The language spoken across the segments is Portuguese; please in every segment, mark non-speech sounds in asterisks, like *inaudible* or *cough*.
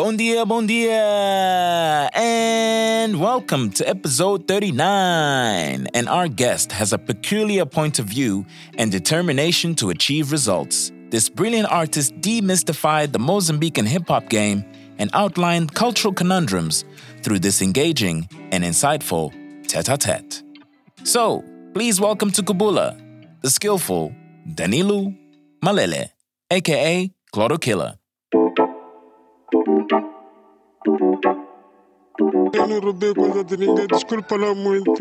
Bon dia, bon dia, and welcome to episode 39. And our guest has a peculiar point of view and determination to achieve results. This brilliant artist demystified the Mozambican hip hop game and outlined cultural conundrums through this engaging and insightful tete a tete. So, please welcome to Kubula the skillful Danilu Malele, aka Cloro Eu não roubei coisa de ninguém, desculpa lá muito.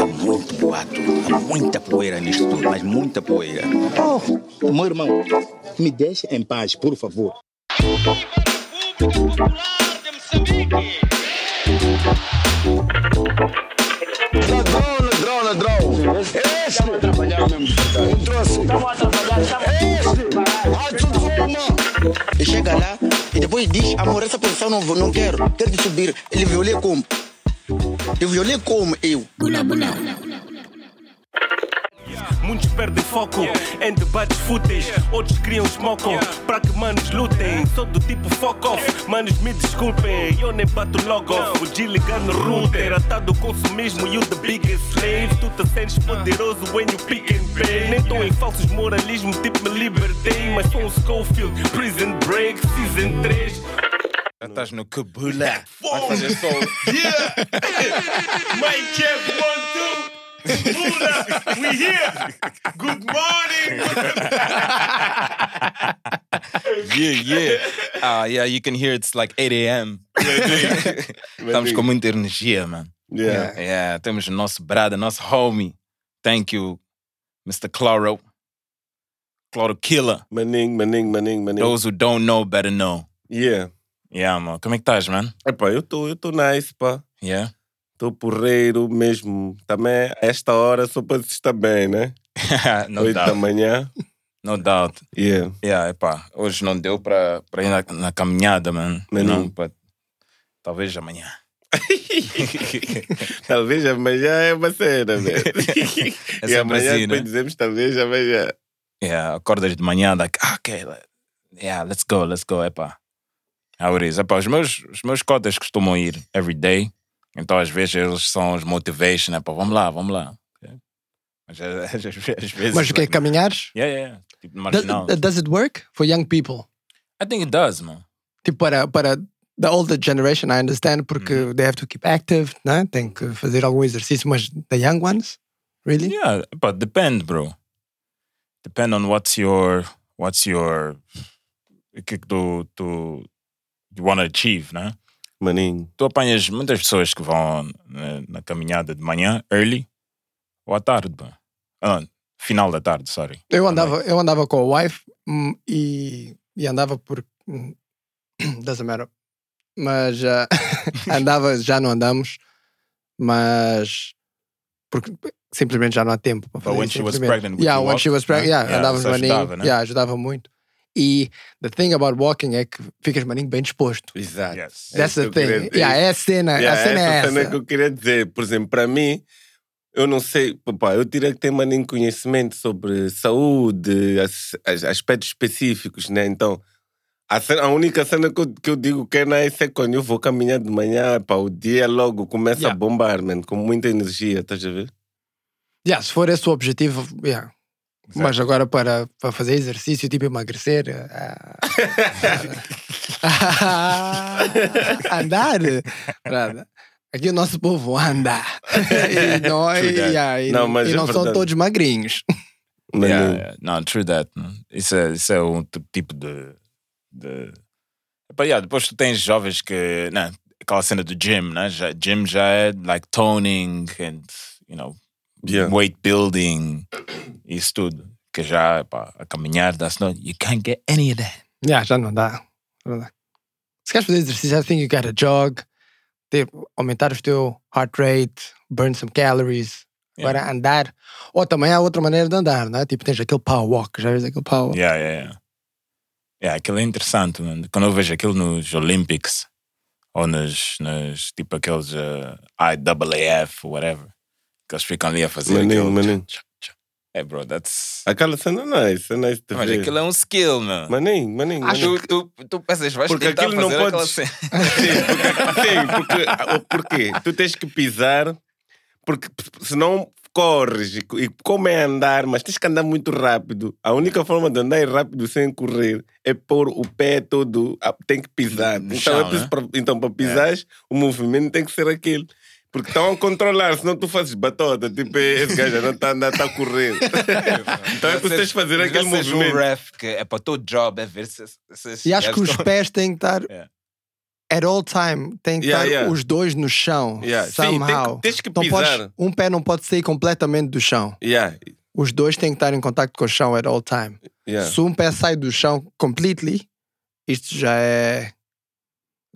Há muito boato, há muita poeira nisto tudo, mas muita poeira. Oh, meu irmão, me deixe em paz, por favor. Ladrão, ladrão, ladrão. Este entrou assim. Este, alto de forma. E chega lá e depois diz, amor, essa posição não, não quero, quero de subir. Ele violei como? Eu violei como eu? Muitos perdem foco em debates fúteis, outros criam smoke para que manos lutem. Sou do tipo fuck off, manos me desculpem, eu nem bato logo off. O G ligar no router, atado ao consumismo, you the biggest slave. Tu te sentes poderoso when you pick and pay. Nem tô em falsos moralismo, tipo me libertei, mas sou um Schofield. Prison Break, Season 3. Já estás no Kubula. Vai fazer só. Yeah! *laughs* Mike check one, two. Buddha, we here. Good morning. Yeah, yeah. Ah, yeah, you can hear it's like 8 a.m. Estamos com muita energia, man. Yeah. Yeah, temos o nosso brother, nosso homie. Thank you, Mr. Cloro. Cloro Killer. Maninho, maninho, maninho, maninho. Those who don't know better know. Yeah. Yeah, man. Como é que estás, man? Epá, eu tô, eu tô nice, pá. Yeah? Tô porreiro mesmo. Também, a esta hora, só para se estar bem, né? *laughs* no Oito da doubt. manhã. No doubt. Yeah. Yeah, epá, hoje não deu para ir na, na caminhada, man. You Maninho. know, but talvez amanhã. *laughs* Talvez amanhã é uma cena, velho. *laughs* e sempre amanhã assim, depois né? dizemos talvez amanhã. Yeah, acordas de manhã, like, ah, ok, yeah, let's go, let's go, epá. How it is. Epá, os meus, os meus cotas costumam ir every day, então às vezes eles são os motivation, epá, vamos lá, vamos lá. Mas *laughs* eh, às, vezes... Mas o que é like, caminhares? Yeah, yeah. Tipo, Does, marginal. does it work for young people? I think it does, man. Tipo, para, para the older generation, I understand, porque Uhum. they have to keep active, né? tem que fazer algum exercício, mas the young ones, really? Yeah, but depend, bro. Depend on what's your what's your o que que tu, tu you want to achieve, né? Maninho. Tu apanhas muitas pessoas que vão na, na caminhada de manhã, early, ou à tarde. Ah, final da tarde, sorry. Eu andava, eu andava com a wife hum, e, e andava por. hum, *coughs* Doesn't matter. Mas ah, *laughs* andava, já não andamos, mas. Porque simplesmente já não há tempo para But fazer when isso, she was pregnant, Yeah, when she was pregnant, né? yeah, Yeah, andava ajudava, né? yeah, ajudava muito. E the thing about walking é que ficas maninho bem disposto. Exato. Yes. É That's isso the thing. queria- Yeah, é a cena, Yeah, a cena é essa cena essa. que eu queria dizer. Por exemplo, para mim, eu não sei, papá, eu teria que ter maninho conhecimento sobre saúde, as- as- aspectos específicos, né? Então, a, cena- a única cena que eu, que eu digo que é nice é quando eu vou caminhar de manhã, pá, o dia logo começa a Yeah. bombar, man, com muita energia, estás a ver? Yeah, se for esse o objetivo, yeah. Mas agora para, para fazer exercício, tipo emagrecer, ah, ah, *laughs* *laughs* andar. Aqui o nosso povo anda. e *laughs* não, e, that. yeah, e Não, não, mas e é não são todos magrinhos. Yeah, yeah. No, true that. man. Isso é, isso é um tipo de. de... Yeah, depois tu tens jovens que. Né, aquela cena do gym, né? Já, gym já é like toning and, you know, Yeah. weight building, isso tudo. Que já, epá, a caminhar, not. You can't get any of that. Yeah, já não dá. Não dá. Se queres fazer exercício, I think you gotta jog, ter, aumentar o teu heart rate, burn some calories. Yeah. Agora andar. Ou também há outra maneira de andar, não é? Tipo, tens aquele power walk, já vês aquele power walk? Yeah, yeah, yeah. Yeah, aquilo é interessante, mano. Quando eu vejo aquilo nos Olympics, ou nos, nos tipo aqueles uh, IAAF, whatever, que eles ficam ali a fazer Maninho, aquilo. maninho. Hey, bro, that's. Aquela cena não é nice, é nice de Mas ver. aquilo é um skill, meu. Maninho, maninho, Acho maninho. que tu, tu pensas, vais Porque tentar aquilo não fazer aquela podes- cena. *laughs* Sim, porque, sim, porque, porquê? Tu tens que pisar, porque senão corres, e, e como é andar, mas tens que andar muito rápido. A única forma de andar rápido sem correr é pôr o pé todo, tem que pisar. No então, chão, é preciso né? então, para pisares, o movimento tem que ser aquele. Porque estão a controlar, senão tu fazes batota, tipo, esse gajo já não está a andar, está a correr. *laughs* então é preciso tens de fazer Mas aquele seja um movimento. ref que é para o teu job, é ver se. se, se E acho que os estão- pés têm que estar Yeah. at all time, tem que Yeah, estar yeah. os dois no chão. Yeah. Sim, tem que- Somehow. tens que Não podes- pisar. um pé não pode sair completamente do chão. Yeah, Os dois têm que estar em contato com o chão at all time. yeah. Se um pé sai do chão completely, isto já é.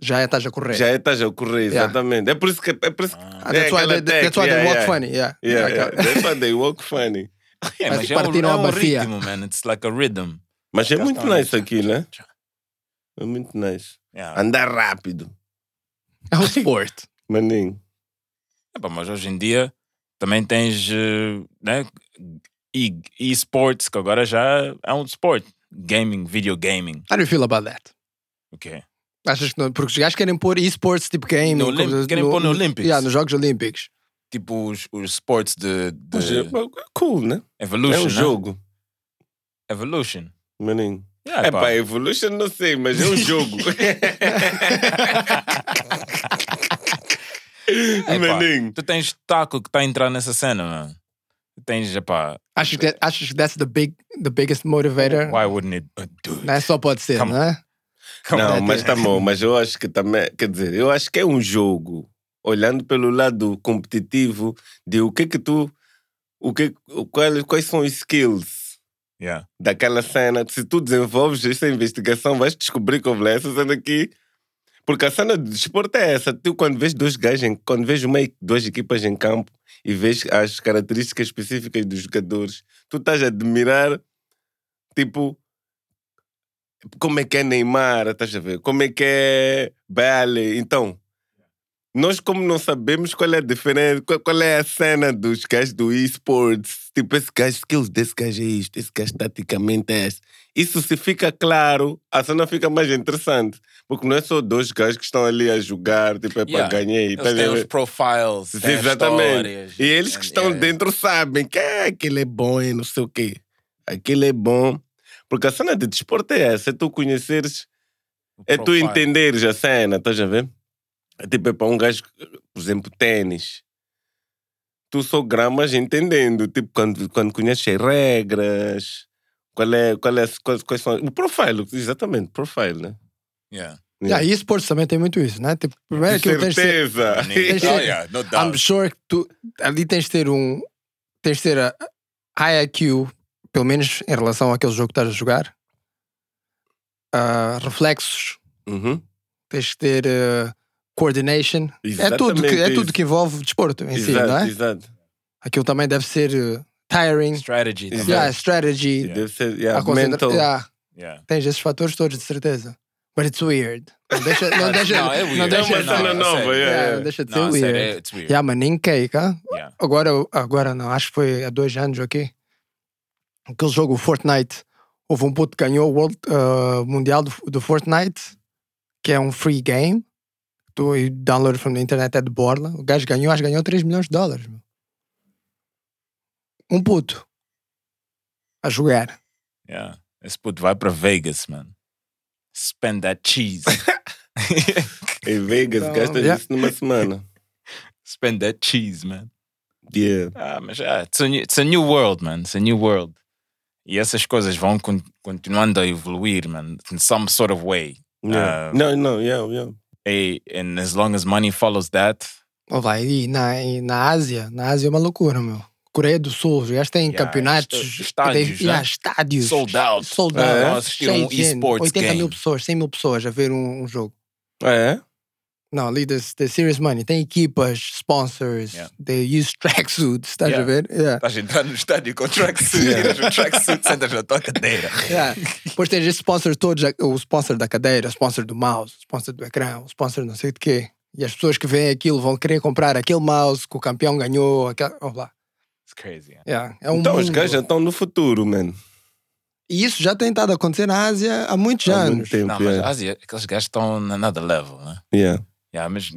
Já é estás a correr. Já é, estás a correr, Yeah. exatamente. É por isso que. É por isso que Ah, that's, why they, that's why they walk yeah, funny. Yeah. Yeah, yeah. That's why they walk funny. *laughs* É, mas Mas é um, partiram é a um bacia. ritmo, man. It's like a rhythm. Mas é muito nice aqui, né? É muito nice. Yeah. Andar rápido. É um *laughs* sport. Maninho. Epá, mas hoje em dia também tens eh, né, e- e-sports, que agora já é um sport. Gaming, videogaming. How do you feel about that? Ok. Achas que não, porque os gajos querem pôr esports tipo game. No Olim- querem pôr no Olympics. Yeah, nos Jogos Olímpicos. Tipo os, os sports de, de Mas é cool, né? Evolution. é um né? jogo. Evolution. Maninho. Yeah, É pá. pá, Evolution não sei, mas é um *laughs* jogo. *laughs* Epá, Maninho. Tu tens taco que está a entrar nessa cena, mano. Tu tens, epá, Achas que, achas que that's the, big, the biggest motivator? why wouldn't it do it? Não é só pode ser, Come não é? Não, mas tá bom, mas eu acho que também, quer dizer, eu acho que é um jogo, olhando pelo lado competitivo, de o que que tu, o que, o- quais, são os skills Yeah. daquela cena. Se tu desenvolves essa investigação, vais descobrir como é essa cena aqui. Porque a cena de desporto é essa. Tu, quando vês dois gajos, em- quando vês uma, duas equipas em campo e vês as características específicas dos jogadores, tu estás a admirar, tipo, como é que é Neymar, estás a ver? Como é que é Bale. Então, nós como não sabemos qual é a diferença, qual, qual é a cena dos gajos do esports, tipo, esse gajo, skills desse gajo é isto, esse gajo taticamente é esse. Isso se fica claro, a cena fica mais interessante. Porque não é só dois gajos que estão ali a jogar, tipo, é Yeah. para ganhar. Eles têm os profiles, as Exatamente. histórias. E eles que estão yeah. dentro sabem que ah, aquele é bom e não sei o quê. Aquele é bom. Porque a cena de desporto é essa, é tu conheceres, é tu entenderes a cena, estás a ver? É tipo, é para um gajo, por exemplo, ténis. Tu só gramas entendendo, tipo, quando, quando conheces as regras, qual é, qual é, quais, quais são. O profile, exatamente, profile, né? Yeah. Yeah, e esportes também tem muito isso, né? Tipo, primeiro De aquilo tens de ser, certeza. Tens de oh, yeah, no I'm doubt. sure que tu ali tens de ter um tens de ter a high IQ, pelo menos em relação àquele jogo que estás a jogar. Ah, reflexos, Uhum. tens de ter ah, coordination. É tudo, que, é tudo que envolve desporto em si, Exato, não é? exato. Aquilo também deve ser ah, tiring, Strategy. Exato. yeah, strategy, Yeah. Deve ser, yeah, a mental. yeah, Yeah. tens esses fatores todos de certeza. But it's weird. Não deixa, não *laughs* Não, deixa, não, é não weird. deixa, É uma cena a nova, yeah, não deixa de Não, ser sério, weird. é- it's weird. Yeah, mas nem cake, ah? Yeah. Agora, agora não, acho que foi há dois anos aqui. Aquele jogo, o Fortnite. Houve um puto que ganhou o World, uh, Mundial do, do Fortnite, que é um free game. Tu e download from the internet é de borla. O gajo ganhou, acho que ganhou 3 milhões de dólares. meu. Um puto a jogar. Yeah. Esse puto vai para Vegas, man. Spend that cheese. *laughs* Em Vegas, Então, gasta yeah. isso numa semana. Spend that cheese, man. Yeah. Ah, mas ah, it's, a new, it's a new world, man. It's a new world. E essas coisas vão con- continuando a evoluir, man, in some sort of way. yeah. Ah. não, não, yeah, yeah. E, and as long as money follows that, Ou vai, e na, e na Ásia, na Ásia é uma loucura, meu. Coreia do Sul, gajos têm Yeah, campeonatos, est- estádios, tem- né? yeah, estádios, sold out. sold É, out, vão assistir um esports 80 mil game. pessoas, 100 mil pessoas a ver um, um jogo. Ah, é? Não, ali da Serious Money. Tem equipas, sponsors, Yeah. they use tracksuits, estás Yeah. a ver? Yeah. estás a entrar no estádio com tracksuit, tiras o tracksuit, sentas na tua cadeira. Yeah. Depois tens esses sponsors todos, o sponsor da cadeira, o sponsor do mouse, o sponsor do ecrã, o sponsor não sei de quê. E as pessoas que veem aquilo vão querer comprar aquele mouse que o campeão ganhou, aquela, oh lá. It's crazy. yeah. Yeah, é um Então os mundo. gajos já estão no futuro, man. E isso já tem estado a acontecer na Ásia há muitos Há anos. muito tempo. Não, mas yeah. a Ásia, aqueles gajos estão na another level, né? Yeah. Yeah, mas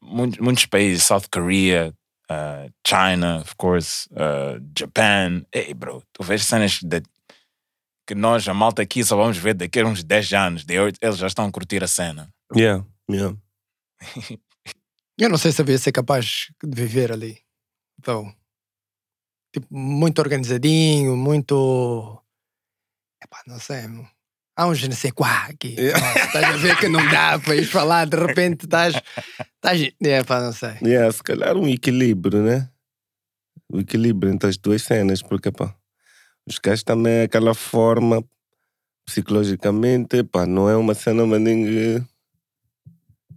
muitos, muitos países, South Korea, uh, China, of course, uh, Japan. Ei, bro, tu vês cenas de, que nós, a malta aqui, só vamos ver daqui a uns 10 anos. De, hoje, eles já estão a curtir a cena. Yeah. Yeah. *laughs* Eu não sei se eu ia ser capaz de viver ali. Então, tipo, muito organizadinho, muito. Epá, não sei. Há um je ne sais quoi aqui. Yeah. Nossa, Estás a ver que não dá para ir falar, de repente estás. estás é, pá, não sei. Yeah, se calhar um equilíbrio, né? O equilíbrio entre as duas cenas, porque pá, os gajos também aquela forma psicologicamente, pá, não é uma cena maninho,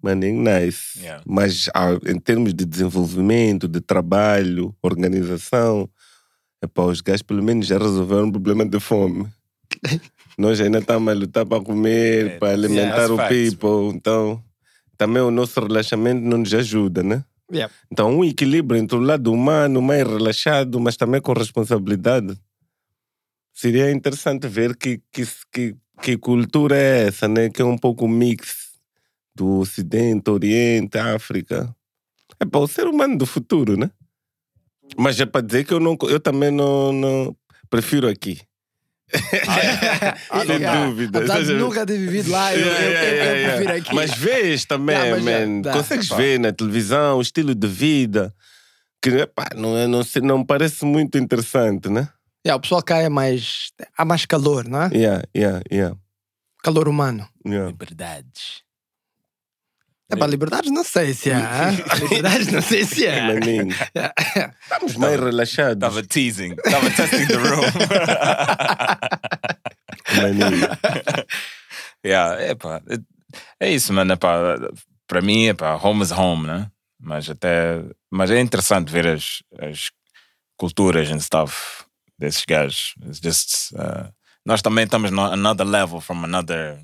maninho nice. Yeah. Mas ah, em termos de desenvolvimento, de trabalho, organização, epá, os gajos pelo menos já resolveram o problema de fome. *laughs* Nós ainda estamos a lutar para comer, É, para alimentar that's o facts, people. Então, também o nosso relaxamento não nos ajuda, né? Yeah. Então, um equilíbrio entre o lado humano, mais relaxado, mas também com responsabilidade. Seria interessante ver que, que, que, que cultura é essa, né? Que é um pouco mix do Ocidente, Oriente, África. É para o ser humano do futuro, né? Mas é para dizer que eu, não, eu também não, não prefiro aqui. Ah, *laughs* Sem yeah. dúvida. Apesar de nunca ter vivido lá, eu, eu, eu, eu prefiro aqui. Mas vês também, já man. dá. Consegues Pá. ver na televisão o estilo de vida que epá, não, é, não, sei, não parece muito interessante, né? Yeah, o pessoal cá é mais. Há mais calor, não é? Yeah, yeah, yeah. Calor humano. yeah. Liberdades. É para liberdades, não sei se *laughs* há. hein? liberdades, não sei se. Maninho. *laughs* Estamos mais relaxados. Estava teasing. Estava testing the room. *laughs* Yeah, epá, é, é isso, mano. Para mim, epá, home is home, né? Mas até. Mas é interessante ver as, as culturas and stuff desses gajos. It's just. uh, nós também estamos no another level from another.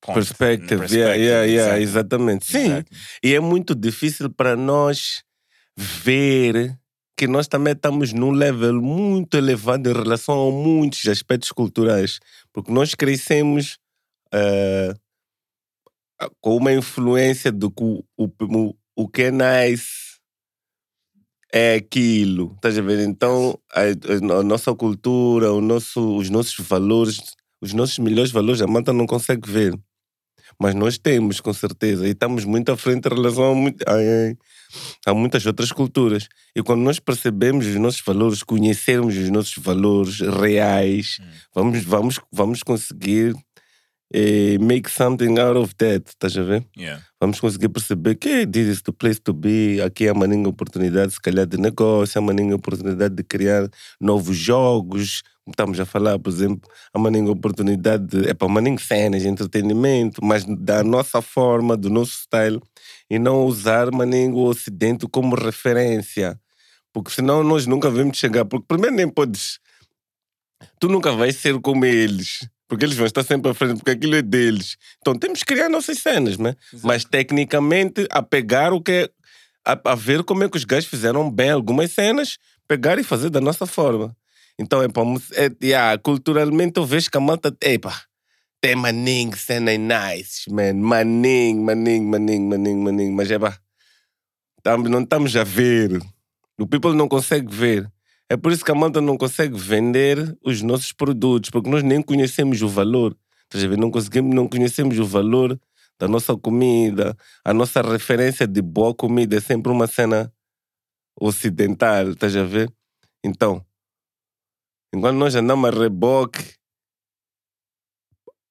Perspective. Perspective, Yeah, yeah, yeah, exatamente. Sim. Exactly. E é muito difícil para nós ver que nós também estamos num level muito elevado em relação a muitos aspectos culturais. Porque nós crescemos eh, com uma influência de que o, o, o que é nice é aquilo. Estás a ver? Então, a, a- a nossa cultura, o nosso, os nossos valores, os nossos melhores valores, a malta não consegue ver. Mas nós temos, com certeza. E estamos muito à frente em relação a, a muitas outras culturas. E quando nós percebemos os nossos valores, conhecermos os nossos valores reais, vamos, vamos, vamos conseguir eh, make something out of that. Estás a ver? Yeah. vamos conseguir perceber que this is the place to be. Aqui há uma ninha oportunidade, se calhar, de negócio, há uma ninha oportunidade de criar novos jogos. Como estamos a falar, por exemplo, há uma oportunidade de. É para uma cenas entretenimento, mas da nossa forma, do nosso style, e não usar o Ocidente como referência. Porque senão nós nunca vamos chegar. Porque primeiro nem podes. Tu nunca vais ser como eles. Porque eles vão estar sempre à frente, porque aquilo é deles. Então temos que criar nossas cenas, né? Mas tecnicamente, a pegar o que é. A, a ver como é que os gajos fizeram bem algumas cenas, pegar e fazer da nossa forma. Então, é, para é, yeah, culturalmente eu vejo que a malta. Epa, tem maninho, cena é nice, man. Maninho, maninho, maninho, maninho, maninho. Mas é pá. Não estamos a ver. O people não consegue ver. É por isso que a malta não consegue vender os nossos produtos, porque nós nem conhecemos o valor. Não conseguimos, não conhecemos o valor da nossa comida. A nossa referência de boa comida é sempre uma cena ocidental, estás a ver? Então, enquanto nós andamos a reboque,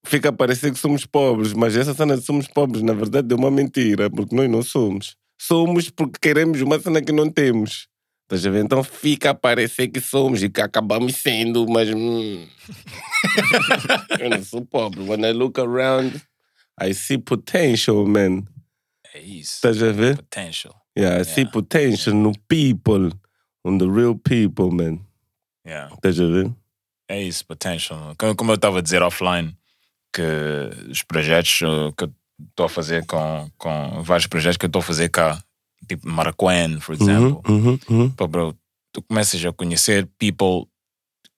fica a parecer que somos pobres, mas essa cena de somos pobres, na verdade, é uma mentira, porque nós não somos. Somos porque queremos uma cena que não temos. Estás a ver? Então fica a parecer que somos e que acabamos sendo, mas. hum. *laughs* eu não sou pobre. When I look around, I see potential, man. É isso. Estás a ver? Potential. Yeah, I see Yeah. potential no people, on the real people, man. Yeah. Estás a ver? É isso, potential. Como, eu estava a dizer offline, que os projetos uh, que eu estou a fazer com, com vários projetos que eu estou a fazer cá, tipo Maracuén, por exemplo. Uhum, uhum, uhum. Bro, tu começas a conhecer people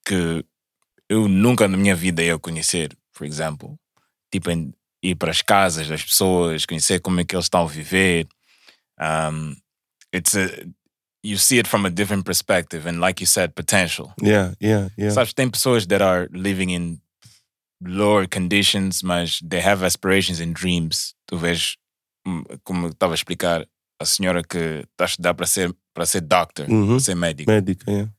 que eu nunca na minha vida ia conhecer, por exemplo. Tipo, em- ir para as casas das pessoas, conhecer como é que eles estão a viver. Um, it's a, you see it from a different perspective and like you said, potential. Yeah, yeah, yeah. Sabes, tem pessoas that are living in lower conditions, mas they have aspirations and dreams. Tu vês, hum, como eu estava a explicar, a senhora que está a estudar para ser, para ser doctor, Uhum. para ser médico. Médica, yeah.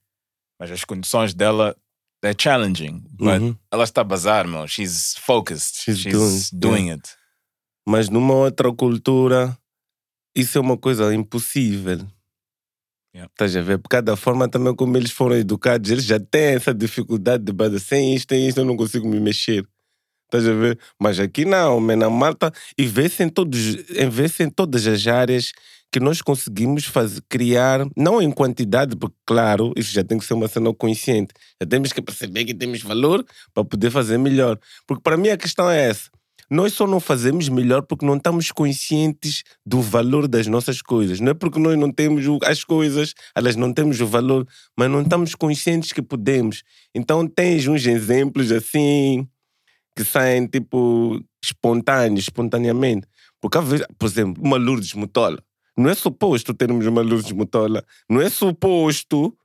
Mas as condições dela é challenging. But Uhum. ela está a bazar, meu. She's focused. She's She's, doing- doing, it. Mas numa outra cultura, isso é uma coisa impossível. Yeah. Estás a ver? Por cada forma também como eles foram educados, eles já têm essa dificuldade de bada, sem isto, sem isto, eu não consigo me mexer. Estás a ver? Mas aqui não, man, na Malta, e vê-se em, todos, em, todas as áreas que nós conseguimos fazer, criar, não em quantidade, porque claro, isso já tem que ser uma cena consciente. Já temos que perceber que temos valor para poder fazer melhor. Porque para mim a questão é essa. Nós só não fazemos melhor porque não estamos conscientes do valor das nossas coisas. Não é porque nós não temos as coisas, elas não temos o valor, mas não estamos conscientes que podemos. Então tens uns exemplos assim que saem tipo espontâneos, espontaneamente. Porque, às vezes, por exemplo, uma Lourdes Mutola. Não é suposto termos uma Lourdes Mutola. Não é suposto,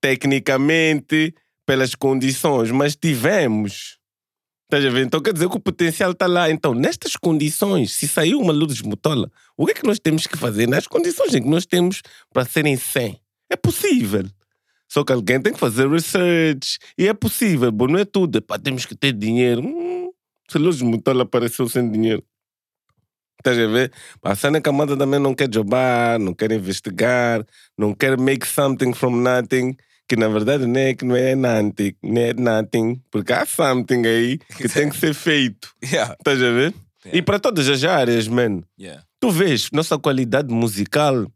tecnicamente, pelas condições, mas tivemos. Estás a ver? Então quer dizer que o potencial está lá. Então, nestas condições, se saiu uma Lourdes Mutola, o que é que nós temos que fazer nas condições em que nós temos para serem 100? É possível. Só que alguém tem que fazer research. E é possível, bom, não é tudo. Epá, temos que ter dinheiro. Hum, se Lourdes Mutola apareceu sem dinheiro. Estás a ver? A cena é que a Amanda também não quer jobar, não quer investigar, não quer make something from nothing, que na verdade não é que não é nothing, não é nothing, porque há something aí que tem que ser feito. *laughs* Yeah. Estás a ver? E para todas as áreas, man. Yeah. Tu vês nossa qualidade musical,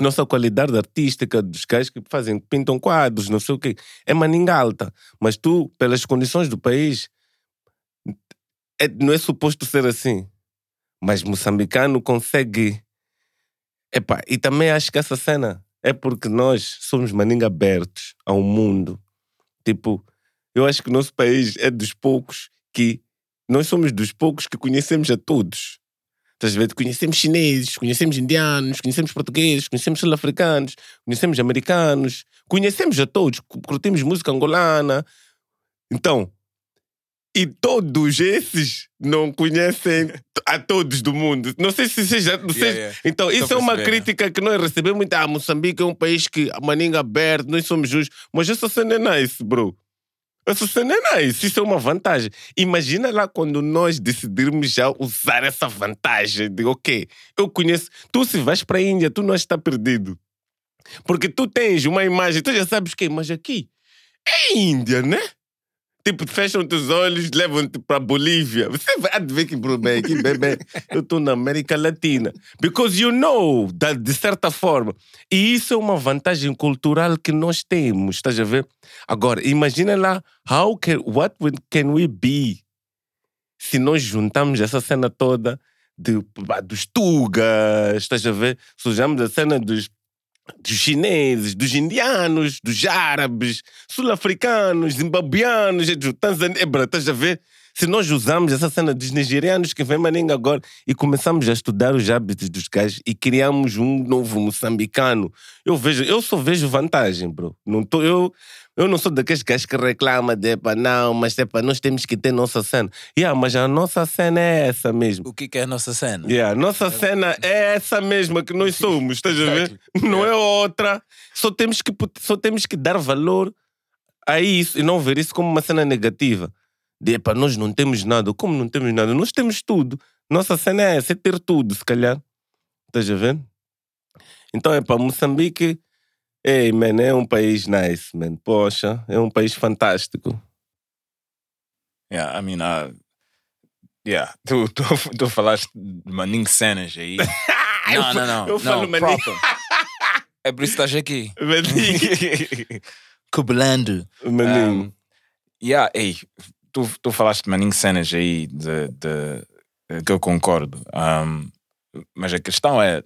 nossa qualidade artística dos gajos que fazem, pintam quadros, não sei o quê, é maninga alta. Mas tu, pelas condições do país, é- não é suposto ser assim. Mas moçambicano consegue. Epá, e também acho que essa cena é porque nós somos maninga abertos ao mundo. Tipo, eu acho que o nosso país é dos poucos que. Nós somos dos poucos que conhecemos a todos. Estás a ver? Conhecemos chineses, conhecemos indianos, conhecemos portugueses, conhecemos sul-africanos, conhecemos americanos, conhecemos a todos, cu- curtimos música angolana. Então, e todos esses não conhecem a todos do mundo. Não sei se sei, Yeah, yeah. Então, isso é uma crítica que nós recebemos muito. Ah, Moçambique é um país que a maninga aberto, nós somos justos. Mas essa cena é nice, bro. Essa cena é nice, isso é uma vantagem. Imagina lá quando nós decidirmos já usar essa vantagem de, ok, eu conheço. Tu, se vais para a Índia, tu não está perdido. Porque tu tens uma imagem, tu já sabes que, mas aqui é Índia, né? Tipo, fecham-te os olhos, levam-te para Bolívia. Você vai ver que, bem, aqui, bebê, eu estou na América Latina. Because you know, de certa forma. E isso é uma vantagem cultural que nós temos, estás a ver? Agora, imagina lá, how can, what can we be se nós juntamos essa cena toda de, dos tugas, estás a ver? Se usamos a cena dos dos chineses, dos indianos, dos árabes, sul-africanos, zimbabuianos, dos tanzanianos, estás a ver? Se nós usamos essa cena dos nigerianos que vem maninga agora e começamos a estudar os hábitos dos gajos e criamos um novo moçambicano, eu vejo, eu só vejo vantagem, bro. Não tô, eu, eu não sou daqueles gajos que reclamam de epa, não, mas epa, nós temos que ter nossa cena. Yeah, mas a nossa cena é essa mesmo. O que que é a nossa cena? Yeah, nossa cena é essa mesma que nós somos, estás a ver? Não é outra. Só temos, que, só temos que dar valor a isso e não ver isso como uma cena negativa. De, epá, nós não temos nada. Como não temos nada? Nós temos tudo. Nossa cena é essa, é ter tudo, se calhar. Estás a ver? Então, é para Moçambique, ei, man, é um país nice, man. Poxa, é um país fantástico. Yeah, I mean, uh, yeah, *laughs* tu, tu, tu falaste de maninho cenas aí. *laughs* Não, não, não. eu falo maninho. É por isso que estás aqui. Maninho. *laughs* Cobrando. Maninho. Um, yeah, ei, tu, tu falaste de maninho cenas aí de, de, que eu concordo. Um, mas a questão é,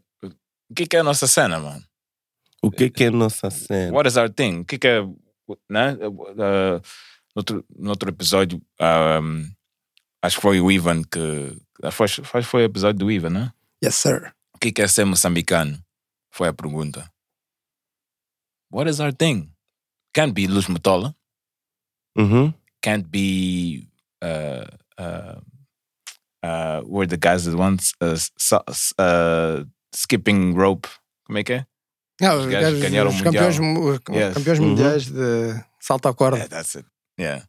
o que que é a nossa cena, mano? O que, que é nossa cena? What is our thing? O que, que é. Né? Uh, no, outro, no outro episódio, um, acho que foi o Ivan que. Foi, foi, foi o episódio do Ivan, né? Yes, sir. O que, que é ser moçambicano? Foi a pergunta. What is our thing? Can't be Luz Motola. Uhum. Can't be. Uh, uh, uh, were the guys that once uh, uh, skipping rope. Como é que é? Não, os, gajos gajos- ganharam os campeões, Yes. campeões Uhum. mundiais de salto à corda. Yeah, that's it. Yeah.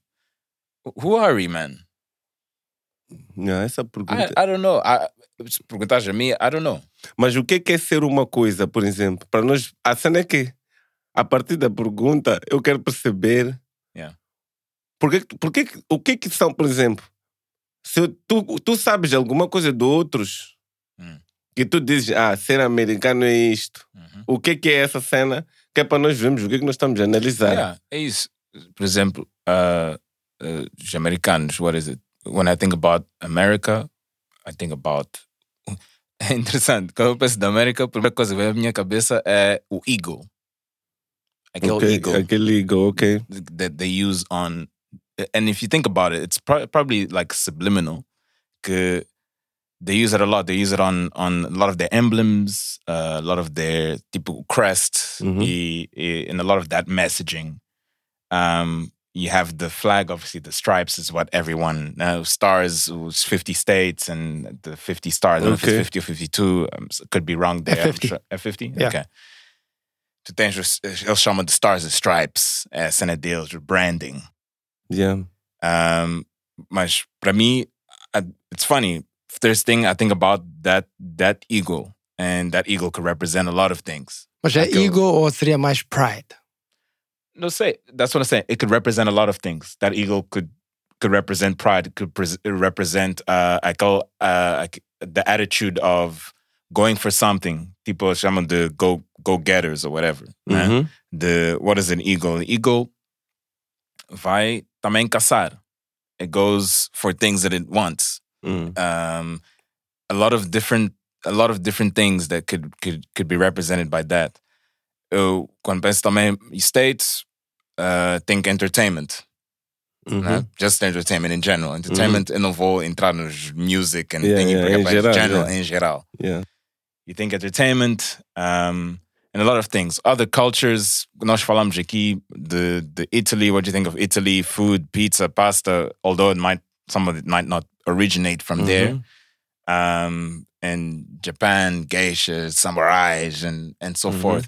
Who are we, man? Não, essa I, pergunta. I don't know. I, se perguntas a mim, I don't know. Mas o que, que é ser uma coisa, por exemplo? Para nós, a cena é que, a partir da pergunta, eu quero perceber. Yeah. Porque, porque, o que que são, por exemplo, se tu, tu sabes alguma coisa de outros Hum. Que tu dizes, ah, ser americano é isto. Uhum. O que que é essa cena? Que é para nós vermos o que que nós estamos a analisar. Yeah, é isso. Por exemplo, uh, uh, os americanos, what is it? When I think about America, I think about. *laughs* É interessante. Quando eu penso da América, a primeira coisa que vem à minha cabeça é o eagle. Aquele Ok, eagle Aquele eagle, ok. that they use on. And if you think about it, it's pro- probably like subliminal. Que they use it a lot. They use it on on a lot of their emblems, uh, a lot of their tipo crest, e, e, and a lot of that messaging. Um, you have the flag, obviously. The stripes is what everyone uh, stars. Was fifty states and the fifty stars. I don't know if Okay. it's fifty or fifty-two. Um, s- could be wrong there. I'm F50. sure- F50. Yeah. Okay. Tu tens eles chamam de stars and stripes. É a cena deles, o branding. Yeah. Um, mas para mim, it's funny. First thing I think about that that eagle, and that eagle could represent a lot of things. Mas é Aquele- ego ou seria mais pride? No, say that's what I'm saying. It could represent a lot of things. That eagle could could represent pride. It could pres- represent uh, I call uh, the attitude of going for something. People chamam de go go getters or whatever. né? Uhum. The what is an eagle? An eagle vai também caçar. It goes for things that it wants. Hum. um, a lot of different a lot of different things that could could could be represented by that. Eu, quando penso também States, uh, think entertainment. Uhum. né? Just entertainment in general. Entertainment, eu não vou entrar nos music and Yeah, thing, yeah, em geral, general, yeah. em geral. Yeah. You think entertainment um, and a lot of things. Other cultures, nós falamos aqui de, de Italy. What do you think of Italy? Food, pizza, pasta. Although it might, some of it might not originate from there. Um, and Japan, geishas, samurais, and and so Mhm. forth.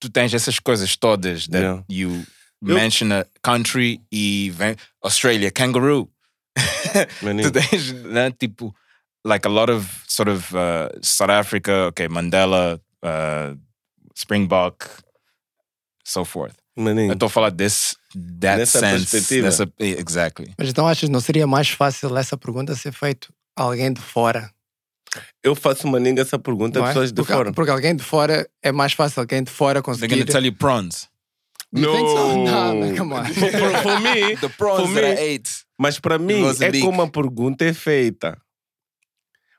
Tu tens essas coisas todas that Yeah. you Eu- mention a country e vem Australia, kangaroo. *laughs* Tu tens, né, tipo, like a lot of sort of uh, South Africa, okay, Mandela, uh, Springbok, so forth. Maninho. Eu estou a falar desse, that Nessa sense. perspectiva. Nessa, exactly. Mas então achas que não seria mais fácil essa pergunta ser feita a alguém de fora? Eu faço maninga essa pergunta não a é? pessoas de porque, fora. porque alguém de fora é mais fácil alguém de fora They're conseguir. going to tell you prawns. You think so? No, come on. For, *laughs* for, for me, *laughs* The prawns for that me, I ate. mas para mim é como a pergunta é feita.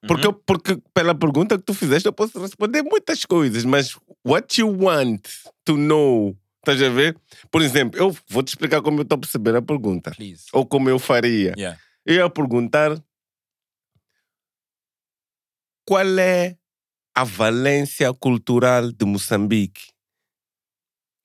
Porque, eu- porque pela pergunta que tu fizeste eu posso responder muitas coisas, mas what you want to know, estás a ver? Por exemplo, eu vou te explicar como eu estou a perceber a pergunta. Please. Ou como eu faria. Yeah. Eu ia perguntar qual é a valência cultural de Moçambique?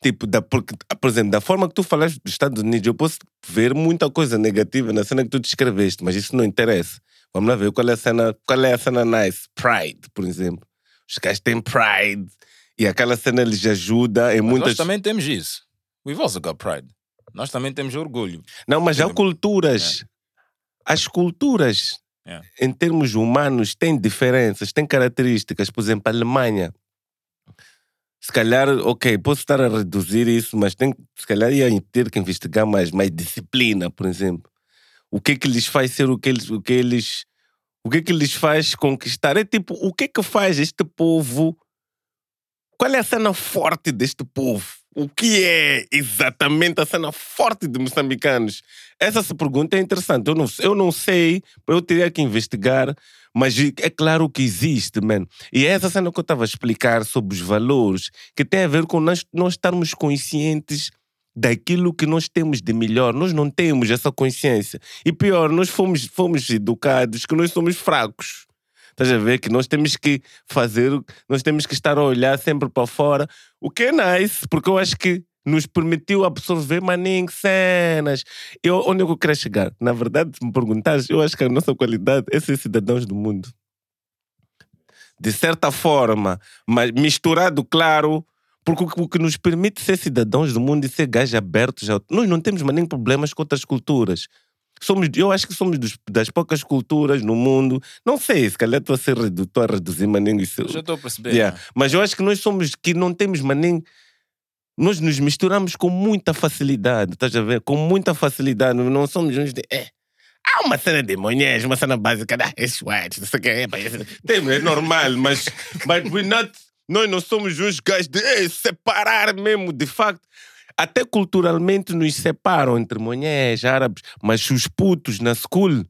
Tipo, da, porque, por exemplo, da forma que tu falaste dos Estados Unidos, eu posso ver muita coisa negativa na cena que tu descreveste, mas isso não interessa. Vamos lá ver qual é a cena, qual é a cena nice. Pride, por exemplo. Os gajos têm pride e aquela cena lhes ajuda em Mas muitas. Nós também temos isso. We've also got pride. Nós também temos orgulho. Não, mas há culturas. As culturas, Yeah. em termos humanos, têm diferenças, têm características. Por exemplo, a Alemanha. Se calhar, ok, posso estar a reduzir isso, mas tem, se calhar ia ter que investigar mais, mais disciplina, por exemplo. O que é que lhes faz ser o que eles. O que eles o que é que lhes faz conquistar? É tipo, o que é que faz este povo? Qual é a cena forte deste povo? o que é exatamente a cena forte de moçambicanos? Essa pergunta é interessante. Eu não, eu não sei, eu teria que investigar, mas é claro que existe, man. E é essa cena que eu estava a explicar sobre os valores, que tem a ver com nós, nós estarmos conscientes daquilo que nós temos de melhor. Nós não temos essa consciência. E pior, nós fomos, fomos educados que nós somos fracos. Estás a ver que nós temos que fazer, nós temos que estar a olhar sempre para fora, o que é nice, porque eu acho que nos permitiu absorver maninho cenas. Eu, onde eu quero chegar? Na verdade, se me perguntares, eu acho que a nossa qualidade é ser cidadãos do mundo. De certa forma, mas misturado, claro, porque o que nos permite ser cidadãos do mundo e ser gajos abertos, nós não temos maninho problemas com outras culturas. Somos, eu acho que somos dos, das poucas culturas no mundo. Não sei, se calhar estou a ser redutor, a reduzir maninho isso. Já estou a perceber. Yeah. Mas eu acho que nós somos que não temos maninho. Nós nos misturamos com muita facilidade, estás a ver? Com muita facilidade. Não somos uns de. É, há uma cena de mulheres, uma cena básica, ah, é sweat, não sei o que é. Tem, é normal, *laughs* mas. But we not, nós não somos uns gajos de é, separar mesmo, de facto até culturalmente nos separam entre mulheres, árabes, mas os putos na school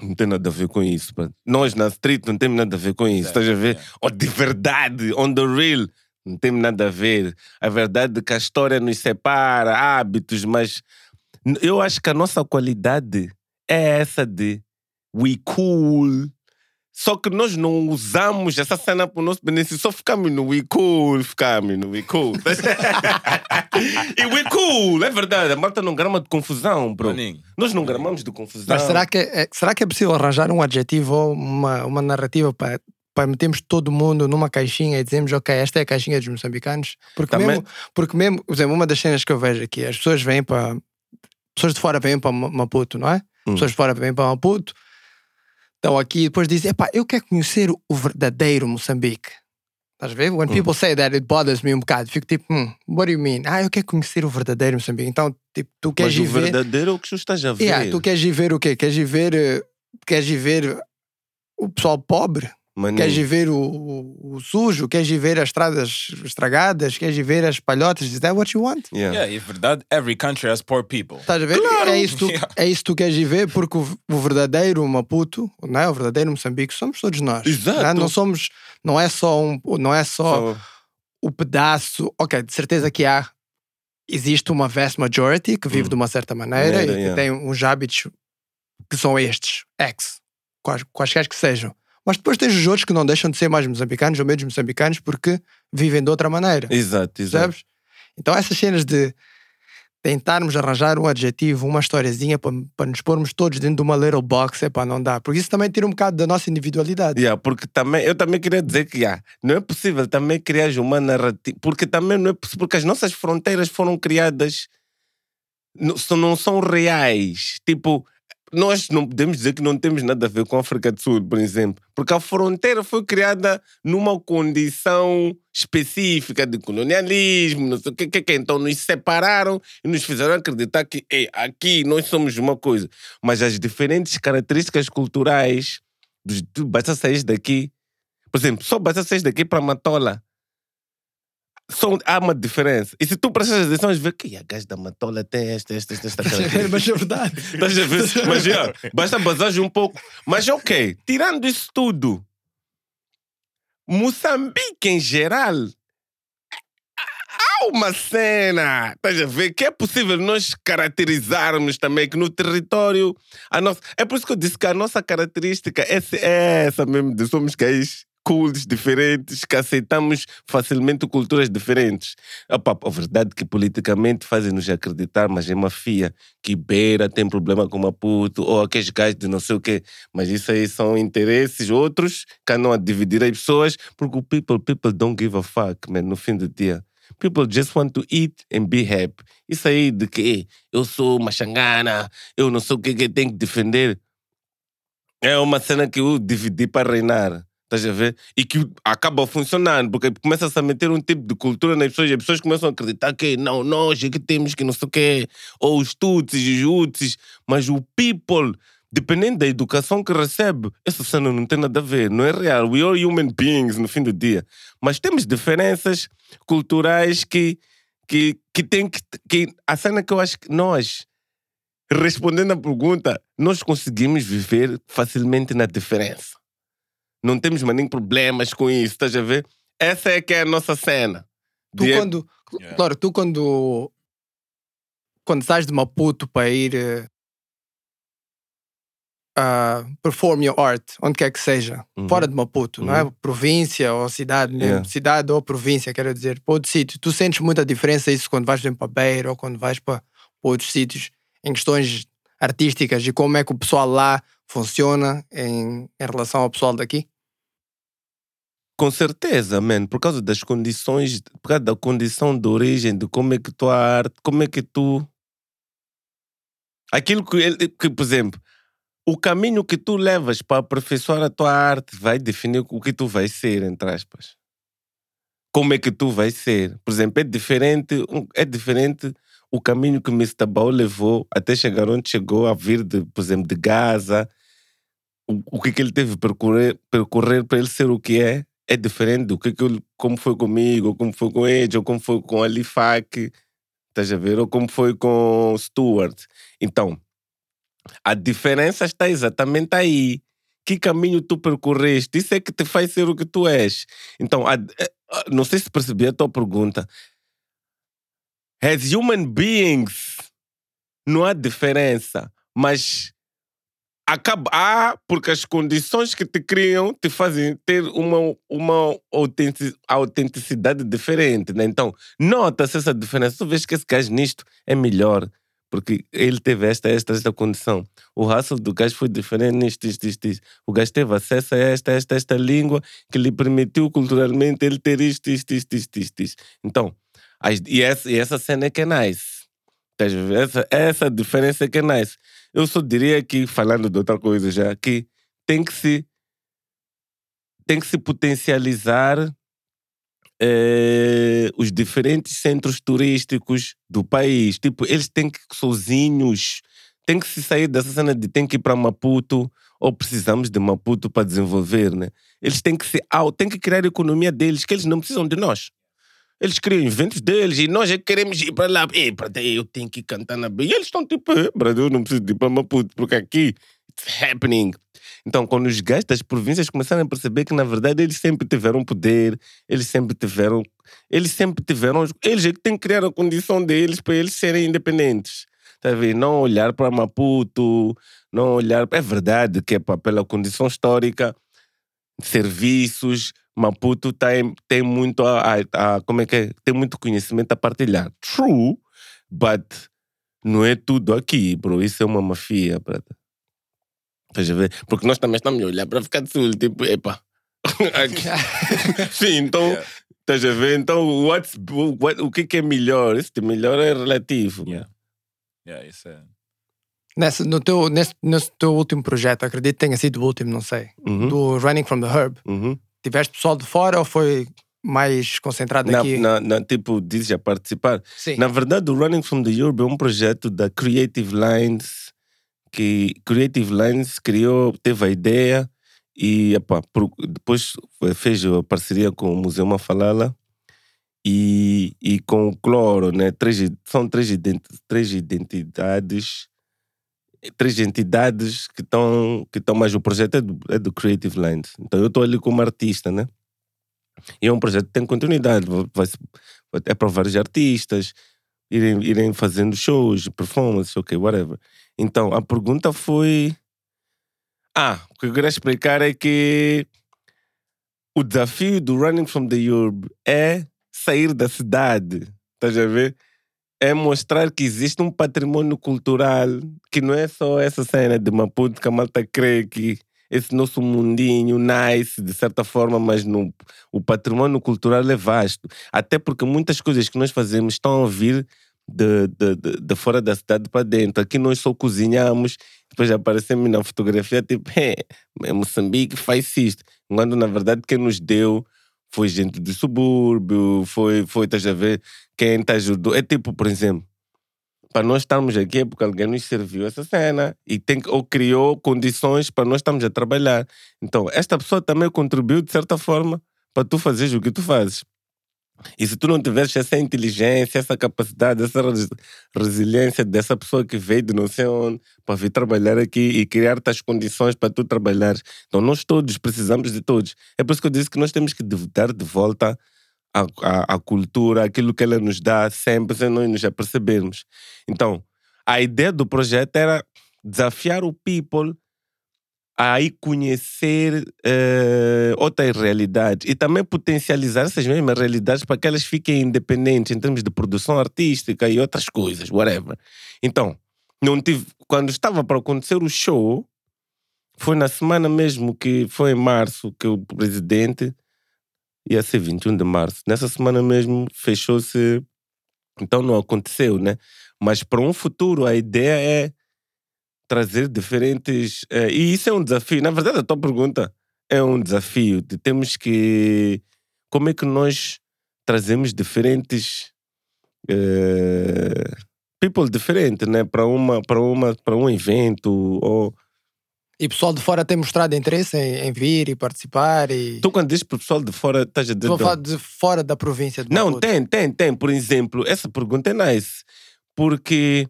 não tem nada a ver com isso. Pá. Nós na street não temos nada a ver com isso. Estás a ver? Ou de verdade, on the real, não tem nada a ver. A verdade é que a história nos separa, hábitos, mas eu acho que a nossa qualidade é essa de we cool, só que nós não usamos essa cena para o nosso benefício, só ficamos no We Cool, ficamos no We Cool. *laughs* e We Cool, é verdade, a malta não grama de confusão, bro. Maninho. Nós não gramamos de confusão. Mas será que, é, será que é possível arranjar um adjetivo ou uma, uma narrativa para, para metermos todo mundo numa caixinha e dizermos, ok, esta é a caixinha dos moçambicanos? Porque Também- mesmo, porque mesmo, por exemplo, uma das cenas que eu vejo aqui, as pessoas vêm para. Pessoas de fora vêm para Ma- Maputo, não é? Hum. Pessoas de fora vêm para Maputo, estão aqui e depois dizem, epá, eu quero conhecer o verdadeiro Moçambique. Estás a ver? When people say that, it bothers me um bocado. Fico tipo, hmm, what do you mean? Ah, eu quero conhecer o verdadeiro Moçambique. Então, tipo, tu queres Mas o ir ver... verdadeiro é o que tu estás a ver. Yeah, tu queres ir ver o quê? Queres ir ver, eh, queres ir ver o pessoal pobre? Maninho. Queres ver o, o, o sujo? Queres ver as estradas estragadas? Queres ver as palhotas? Is that what you want? Yeah. Yeah, é verdade. Every country has poor people. Estás a ver? É, isso Yeah. é isso que tu queres ver, porque o, o verdadeiro Maputo, não é? o verdadeiro Moçambique, somos todos nós. Exato. Não, é? não somos, não é só um, não é só Só- o pedaço. Ok, de certeza que há. Existe uma vast majority que vive Hum. de uma certa maneira Maneira, e que yeah. tem uns hábitos que são estes, ex, quais, quaisquer que sejam. Mas depois tens os outros que não deixam de ser mais moçambicanos ou menos moçambicanos porque vivem de outra maneira. Exato, exato. Percebes? Então essas cenas de tentarmos arranjar um adjetivo, uma historiazinha para, para nos pormos todos dentro de uma little box, é para não dá. Porque isso também tira um bocado da nossa individualidade. Yeah, porque também, eu também queria dizer que yeah, não é possível também criar uma narrativa, porque também não é possível, porque as nossas fronteiras foram criadas, não, são- não são reais. Tipo, nós não podemos dizer que não temos nada a ver com a África do Sul, por exemplo, porque a fronteira foi criada numa condição específica de colonialismo, não sei o que, que, que. então nos separaram e nos fizeram acreditar que "Ei, aqui nós somos uma coisa, mas as diferentes características culturais basta sair daqui. Por exemplo, só basta sair daqui para Matola. Só há uma diferença. E se tu prestas atenção, ver que a gaja da Matola tem esta, esta, esta, esta característica. *laughs* Mas é verdade. Estás a ver? Mas já, basta basar um pouco. Mas ok, tirando isso tudo, Moçambique em geral, há uma cena, estás a ver, que é possível nós caracterizarmos também que no território, a nossa, é por isso que eu disse que a nossa característica é essa, é essa mesmo, de somos gays cools, diferentes, que aceitamos facilmente culturas diferentes. Opa, a verdade é que politicamente fazem-nos acreditar, mas é mafia, que Beira tem problema com Maputo, ou aqueles gajos de não sei o quê. Mas isso aí são interesses outros que andam a dividir as pessoas, porque o people, people don't give a fuck, man, no fim do dia. People just want to eat and be happy. Isso aí de que eu sou uma xangana, eu não sei o que que tenho que defender. É uma cena que eu dividi para reinar. Estás a ver? E que acaba funcionando, porque começa-se a meter um tipo de cultura nas pessoas e as pessoas começam a acreditar que não, nós é que temos que não sei o quê, ou os tutsis, os utsis, mas o people, dependendo da educação que recebe, essa cena não tem nada a ver, não é real. We are human beings no fim do dia. Mas temos diferenças culturais que, que, que tem que, que. A cena que eu acho que nós, respondendo à pergunta, nós conseguimos viver facilmente na diferença. Não temos mais nem problemas com isso, estás a ver? Essa é que é a nossa cena. Tu De- quando. Yeah. Claro, tu quando. Quando sais de Maputo para ir. a perform your art, onde quer que seja, Uhum. fora de Maputo, não é? Uhum. Província ou cidade. Yeah. cidade ou província, quero dizer, para outro sítio. Tu sentes muita diferença isso quando vais, para Beira ou quando vais para, para outros sítios em questões artísticas e como é que o pessoal lá funciona em, em relação ao pessoal daqui? Com certeza, man, por causa das condições, por causa da condição de origem, de como é que tua arte, como é que tu. Aquilo que, ele, que por exemplo, o caminho que tu levas para aperfeiçoar a tua arte vai definir o que tu vais ser, entre aspas. Como é que tu vais ser. Por exemplo, é diferente, é diferente o caminho que Mr. Bao levou até chegar onde chegou a vir, de, por exemplo, de Gaza. O, o que, que ele teve que percorrer, para ele ser o que é, é diferente do que, que como foi comigo, ou como foi com Edge, ou como foi com Ali Fak, estás a ver? Ou como foi com Stuart. Então, a diferença está exatamente aí. Que caminho tu percorreste? Isso é que te faz ser o que tu és. Então, a- ah, não sei se percebi a tua pergunta. As human beings, não há diferença, mas acaba, há porque as condições que te criam te fazem ter uma, uma autenti- autenticidade diferente. Né? Então, nota-se essa diferença. Tu vês que esse gajo nisto é melhor, porque ele teve esta, esta, esta condição. O hustle do gajo foi diferente nisto, isto, isto, isto. O gajo teve acesso a esta, esta, esta língua que lhe permitiu culturalmente ele ter isto, isto, isto, isto, isto. isto. Então, as- e, essa, e essa cena é que é nice. Essa, essa diferença é que é nice. Eu só diria que, falando de outra coisa já, que tem que se, tem que se potencializar eh, os diferentes centros turísticos do país. Tipo, eles têm que sozinhos, têm que se sair dessa cena de tem que ir para Maputo ou precisamos de Maputo para desenvolver, né? Eles têm que se têm que criar a economia deles, que eles não precisam de nós. Eles criam eventos deles e nós é que queremos ir para lá. Ei, brother, eu tenho que cantar na. E eles estão tipo, "Eh, brother, eu não preciso de ir para Maputo, porque aqui it's happening. Então, quando os gajos das províncias começaram a perceber que, na verdade, eles sempre tiveram poder, eles sempre tiveram. Eles sempre tiveram. Eles é que têm que criar a condição deles para eles serem independentes. Tá ver? Não olhar para Maputo, não olhar. É verdade que é pela condição histórica, serviços. Maputo tem, tem muito a, a- a- como é que é? Tem muito conhecimento a partilhar. True, but não é tudo aqui, bro. Isso é uma mafia, brother. Estás a ver? Porque nós também estamos a olhar para ficar de sul, tipo, epa. *laughs* *laughs* Sim, então, Yeah. estás a ver? Então, what's, what, o que, que é melhor? Isso de melhor é relativo. Yeah. Yeah, isso é. Nesse, no teu, nesse, nesse teu último projeto, acredito que tenha sido o último, não sei, Uhum, do Running from the Herb, uhum. Tiveste pessoal de fora ou foi mais concentrado Na, aqui? na, na, tipo, dizes a participar. Sim. Na verdade, o Running from the Europe é um projeto da Creative Lines, que Creative Lines criou, teve a ideia e epá, depois fez a parceria com o Museu Mafalala e, e com o Cloro, né? Três, são três, identi três identidades, três entidades que estão, que estão mas o projeto é do, é do Creative Lines. Então eu estou ali como artista, né? E é um projeto que tem continuidade, vai, vai- é para vários artistas irem, irem fazendo shows, performances, ok, whatever. Então, a pergunta foi. Ah, o que eu queria explicar é que o desafio do Running from the Urb é sair da cidade, estás a ver? É mostrar que existe um patrimônio cultural que não é só essa cena de Maputo que a malta crê que esse nosso mundinho nice, de certa forma, mas no, o patrimônio cultural é vasto. Até porque muitas coisas que nós fazemos estão a vir de, de, de, de fora da cidade para dentro. Aqui nós só cozinhamos, depois aparecemos na fotografia, tipo, *laughs* é Moçambique faz isto. Quando na verdade quem nos deu foi gente do subúrbio, foi, foi estás a ver, quem te ajudou. É tipo, por exemplo, para nós estarmos aqui é porque alguém nos serviu essa cena e tem, ou criou condições para nós estarmos a trabalhar. Então, esta pessoa também contribuiu de certa forma para tu fazeres o que tu fazes. E se tu não tiveres essa inteligência, essa capacidade, essa res- resiliência dessa pessoa que veio de não sei onde para vir trabalhar aqui e criar-te as condições para tu trabalhares. Então, nós todos precisamos de todos. É por isso que eu disse que nós temos que dar de volta a, a, a cultura, aquilo que ela nos dá sempre, sem nós nos apercebermos. Então, a ideia do projeto era desafiar o people a ir conhecer eh, outras realidades e também potencializar essas mesmas realidades para que elas fiquem independentes em termos de produção artística e outras coisas, whatever. Então, não tive, quando estava para acontecer o show, foi na semana mesmo que foi em março que o presidente ia ser 21 de março. Nessa semana mesmo fechou-se, então não aconteceu, né? Mas para um futuro a ideia é trazer diferentes. eh, e isso é um desafio. Na verdade, a tua pergunta é um desafio. De temos que. Como é que nós trazemos diferentes. eh, people diferentes, né? Para uma, para uma, para um evento ou E o pessoal de fora tem mostrado interesse em, em vir e participar e. Tu quando dizes para o pessoal de fora, estás a dizer... Estou a de falar de fora da província de Não, tem, tem, tem. Por exemplo, essa pergunta é nice. Porque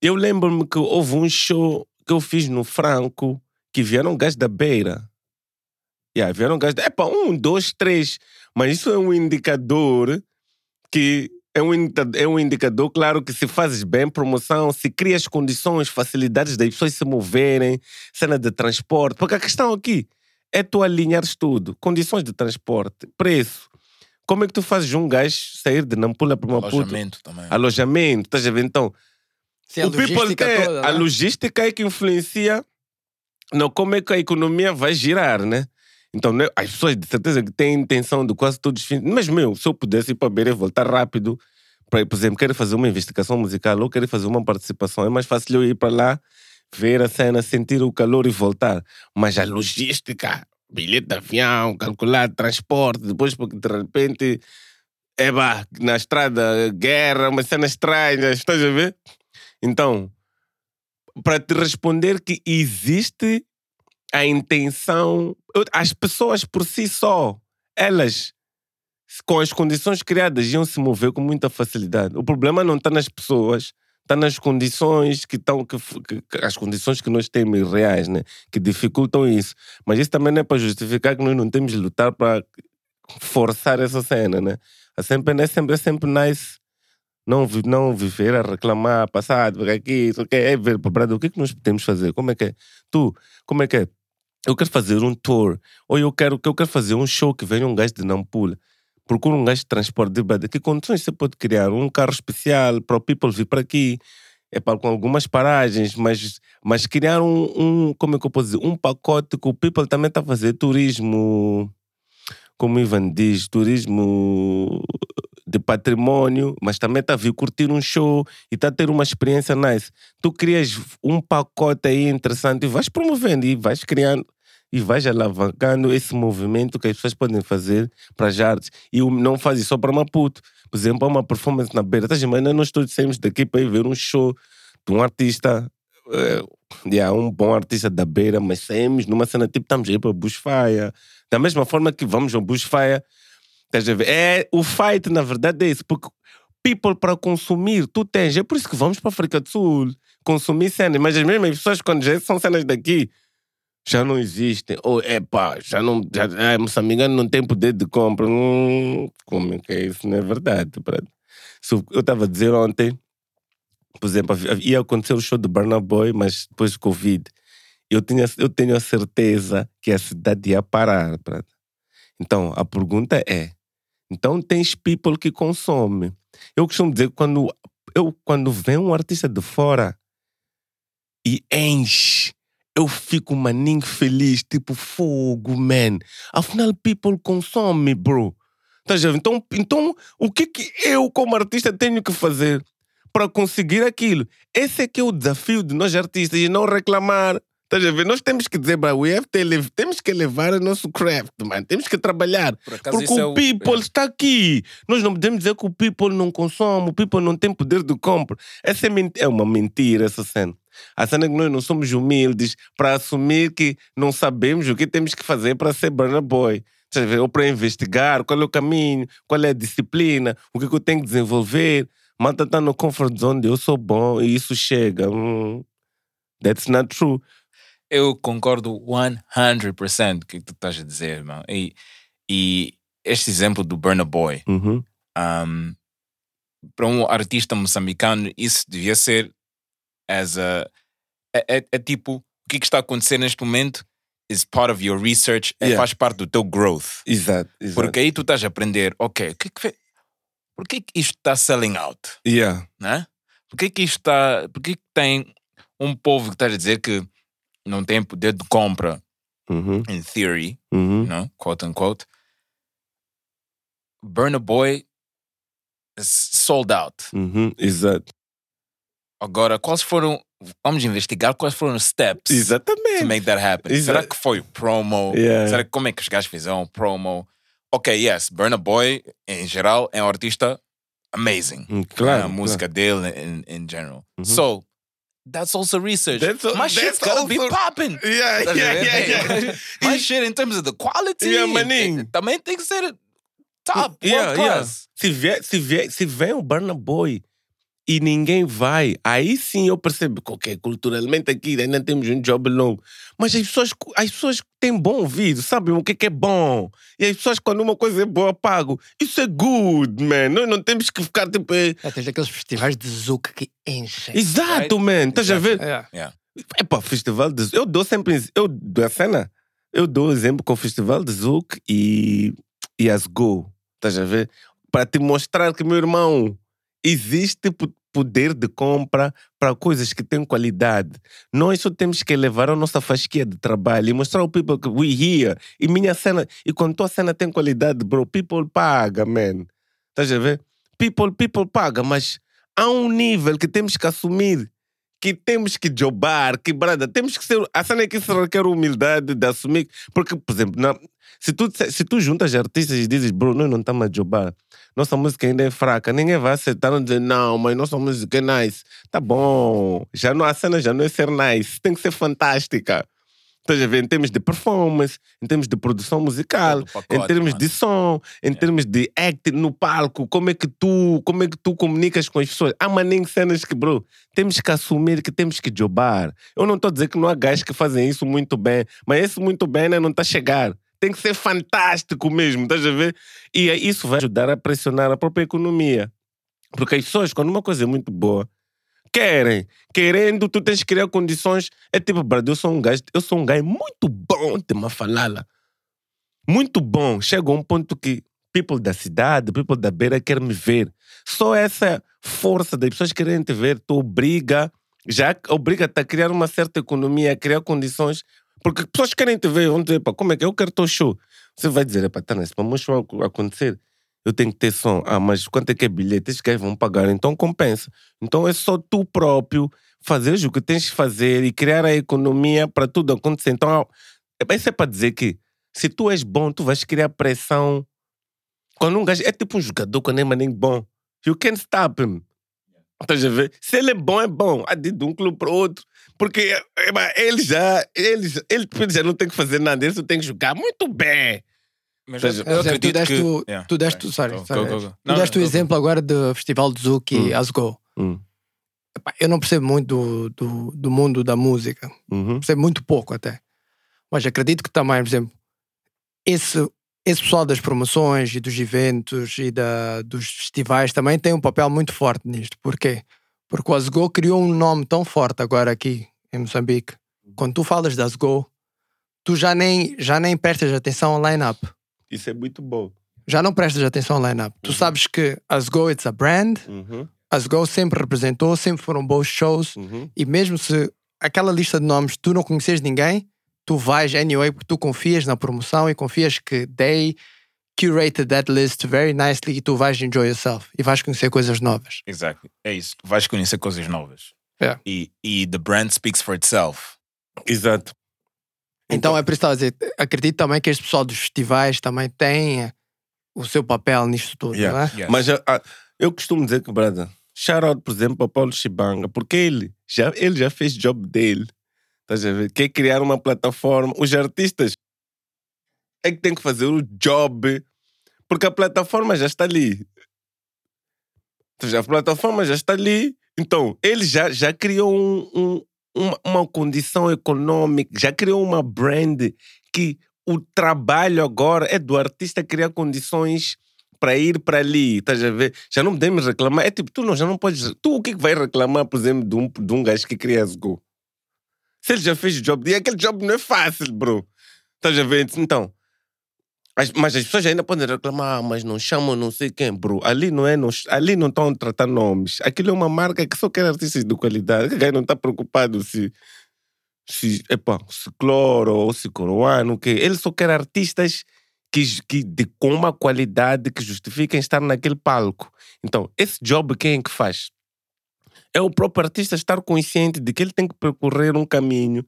eu lembro-me que houve um show que eu fiz no Franco que vieram gajos da beira. Yeah, vieram gajos da... Epa, um, dois, três. Mas isso é um indicador que... É um, é um indicador, claro, que se fazes bem promoção, se crias condições, facilidades das pessoas se moverem, cena de transporte. Porque a questão aqui é tu alinhares tudo. Condições de transporte, preço. Como é que tu fazes um gajo sair de Nampula para Maputo? Alojamento também. Alojamento, estás a ver? Então, Sim, a o people logística tem- toda. a né? logística é que influencia no como é que a economia vai girar, né? Então, né, as pessoas de certeza que têm intenção de quase todos os fins. Mas, meu, se eu pudesse ir para Beira e voltar rápido, para, por exemplo, quero fazer uma investigação musical ou quero fazer uma participação, é mais fácil eu ir para lá, ver a cena, sentir o calor e voltar. Mas a logística, bilhete de avião, calcular transporte, depois porque de repente, é bah, na estrada, guerra, uma cena estranha, estás a ver? Então, para te responder que existe a intenção, as pessoas por si só, elas, com as condições criadas, iam se mover com muita facilidade. O problema não está nas pessoas, está nas condições que estão, que, que- as condições que nós temos reais, né? que dificultam isso. Mas isso também não é para justificar que nós não temos de lutar para forçar essa cena, né? A sempre, é sempre, é sempre nice não, não viver a reclamar, passado, porque aqui, isso aqui, é ver, brother, o que é que nós podemos fazer? Como é que é? Tu, como é que é? Eu quero fazer um tour, ou eu quero, eu quero fazer um show que venha um gajo de Nampula. Procura um gajo de transporte de brother. Que condições você pode criar? Um carro especial para o people vir para aqui. É para, com algumas paragens, mas, mas criar um, um, como é que eu posso dizer? Um pacote que o people também está a fazer turismo, como o Ivan diz, turismo de patrimônio, mas também está a vir curtir um show e está a ter uma experiência nice. Tu crias um pacote aí interessante e vais promovendo e vais criando e vais alavancando esse movimento que as pessoas podem fazer para as artes. E não faz isso só para Maputo. Por exemplo, há uma performance na beira. Estás a imaginar, nós todos saímos daqui para ir ver um show de um artista, eh, yeah, um bom artista da beira, mas saímos numa cena tipo, estamos a ir para Bushfire. Da mesma forma que vamos ao Bushfire, estás a ver? É, o fight, na verdade, é isso, porque people para consumir, tu tens. É por isso que vamos para a África do Sul consumir cenas, mas as mesmas pessoas, quando já são cenas daqui, já não existem. Ou, é pá, já não. Já, ah, moçambicano não tem poder de compra. Hum, como é que é isso? Não é verdade. eu estava a dizer ontem, por exemplo, ia acontecer o show do Burna Boy, mas depois do Covid. Eu, tinha, eu tenho a certeza que a cidade ia parar. Então, a pergunta é: então tens people que consomem. Eu costumo dizer que quando, eu, quando vem um artista de fora e enche, eu fico maninho feliz, tipo fogo, man. Afinal, people consomem, bro. Ver? Então, então, o que que eu, como artista, tenho que fazer para conseguir aquilo? Esse é que é o desafio de nós artistas e não reclamar. Estás a ver? Nós temos que dizer, have to live- temos que levar o nosso craft, man. Temos que trabalhar. Por acaso, Porque isso é o people é. está aqui. Nós não podemos dizer que o people não consome, o people não tem poder de compra. Essa é, ment- é uma mentira, essa cena. A cena é que nós não somos humildes para assumir que não sabemos o que temos que fazer para ser Burna Boy. Estás a ver? Ou para investigar qual é o caminho, qual é a disciplina, o que, é que eu tenho que desenvolver. Malta está no comfort zone de eu sou bom e isso chega. Hum, that's not true. Eu concordo 100% com o que tu estás a dizer, irmão. E, e este exemplo do Burna Boy, Uhum. um, para um artista moçambicano, isso devia ser as a. É, é- é tipo, o que, que está a acontecer neste momento is part of your research, é, Yeah. faz parte do teu growth. Exato, exato. Porque aí tu estás a aprender, ok, que que fe- por que, que isto está selling out? Yeah. Né? Por que, que isto está. Por que, que tem um povo que está a dizer que não tem poder de compra, Uhum. in theory, Uhum. you know, quote unquote. Burna Boy is sold out. Uhum. Exato. Agora, quais foram. Vamos investigar quais foram os steps to Exatamente. make that happen. Exato. Será que foi o promo? Yeah. Será que como é que os gajos fizeram o promo? Ok, yes, Burna Boy, em geral, é um artista amazing. Hum, Claro. a música dele in, in general. So, that's also research. That's al- My shit's gotta be popping. claro. Yeah, yeah, yeah, yeah. My shit in terms of the quality Yeah, eh, maninho. também tem que ser top, Yeah, yeah. Se, vier, se, vier, se vem o Burna Boy e ninguém vai, aí sim eu percebo que, ok, culturalmente aqui ainda temos um job longo. Mas as pessoas, as pessoas têm bom ouvido, sabem o que é, que é bom. E as pessoas, quando uma coisa é boa, pagam. Isso é good, man. Nós não temos que ficar tipo. eh, É, tens aqueles festivais de Zouk que enchem. Exato, Right? man. Estás a ver? É. Epá, festival de Eu dou sempre. Eu dou a cena. Eu dou exemplo com o festival de Zouk e, e as Go. Estás a ver? Para te mostrar que, meu irmão, existe po- poder de compra para coisas que têm qualidade. Nós só temos que levar a nossa fasquia de trabalho e mostrar ao people que we here. E minha cena. E quando tua cena tem qualidade, bro, people paga, man. Estás a ver? People, people paga, mas há um nível que temos que assumir que temos que jobar, que brada, temos que ser. A cena é que isso requer humildade de assumir. Porque, por exemplo, na- se, tu, se tu juntas artistas e dizes, bro, nós não estamos a jobar, nossa música ainda é fraca, ninguém vai aceitar não dizer, não, mas nossa música é nice. Tá bom, já não, a cena já não é ser nice, tem que ser fantástica. Estás a ver? Em termos de performance, em termos de produção musical, o pacote, em termos mano. de som, em termos de acting no palco, como é que tu, como é que tu comunicas com as pessoas. Há maninho cenas que, bro, temos que assumir que temos que jobar. Eu não estou a dizer que não há gajos que fazem isso muito bem, mas esse muito bem né, não está a chegar. Tem que ser fantástico mesmo, estás a ver? E aí isso vai ajudar a pressionar a própria economia. Porque as pessoas, quando uma coisa é muito boa, querem. Querendo, tu tens que criar condições. É tipo, brother, eu sou um gajo, eu sou um gajo muito bom de uma falala. Muito bom. Chega a um ponto que people da cidade, people da beira querem me ver. Só essa força das pessoas querem te ver, tu obriga, já obriga-te a criar uma certa economia, a criar condições. Porque as pessoas querem te ver, vão dizer, como é que eu quero teu show? Você vai dizer, tá, para o meu show acontecer, eu tenho que ter som. Ah, mas quanto é que é bilhete? Esses gajos vão pagar, então compensa. Então é só tu próprio fazer o que tens que fazer e criar a economia para tudo acontecer. Então, é- isso é para dizer que se tu és bom, tu vais criar pressão. Quando um gajo é tipo um jogador quando é maninho bom, you can't stop him. Estás a ver? Se ele é bom, é bom. Ah, de de um clube para outro. Porque é, pá, ele já, ele, ele já não tem que fazer nada, ele só tem que jogar muito bem. Mas Seja, eu exemplo, tu acredito deste, que... o- Yeah, tu deste, right. sorry, Go, sorry, go, go, go. tu deste não, o exemplo agora do Festival de Zouk e Hum. Asgo. Hum. Epá, Eu não percebo muito do, do, do mundo da música. Uhum. Percebo muito pouco até. Mas acredito que também, por exemplo, esse, esse pessoal das promoções e dos eventos e da, dos festivais também tem um papel muito forte nisto. Porquê? Porque o Asgo criou um nome tão forte agora aqui em Moçambique. Quando tu falas da Asgo, tu já nem, já nem prestas atenção ao line-up. Isso é muito bom. Já não prestas atenção ao line-up. Tu sabes que Asgo it's a brand, Uhum. Asgo sempre representou, sempre foram bons shows. Uhum. E mesmo se aquela lista de nomes tu não conheces ninguém, tu vais anyway porque tu confias na promoção e confias que they curated that list very nicely e tu vais enjoy yourself e vais conhecer coisas novas. Exactly. É isso. Tu vais conhecer coisas novas. É. E, e the brand speaks for itself. Exato. Então, é por isso que estava a dizer, acredito também que este pessoal dos festivais também tem eh, o seu papel nisto tudo, Yeah. não é? Yes. Mas ah, ah, eu costumo dizer que, brother, shout out, por exemplo, ao Paulo Chibanga, porque ele já, ele já fez job dele. Estás a ver? Quer criar uma plataforma. Os artistas é que tem que fazer o job, porque a plataforma já está ali. A plataforma já está ali, então ele já, já criou um- um- uma, uma condição econômica, já criou uma brand que o trabalho agora é do artista criar condições para ir para ali, estás a ver? Já não podemos reclamar. É tipo, tu não, já não podes. Tu o que, que vai reclamar, por exemplo, de um, de um gajo que cria Go? Se ele já fez o job, e aquele job não é fácil, bro. Estás a ver? Então, as- mas as pessoas ainda podem reclamar, "Ah, mas não chamam não sei quem, bro. Ali não é, não, ali não estão a tratar nomes. Aquilo é uma marca que só quer artistas de qualidade. O não está preocupado se, se, epa, se cloro ou se coroano, o quê. Ele só quer artistas que, que de, com uma qualidade que justifiquem estar naquele palco. Então, esse job quem é que faz? É o próprio artista estar consciente de que ele tem que percorrer um caminho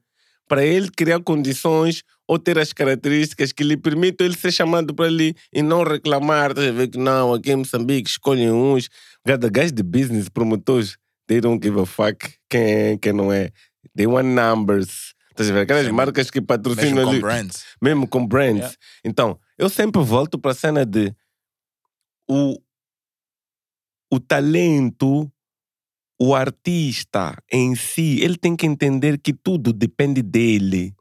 para ele criar condições ou ter as características que lhe permitam ele ser chamado para ali e não reclamar, estás a ver que não, aqui em Moçambique escolhem uns, gajo de business, promotores, they don't give a fuck quem é, quem não é. They want numbers. Estás a ver? Aquelas Sim. marcas que patrocinam Mesmo com ali brands. mesmo com brands. Yeah. Então, eu sempre volto para a cena de o, o talento, o artista em si, ele tem que entender que tudo depende dele.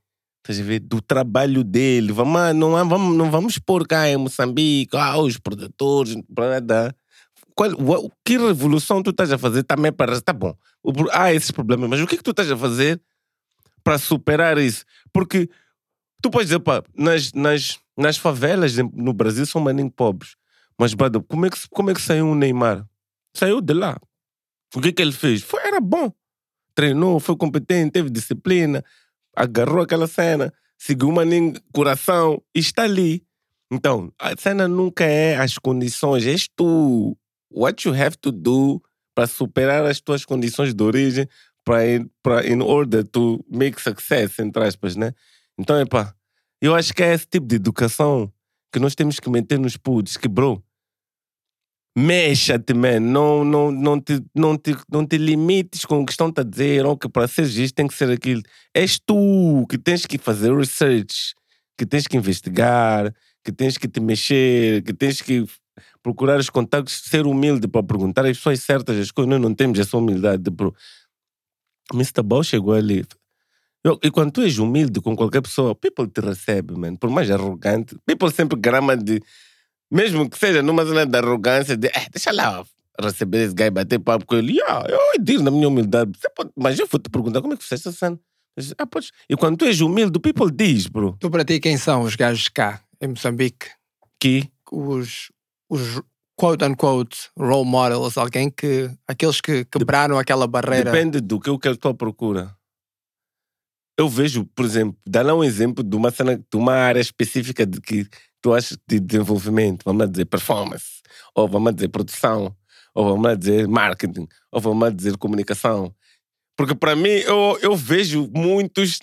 Estás a ver? Do trabalho dele. Vamos, ah, não, vamos, não vamos pôr cá em Moçambique, ah, os produtores, blá. Qual, o- que revolução tu estás a fazer também para. Tá bom, há esses problemas, mas o que é que tu estás a fazer para superar isso? Porque tu podes dizer, pá, nas, nas, nas favelas no Brasil são maninho pobres. Mas, como é, que, como é que saiu o Neymar? Saiu de lá. O que que ele fez? Foi, era bom. Treinou, foi competente, teve disciplina, agarrou aquela cena, seguiu maninho coração e está ali. Então, a cena nunca é as condições, és tu. What you have to do para superar as tuas condições de origem para in order to make success, entre aspas, né? Então, é pá, eu acho que é esse tipo de educação que nós temos que meter nos putos, que, bro, mexa-te, man, não, não, não, te, não, te, não te limites com o que estão a dizer, ou que para ser isto tem que ser aquilo. És tu que tens que fazer research, que tens que investigar, que tens que te mexer, que tens que procurar os contactos, ser humilde para perguntar as pessoas certas as coisas. Nós não temos essa humildade, bro. Mr. Ball chegou ali. Eu- e quando tu és humilde com qualquer pessoa, people te recebe, man. Por mais arrogante, people sempre grama de. Mesmo que seja numa zona de arrogância, de eh, deixa lá receber esse gajo, bater papo com ele. Yeah, eu dir na minha humildade. Você pode, mas eu vou te perguntar como é que você está sendo. Ah, podes. E quando tu és humilde, o people diz, bro, Tu para ti, quem são os gajos cá, em Moçambique? que Os, os quote-unquote role models, alguém que. aqueles que quebraram aquela barreira. Depende do que eu quero estou à procura. Eu vejo, por exemplo, dá lá um exemplo de uma cena, de uma área específica de que tu achas de desenvolvimento, vamos lá dizer performance, ou vamos lá dizer produção, ou vamos lá dizer marketing, ou vamos lá dizer comunicação. Porque para mim, eu, eu vejo muitos,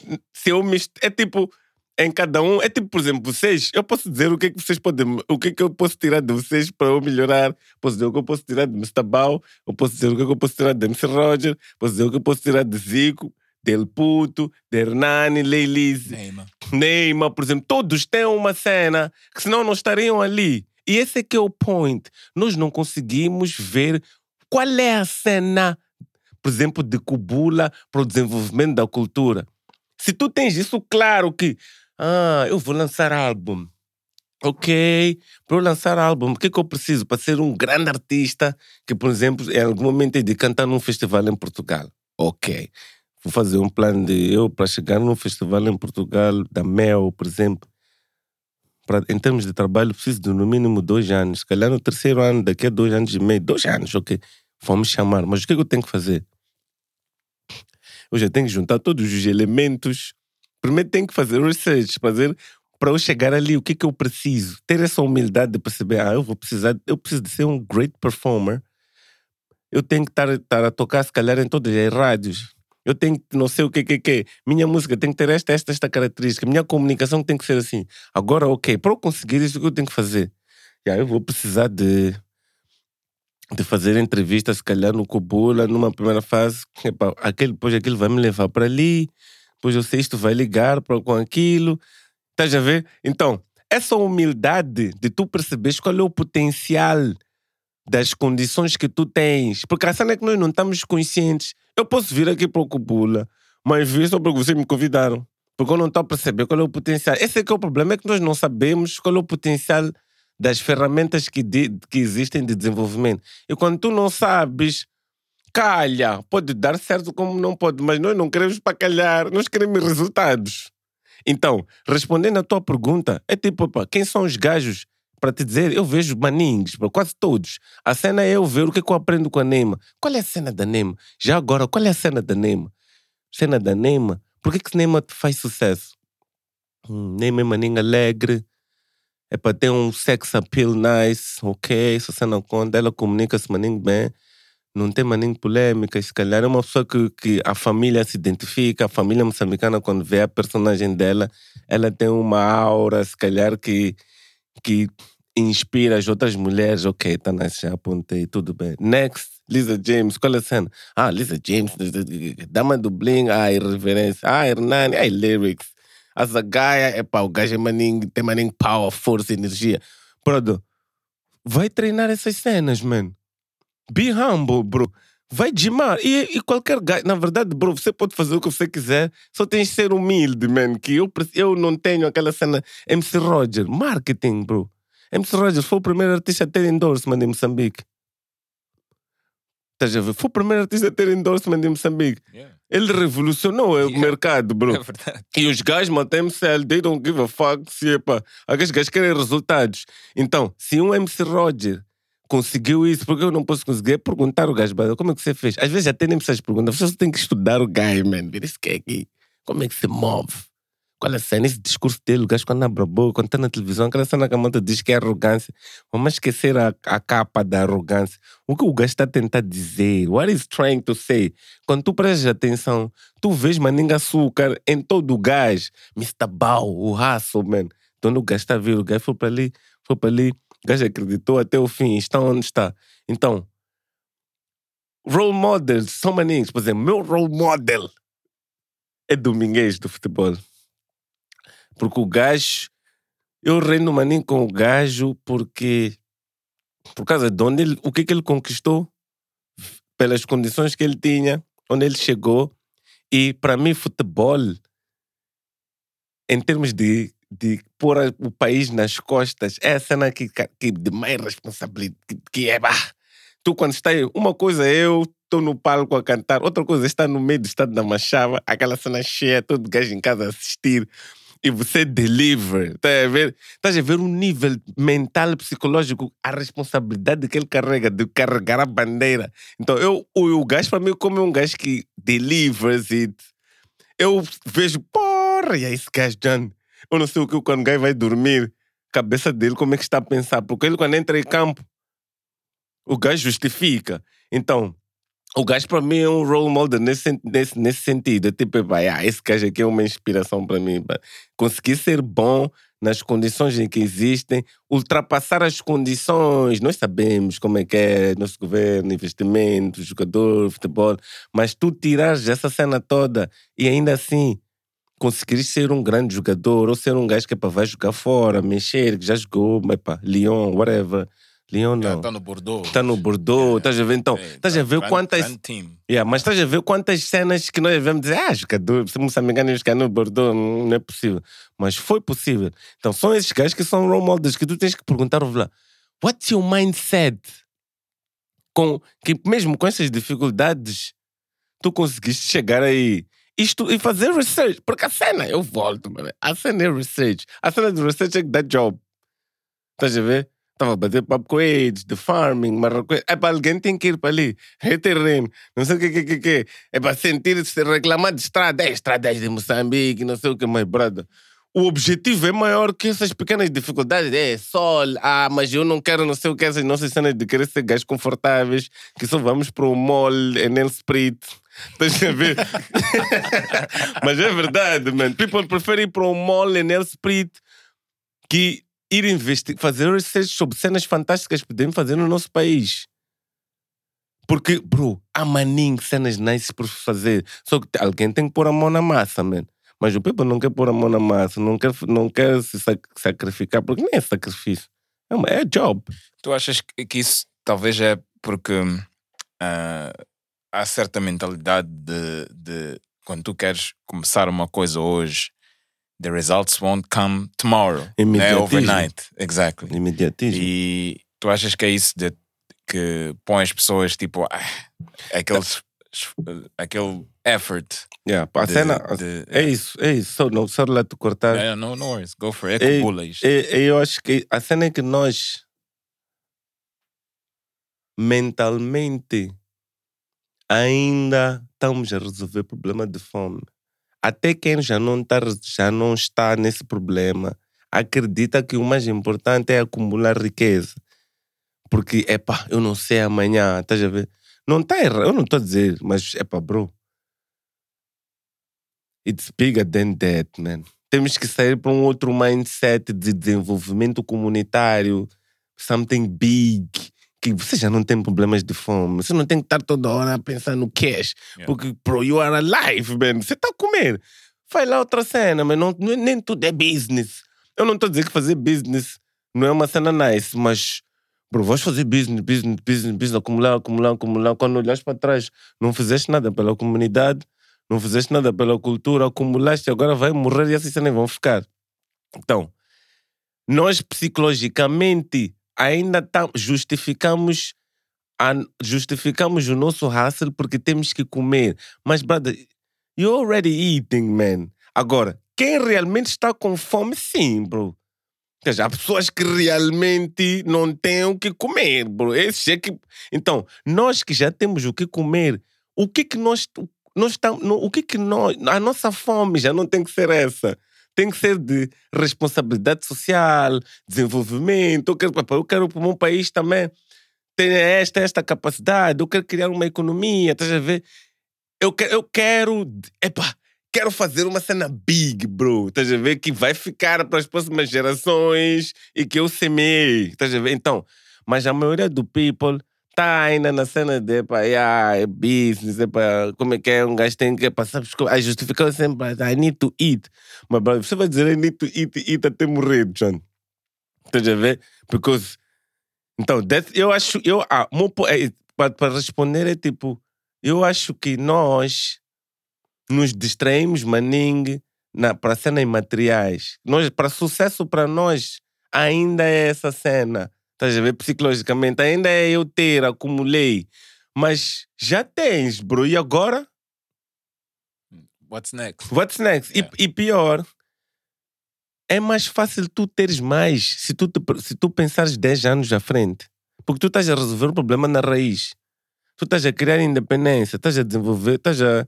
me, é tipo, em cada um, é tipo, por exemplo, vocês, eu posso dizer o que é que vocês podem, o que é que eu posso tirar de vocês para eu melhorar, posso dizer o que eu posso tirar de Mr. Bau, eu posso dizer o que é que eu posso tirar de MC Roger, posso dizer o que eu posso tirar de Zico, Del Puto, de Hernani, Leilize, Neymar. Neymar, por exemplo, todos têm uma cena que senão não estariam ali. E esse é que é o point. Nós não conseguimos ver qual é a cena, por exemplo, de Cubula para o desenvolvimento da cultura. Se tu tens isso claro que, ah, eu vou lançar álbum. Ok, para eu lançar álbum, o que é que eu preciso para ser um grande artista que, por exemplo, em algum momento é de cantar num festival em Portugal? Ok, vou fazer um plano de eu para chegar num festival em Portugal, da Mel, por exemplo. Pra, em termos de trabalho, preciso de no mínimo dois anos. Se calhar no terceiro ano, daqui a dois anos e meio, dois anos, ok. Vamos chamar. Mas o que é que eu tenho que fazer? Eu já tenho que juntar todos os elementos. Primeiro tenho que fazer research, fazer para eu chegar ali, o que é que eu preciso? Ter essa humildade de perceber, ah, eu vou precisar, eu preciso de ser um great performer. Eu tenho que estar, estar a tocar, se calhar, em todas as rádios. Eu tenho que, não sei o que, que, que. Minha música tem que ter esta, esta, esta característica. Minha comunicação tem que ser assim. Agora, ok, para eu conseguir isso, o que eu tenho que fazer? Eu vou precisar de, de fazer entrevista, se calhar, no Cobula, numa primeira fase. Epa, aquele, depois aquilo vai me levar para ali. Depois eu sei, isto vai ligar pra, com aquilo. Estás a ver? Então, essa humildade de tu perceberes qual é o potencial das condições que tu tens. Porque a cena é que nós não estamos conscientes. Eu posso vir aqui para o Cupula, mas vir só porque vocês me convidaram. Porque eu não estou a perceber qual é o potencial. Esse é que é o problema, é que nós não sabemos qual é o potencial das ferramentas que, de- que existem de desenvolvimento. E quando tu não sabes, calha, pode dar certo como não pode, mas nós não queremos para calhar, nós queremos resultados. Então, respondendo à tua pergunta, é tipo, pá, quem são os gajos para te dizer? Eu vejo maninhos, pá, quase todos. A cena é eu ver o que, é que eu aprendo com a Neima. Qual é a cena da Neima? Já agora, qual é a cena da Neima? Cena da Neima? Por que, que Neima te faz sucesso? Hum, Neima é maninho alegre, é para ter um sex appeal nice, ok, se você não conta, ela comunica-se maninho bem, não tem maninho polêmica, se calhar é uma pessoa que, que a família se identifica, a família moçambicana quando vê a personagem dela, ela tem uma aura, se calhar que, que inspira as outras mulheres, ok, tá nice, já apontei, tudo bem. Next, Lisa James, qual é a cena? Ah, Lisa James, dama do bling, ah, irreverência, ah, Hernani, ah, lyrics. A Zagaia, é pá, o gajo é tem maninho power, força, energia. Brother, vai treinar essas cenas, man. Be humble, bro. Vai gimar. E, e qualquer gajo, na verdade, bro, você pode fazer o que você quiser, só tens de ser humilde, man. Que eu, eu não tenho aquela cena MC Roger. Marketing, bro. MC Roger foi o primeiro artista a ter endorsement em Moçambique. Estás a ver? Foi o primeiro artista a ter endorsement em Moçambique. Ele revolucionou o Yeah. mercado, bro. *laughs* É verdade. E os gajos matam MCL, they don't give a fuck se é pá. Aqueles gajos querem resultados. Então, se um MC Roger conseguiu isso, por que eu não posso conseguir? É perguntar o gajo, "Brother, como é que você fez? Às vezes até nem precisas perguntar, você só tem que estudar o gajo, man. Ver isso que é aqui. Como é que se move? Qual é a cena? Esse discurso dele, o gajo quando abre a boca, quando está na televisão, aquela cena que a malta diz que é arrogância. Vamos esquecer a, a capa da arrogância. O que o gajo está a tentar dizer? What is trying to say? Quando tu prestas atenção, tu vês maninga açúcar em todo o gás. Mr. Bao, o raço, man. Então o gajo está a o gajo foi para ali, foi para ali, o gajo acreditou até o fim, está onde está. Então, role models são maninhos. Por exemplo, meu role model é Domingues do futebol. Porque o gajo, eu reino maninho com o gajo porque, por causa de onde ele, o que, que ele conquistou, pelas condições que ele tinha, onde ele chegou. E para mim, futebol, em termos de, de pôr o país nas costas, é a cena que, que de mais responsabilidade, que, que é. Bah, tu, quando está aí, uma coisa é eu estou no palco a cantar, outra coisa é estar no meio do estado da Machava, aquela cena cheia, todo gajo em casa a assistir. E você deliver, tá a ver? Estás a ver um nível mental psicológico, a responsabilidade que ele carrega de carregar a bandeira. Então, eu, o, o gajo, para mim, como é um gajo que delivers it, eu vejo, porra, e é esse gajo, John. Eu não sei o que quando o gajo vai dormir, cabeça dele, como é que está a pensar. Porque ele, quando entra em campo, o gajo justifica. Então, o gajo para mim é um role model nesse, nesse, nesse sentido. É tipo, vai, ah, esse gajo aqui é uma inspiração para mim. Conseguir ser bom nas condições em que existem, ultrapassar as condições. Nós sabemos como é que é nosso governo, investimento, jogador, futebol, mas tu tirares essa cena toda e ainda assim conseguires ser um grande jogador ou ser um gajo que pá, vai jogar fora, mexer, que já jogou, mas pá, Lyon, whatever. Lyon não. Está no Bordeaux. Está no Bordeaux, estás a ver? Então, É, estás a ver grande- quantas. grande team. Yeah, mas estás a ver quantas cenas que nós devemos dizer, ah, jogador, se moçambicano ia jogar no Bordeaux, não é possível. Mas foi possível. Então, são esses gajos que são role models que tu tens que perguntar ao lá, what's your mindset? Com, que mesmo com essas dificuldades, tu conseguiste chegar aí. Isto, e fazer research, porque a cena, eu volto, mano. A cena é research. A cena de research é que dá job. Estás a ver? Estava a bater papo com eles, de farming, marroquês. É para alguém tem que ir para ali. É terreno, não sei o que, que, que, que. É para sentir-se reclamar de estrada. É estradas de Moçambique, não sei o que mais, brother. O objetivo é maior que essas pequenas dificuldades. É sol, ah, mas eu não quero não sei o que, essas nossas cenas de querer ser gajos confortáveis, que só vamos para o mall em El Sprit. *laughs* Estás a ver? *laughs* mas é verdade, man. People preferem ir para um mall El Sprit que ir investir, fazer research sobre cenas fantásticas que podemos fazer no nosso país. Porque, bro, há maninho cenas nice por fazer. Só que alguém tem que pôr a mão na massa, man. Mas o people não quer pôr a mão na massa, não quer, não quer se sac- sacrificar, porque nem é sacrifício. É, uma, é job. Tu achas que isso talvez é porque ah, há certa mentalidade de, de quando tu queres começar uma coisa hoje, the results won't come tomorrow, né? Overnight, exactly. Imediatismo. E tu achas que é isso de, que põe as pessoas tipo ah, aquele, aquele effort? Yeah, a de- cena, de- é isso, é isso. Só, não, só lá te cortar. Yeah, no, no worries, go for it. É Ei, que pula isto. É- é- eu acho que a cena é que nós mentalmente ainda estamos a resolver problema de fome. Até quem já não, tá, já não está nesse problema acredita que o mais importante é acumular riqueza. Porque, epá, eu não sei amanhã, estás a ver? Não está errado, eu não estou a dizer, mas, epá, bro. It's bigger than that, man temos que sair para um outro mindset de desenvolvimento comunitário, something big, que você já não tem problemas de fome, você não tem que estar toda hora a pensar no cash, Yeah. porque, bro, you are alive, man, você está a comer. Faz lá outra cena, mas não, não- nem tudo é business. Eu não estou a dizer que fazer business não é uma cena nice, mas, bro, vais fazer business, business, business, business, acumular, acumular, acumular. Quando olhas para trás, não fizeste nada pela comunidade, não fizeste nada pela cultura, acumulaste, agora vai morrer e assim nem vão ficar. Então, nós psicologicamente ainda tam- justificamos a- justificamos o nosso hustle porque temos que comer. Mas, brother, you're already eating, man. Agora, quem realmente está com fome, sim, bro. Quer dizer, há pessoas que realmente não têm o que comer, bro. Esse é que... Então, nós que já temos o que comer, o que que nós... nós o que que nós... A nossa fome já não tem que ser essa. Tem que ser de responsabilidade social, desenvolvimento. Eu quero, eu quero para o meu país também ter esta, esta capacidade. Eu quero criar uma economia, estás a ver? Eu quero, eu quero, epá, quero fazer uma cena big, bro. Estás a ver? Que vai ficar para as próximas gerações e que eu semeei. Estás a ver? Então, mas a maioria do people tá ainda na cena de, epá, yeah, é business, epá, como é que é? Um gajo tem que, sabes, como- a justificação sempre, I need to eat. Mas, bro, você vai dizer, I need to eat, eat até morrer, John. Estás a ver? Because, então, eu acho, eu, ah, meu é, para, responder é tipo, eu acho que nós nos distraímos maningue na, para cena em materiais. Nós, para sucesso para nós, ainda é essa cena. Estás a ver? Psicologicamente, ainda é eu ter, acumulei. Mas já tens, bro. E agora? What's next? What's next? E- Yeah. E, pior, é mais fácil tu teres mais se tu, te- se tu pensares 10 anos à frente. Porque tu estás a resolver o problema na raiz. Tu estás a criar independência, estás a desenvolver, estás a,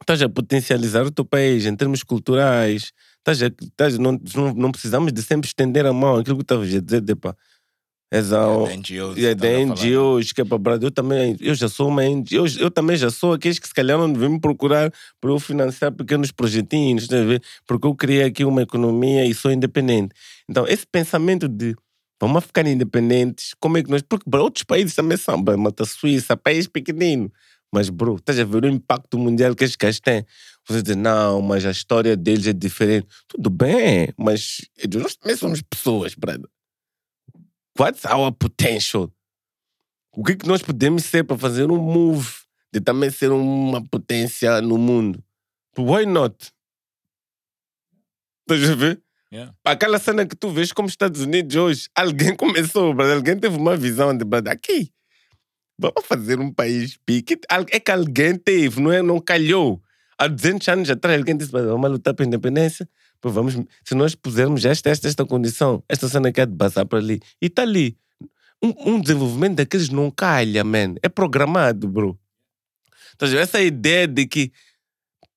estás a potencializar o teu país em termos culturais. Estás a, estás, não, não, não precisamos de sempre estender a mão. Aquilo que estavas a dizer, de, pá, Yeah, the NGOs, e é da. NGOs, que é para Brasil. Eu também, eu já sou uma NGO, eu, eu também já sou aqueles que se calhar não devem me procurar para eu financiar pequenos projetinhos, ver? Porque eu criei aqui uma economia e sou independente. Então, esse pensamento de vamos ficar independentes, como é que nós. Porque bro, outros países também são, mata Suíça, país pequenino. Mas, bro, estás a ver o impacto mundial que esses gajos têm? Você diz, não, mas a história deles é diferente. Tudo bem, mas nós também somos pessoas, brother. What's our potential? O que, que nós podemos ser para fazer um move de também ser uma potência no mundo? Why not? Estás a ver? Yeah. Aquela cena que tu vês como Estados Unidos hoje, *laughs* alguém começou, alguém teve uma visão de aqui. Vamos fazer um país pique. É que alguém teve, não, é? não calhou. Há 200 anos atrás, alguém disse: "Brother, vamos lutar pela independência. Pô, vamos, se nós pusermos esta, esta, esta condição, esta cena que é de passar para ali. E está ali. Um, um desenvolvimento daqueles não calha, man. É programado, bro. Então, essa ideia de que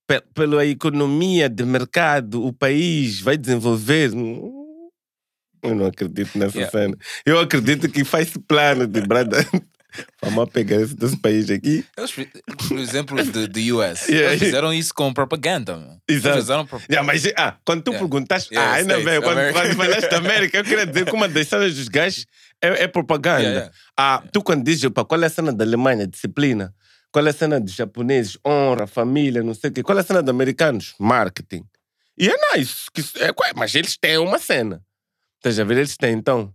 pe- pela economia de mercado o país vai desenvolver. hum, Eu não acredito nessa Yeah. cena. Eu acredito que faz plano de *laughs* brada. Vamos pegar esse desse país aqui. Eles, por exemplo, de, de US, *laughs* Yeah, eles fizeram isso com propaganda. mano. Eles Exato. fizeram pro- Yeah, mas ah, quando tu Yeah. perguntaste, ah, ainda States, bem, quando, falaste da América, eu queria dizer que uma das cenas dos gajos é, é propaganda. Ah, tu quando dizes, qual é a cena da Alemanha? Disciplina. Qual é a cena dos japoneses? Honra, família, não sei o quê. Qual é a cena dos americanos? Marketing. E é nice. Que, isso- é, mas eles têm uma cena. Estás a ver? Eles têm, então.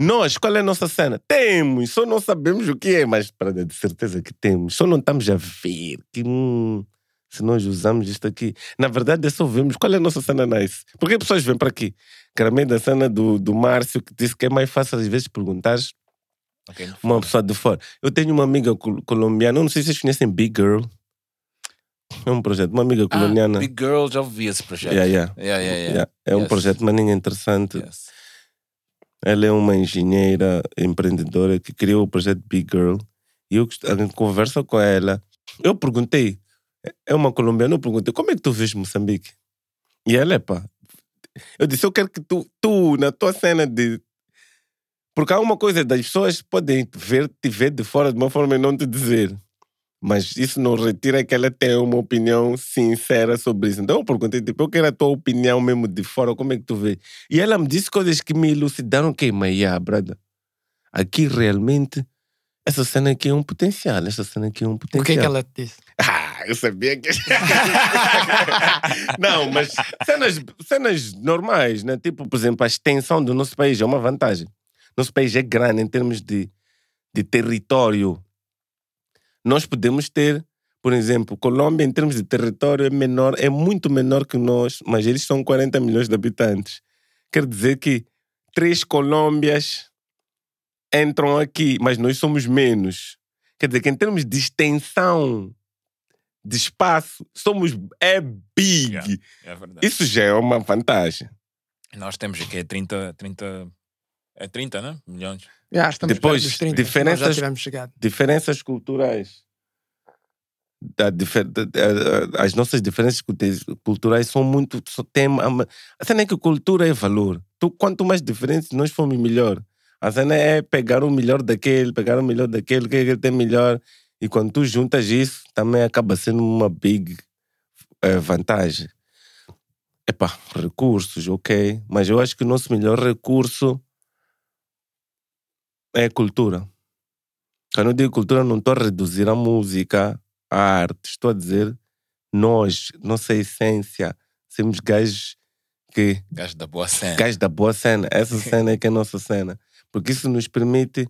Nós, qual é a nossa cena? Temos, só não sabemos o que é, mas para de certeza que temos. Só não estamos a ver que hum, se nós usamos isto aqui. Na verdade, é só vemos qual é a nossa cena nice. Porque as pessoas vêm para aqui. Caramelo da cena do, do Márcio, que disse que é mais fácil às vezes perguntar Ok, uma pessoa de fora. Eu tenho uma amiga col- colombiana, não sei se vocês conhecem Big Girl. É um projeto, uma amiga colombiana. Ah, Big Girl, já ouvi esse projeto. Yeah, yeah. Yeah, É um Yes. projeto maninho interessante. Yes. Ela é uma engenheira empreendedora que criou o projeto Big Girl. E eu conversa com ela. Eu perguntei, é uma colombiana, eu perguntei, como é que tu vês Moçambique? E ela, é pá. Eu disse, eu quero que tu, tu, na tua cena de. Porque há uma coisa das pessoas podem ver, te ver de fora de uma forma e não te dizer. Mas isso não retira que ela tenha uma opinião sincera sobre isso. Então eu perguntei, tipo, eu quero a tua opinião mesmo de fora, como é que tu vê? E ela me disse coisas que me elucidaram que, mas, yeah, brother, aqui realmente, essa cena aqui é um potencial, essa cena aqui é um potencial. O que é que ela te disse? *laughs* Ah, eu sabia que. *laughs* não, mas cenas, cenas normais, né? Tipo, por exemplo, a extensão do nosso país é uma vantagem. Nosso país é grande em termos de, de território. Nós podemos ter, por exemplo, Colômbia, em termos de território, é menor, é muito menor que nós, mas eles são 40 milhões de habitantes. Quer dizer que três Colômbias entram aqui, mas nós somos menos. Quer dizer que em termos de extensão de espaço, somos é big. Yeah. É verdade. Isso já é uma vantagem. Nós temos aqui 30, 30. É 30, né? Milhões. Já, Depois, perto dos 30, diferenças-. Diferenças culturais. Difer- as nossas diferenças cultu- culturais são muito. só Tem, a cena é que cultura é valor. Tu, quanto mais diferentes nós formos, melhor. A cena é pegar o melhor daquele, pegar o melhor daquele, o que é ele tem melhor. E quando tu juntas isso, também acaba sendo uma big eh, vantagem. Epá, recursos, ok. Mas eu acho que o nosso melhor recurso é cultura. Quando eu digo cultura, não estou a reduzir a música, a arte. Estou a dizer nós, nossa essência, somos gajos que Gajo da boa cena. gajos da boa cena. Essa *laughs* cena é que é a nossa cena. Porque isso nos permite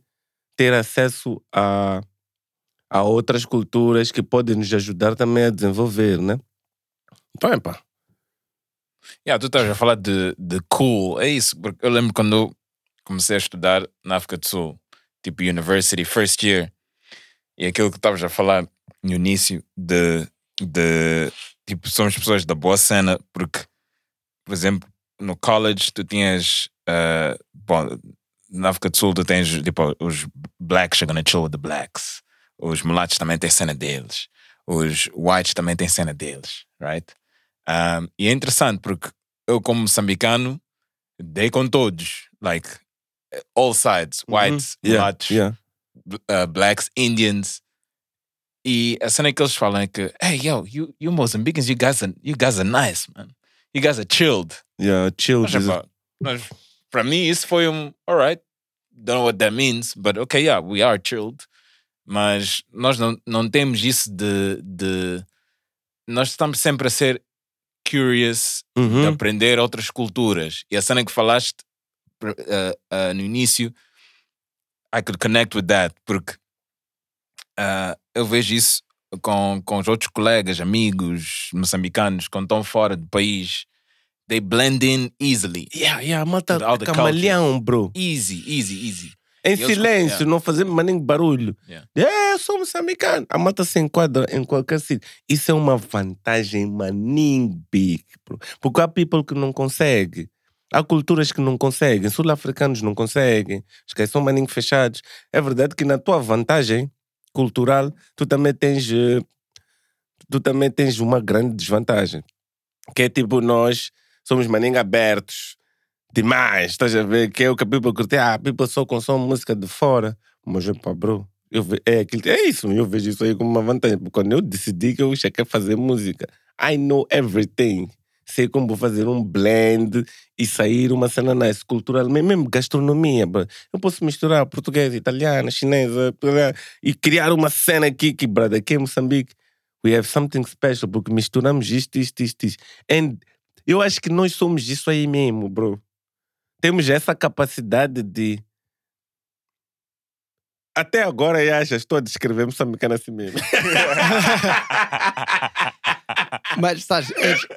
ter acesso a, a outras culturas que podem nos ajudar também a desenvolver, né? Então, epá. Yeah, tu estás a falar de, de cool. É isso, porque eu lembro quando comecei a estudar na África do Sul, tipo university, first year, e aquilo que estavas a falar no início de, de tipo, somos pessoas da boa cena, porque, por exemplo, no college tu tinhas, uh, bom, na África do Sul tu tens, tipo, os blacks are gonna chill with the blacks, os mulatos também têm cena deles, os whites também têm cena deles, right? Um, e é interessante porque eu, como moçambicano, dei com todos, like all sides, whites, Yeah, mulatos, yeah. uh, blacks, Indians. E a cena que eles falam é que, hey, yo, you, you Mozambicans, you guys, are, you guys are nice, man. You guys are chilled. Yeah, chill. Mas, mas para mim isso foi um, alright, don't know what that means, but okay, yeah, we are chilled. Mas nós não, não temos isso de, de. Nós estamos sempre a ser curious de Uhum. aprender outras culturas. E a cena que falaste uh, no início, I could connect with that, porque uh, eu vejo isso com, com os outros colegas, amigos moçambicanos, quando estão fora do país. They blend in easily. Yeah, yeah, a malta All the camaleão, bro. Easy, easy, easy. Em eles- silêncio, yeah. não fazendo mais nem barulho. Yeah. Eu sou moçambicano. A malta se enquadra em qualquer sítio. Isso é uma vantagem maninho big, bro. Porque há people que não conseguem. Há culturas que não conseguem. Sul-africanos não conseguem. Os que são maninho fechados. É verdade que na tua vantagem cultural, tu também tens... eh, Tu também tens uma grande desvantagem. Que é tipo nós somos maninho abertos demais, estás a ver? Que é o que a people curte. Ah, a people só consome música de fora. Mas, pá, bro, eu ve- é, aquilo, é isso, eu vejo isso aí como uma vantagem. Porque quando eu decidi que eu quero fazer música, I know everything. Sei como vou fazer um blend e sair uma cena nice, culturalmente, mesmo gastronomia. bro. Eu posso misturar português, italiano, chinesa blá, e criar uma cena aqui que, brother, aqui em Moçambique, we have something special, porque misturamos isto, isto, isto, isto. And eu acho que nós somos isso aí mesmo, bro. Temos essa capacidade de. Até agora, acho, estou a descrever moçambicano assim mesmo. *laughs* *laughs* Mas, sabes,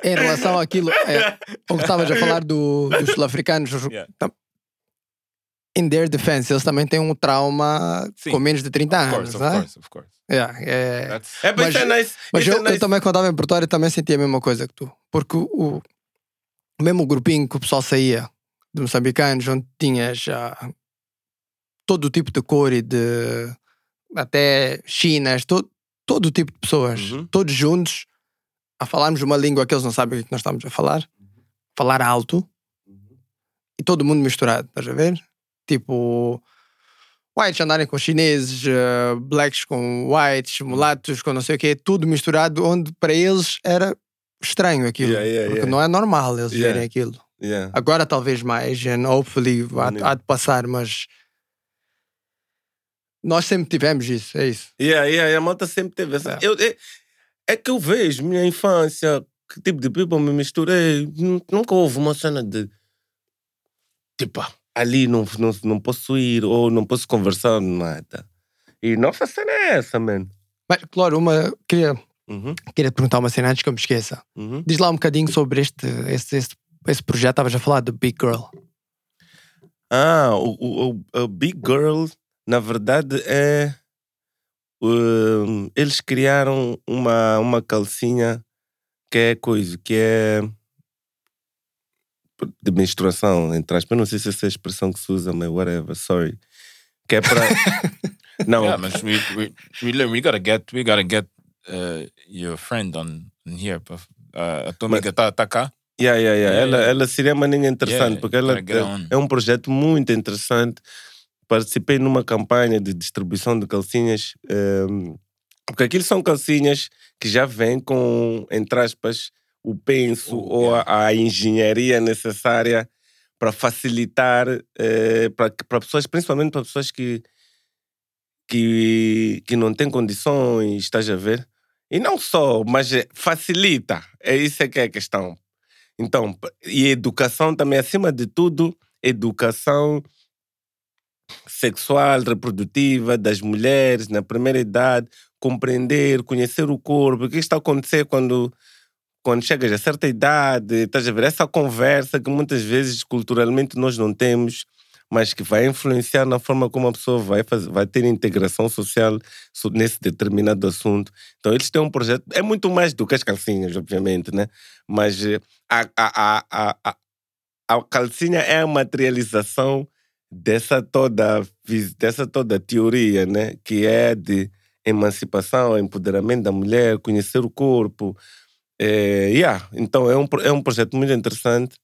em, em relação àquilo, é, o que estavas a falar do- dos sul-africanos, os- Yeah. in their defense, eles também têm um trauma Sim. com menos de 30 Of anos, course, of não é? course, of course. Yeah, é- É, mas, é nice. Mas isso eu, é nice. eu também, quando estava em Pretória, também sentia a mesma coisa que tu. Porque o, o mesmo grupinho que o pessoal saía de moçambicanos, onde tinhas já todo o tipo de cor e de até chinas, todo, todo o tipo de pessoas, Uhum. todos juntos, a falarmos uma língua que eles não sabem o que é que nós estamos a falar, falar alto e todo mundo misturado, estás a ver? Tipo, whites andarem com chineses, eh, blacks com whites, mulatos com não sei o quê, tudo misturado, onde para eles era estranho aquilo. Yeah, yeah, porque yeah. não é normal eles verem aquilo. Agora talvez mais, and hopefully há, há de passar, mas nós sempre tivemos isso, é isso. Yeah, yeah, a malta sempre teve essa. É. Eu, é, é que eu vejo minha infância, que tipo de people me misturei. nu- Nunca houve uma cena de tipo, ah, ali não, não, não posso ir ou não posso conversar, nada. E nossa cena é essa, man. Mas, claro, uma, queria, Uhum, queria te perguntar uma cena antes que eu me esqueça. uhum. Diz lá um bocadinho sobre este, este, este, esse projeto, estavas a falar do Big Girl. Ah, o, o, o- o Big Girl, na verdade, é. Um, eles criaram uma, uma calcinha que é coisa, que é. de menstruação, entre aspas. Não sei se essa é a expressão que se usa, mas whatever, sorry. Que é para. *laughs* não, yeah. We, we, we, gotta get, we gotta get uh, your friend on, on here. Uh, a tua amiga tá, tá cá? Yeah, yeah, yeah. Yeah, Ela, yeah. ela seria uma maninha interessante, porque ela on. é um projeto muito interessante. Participei numa campanha de distribuição de calcinhas, ehm, porque aquilo são calcinhas que já vêm com, entre aspas, o penso O- ou a, a engenharia necessária para facilitar eh, para pessoas, principalmente para pessoas que, que, que não têm condições, estás a ver? E não só, mas eh, facilita. É isso é que é a questão. Então, e educação também, acima de tudo, educação sexual, reprodutiva das mulheres na primeira idade, compreender, conhecer o corpo, o que está a acontecer quando, quando chegas a certa idade, estás a ver? Essa conversa que muitas vezes culturalmente nós não temos, mas que vai influenciar na forma como a pessoa vai, fazer, vai ter integração social so- nesse determinado assunto. Então, eles têm um projeto, é muito mais do que as calcinhas, obviamente, né? Mas eh, a, a, a, a, a, a calcinha é a materialização dessa toda, dessa toda teoria, né? Que é de emancipação, empoderamento da mulher, conhecer o corpo. É, yeah. Então, é um, é um projeto muito interessante.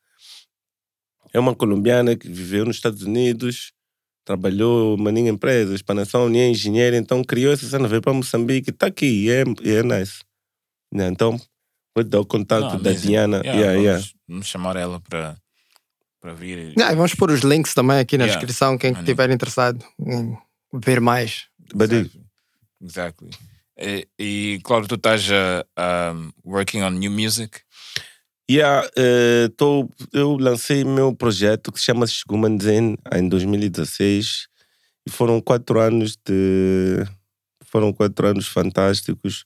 É uma colombiana que viveu nos Estados Unidos, trabalhou em empresas, para a nação, e é engenheira, então criou essa cena, veio para Moçambique, está aqui, é, é nice. Né, Então, vou dar o contato Ah, da. Diana. Yeah, Yeah, vamos, yeah. vamos chamar ela para para vir. Ah, vamos pôr os links também aqui na Yeah. descrição, quem estiver interessado em ver mais. Buddy. Exactly. exactly. E, e claro, tu estás uh, um, working on new music. Yeah, eh, tô, eu lancei meu projeto que se chama Shiguman Zen em 2016 e foram quatro anos de foram quatro anos fantásticos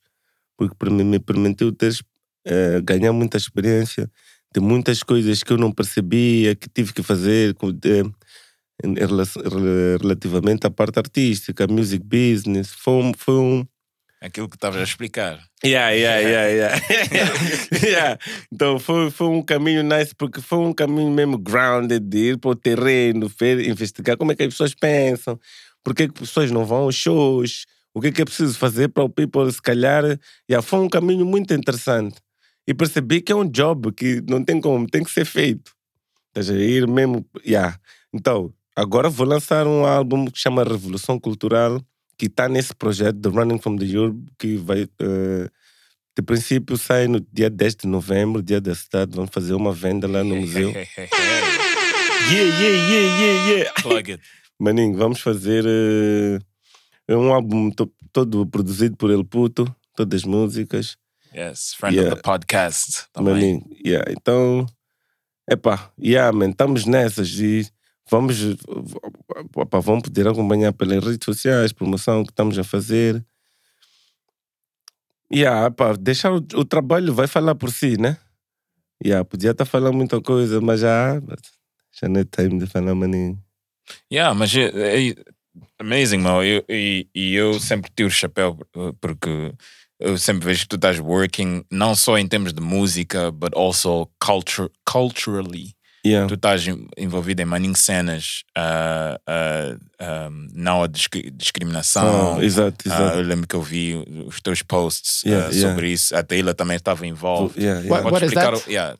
porque me permitiu ter eh, ganhar muita experiência de muitas coisas que eu não percebia que tive que fazer relativamente à parte artística, music business. Foi um, foi um Aquilo que estavas a explicar. Yeah, yeah, yeah, yeah. *laughs* yeah. Então foi, foi um caminho nice, porque foi um caminho mesmo grounded de ir para o terreno, ver, investigar como é que as pessoas pensam, porque é que as pessoas não vão aos shows, o que é que é preciso fazer para o people, se calhar. Yeah, foi um caminho muito interessante. E percebi que é um job que não tem como, tem que ser feito. Estás a ir mesmo. Yeah. Então, agora vou lançar um álbum que chama Revolução Cultural que está nesse projeto do Running from the Europe, que vai. eh, De princípio, sai no dia 10 de novembro, dia da cidade. Vamos fazer uma venda lá no museu. *laughs* Yeah, yeah, yeah, yeah, yeah. Plug it. Maninho, vamos fazer eh, um álbum to- todo produzido por El Puto, todas as músicas. Yes, friend Yeah. of the podcast. Maninho, yeah. Então, epá, yeah, man, estamos nessas e vamos, epá, vão poder acompanhar pelas redes sociais, promoção que estamos a fazer. Yeah, epá, deixar o, o trabalho vai falar por si, né? Yeah, podia estar falando muita coisa, mas já, já não é time de falar, maninho. Yeah, mas é, é amazing. Eu- E e eu sempre tiro o chapéu uh, porque eu sempre vejo que tu estás working não só em termos de música, but also culture, culturally. Yeah. Tu estás en- envolvido em maninho cenas, uh, uh, um, não a discri- discriminação. Ah, exato, Ah, exato. eu lembro que eu vi os teus posts Yeah, uh, yeah. sobre isso. A Taylor também estava involved. Yeah, yeah. What- what is explicar that? o- yeah,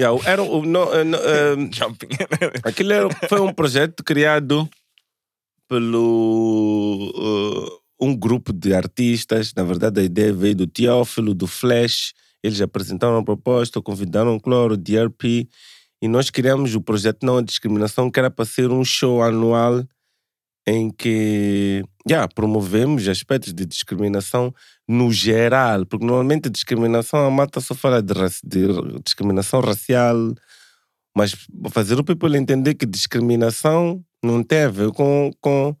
Yeah, era o, no, eh, no, eh, *laughs* jumping. *laughs* Aquilo era- foi um projeto criado pelo uh, um grupo de artistas. Na verdade, a ideia veio do Teófilo, do Flash. Eles apresentaram a proposta, convidaram o Cloro, o DRP, e nós criamos o projeto Não a Discriminação, que era para ser um show anual em que yeah, promovemos aspectos de discriminação no geral, porque normalmente a discriminação a mata só fala de, de discriminação racial, mas fazer o people entender que discriminação não tem a ver com, com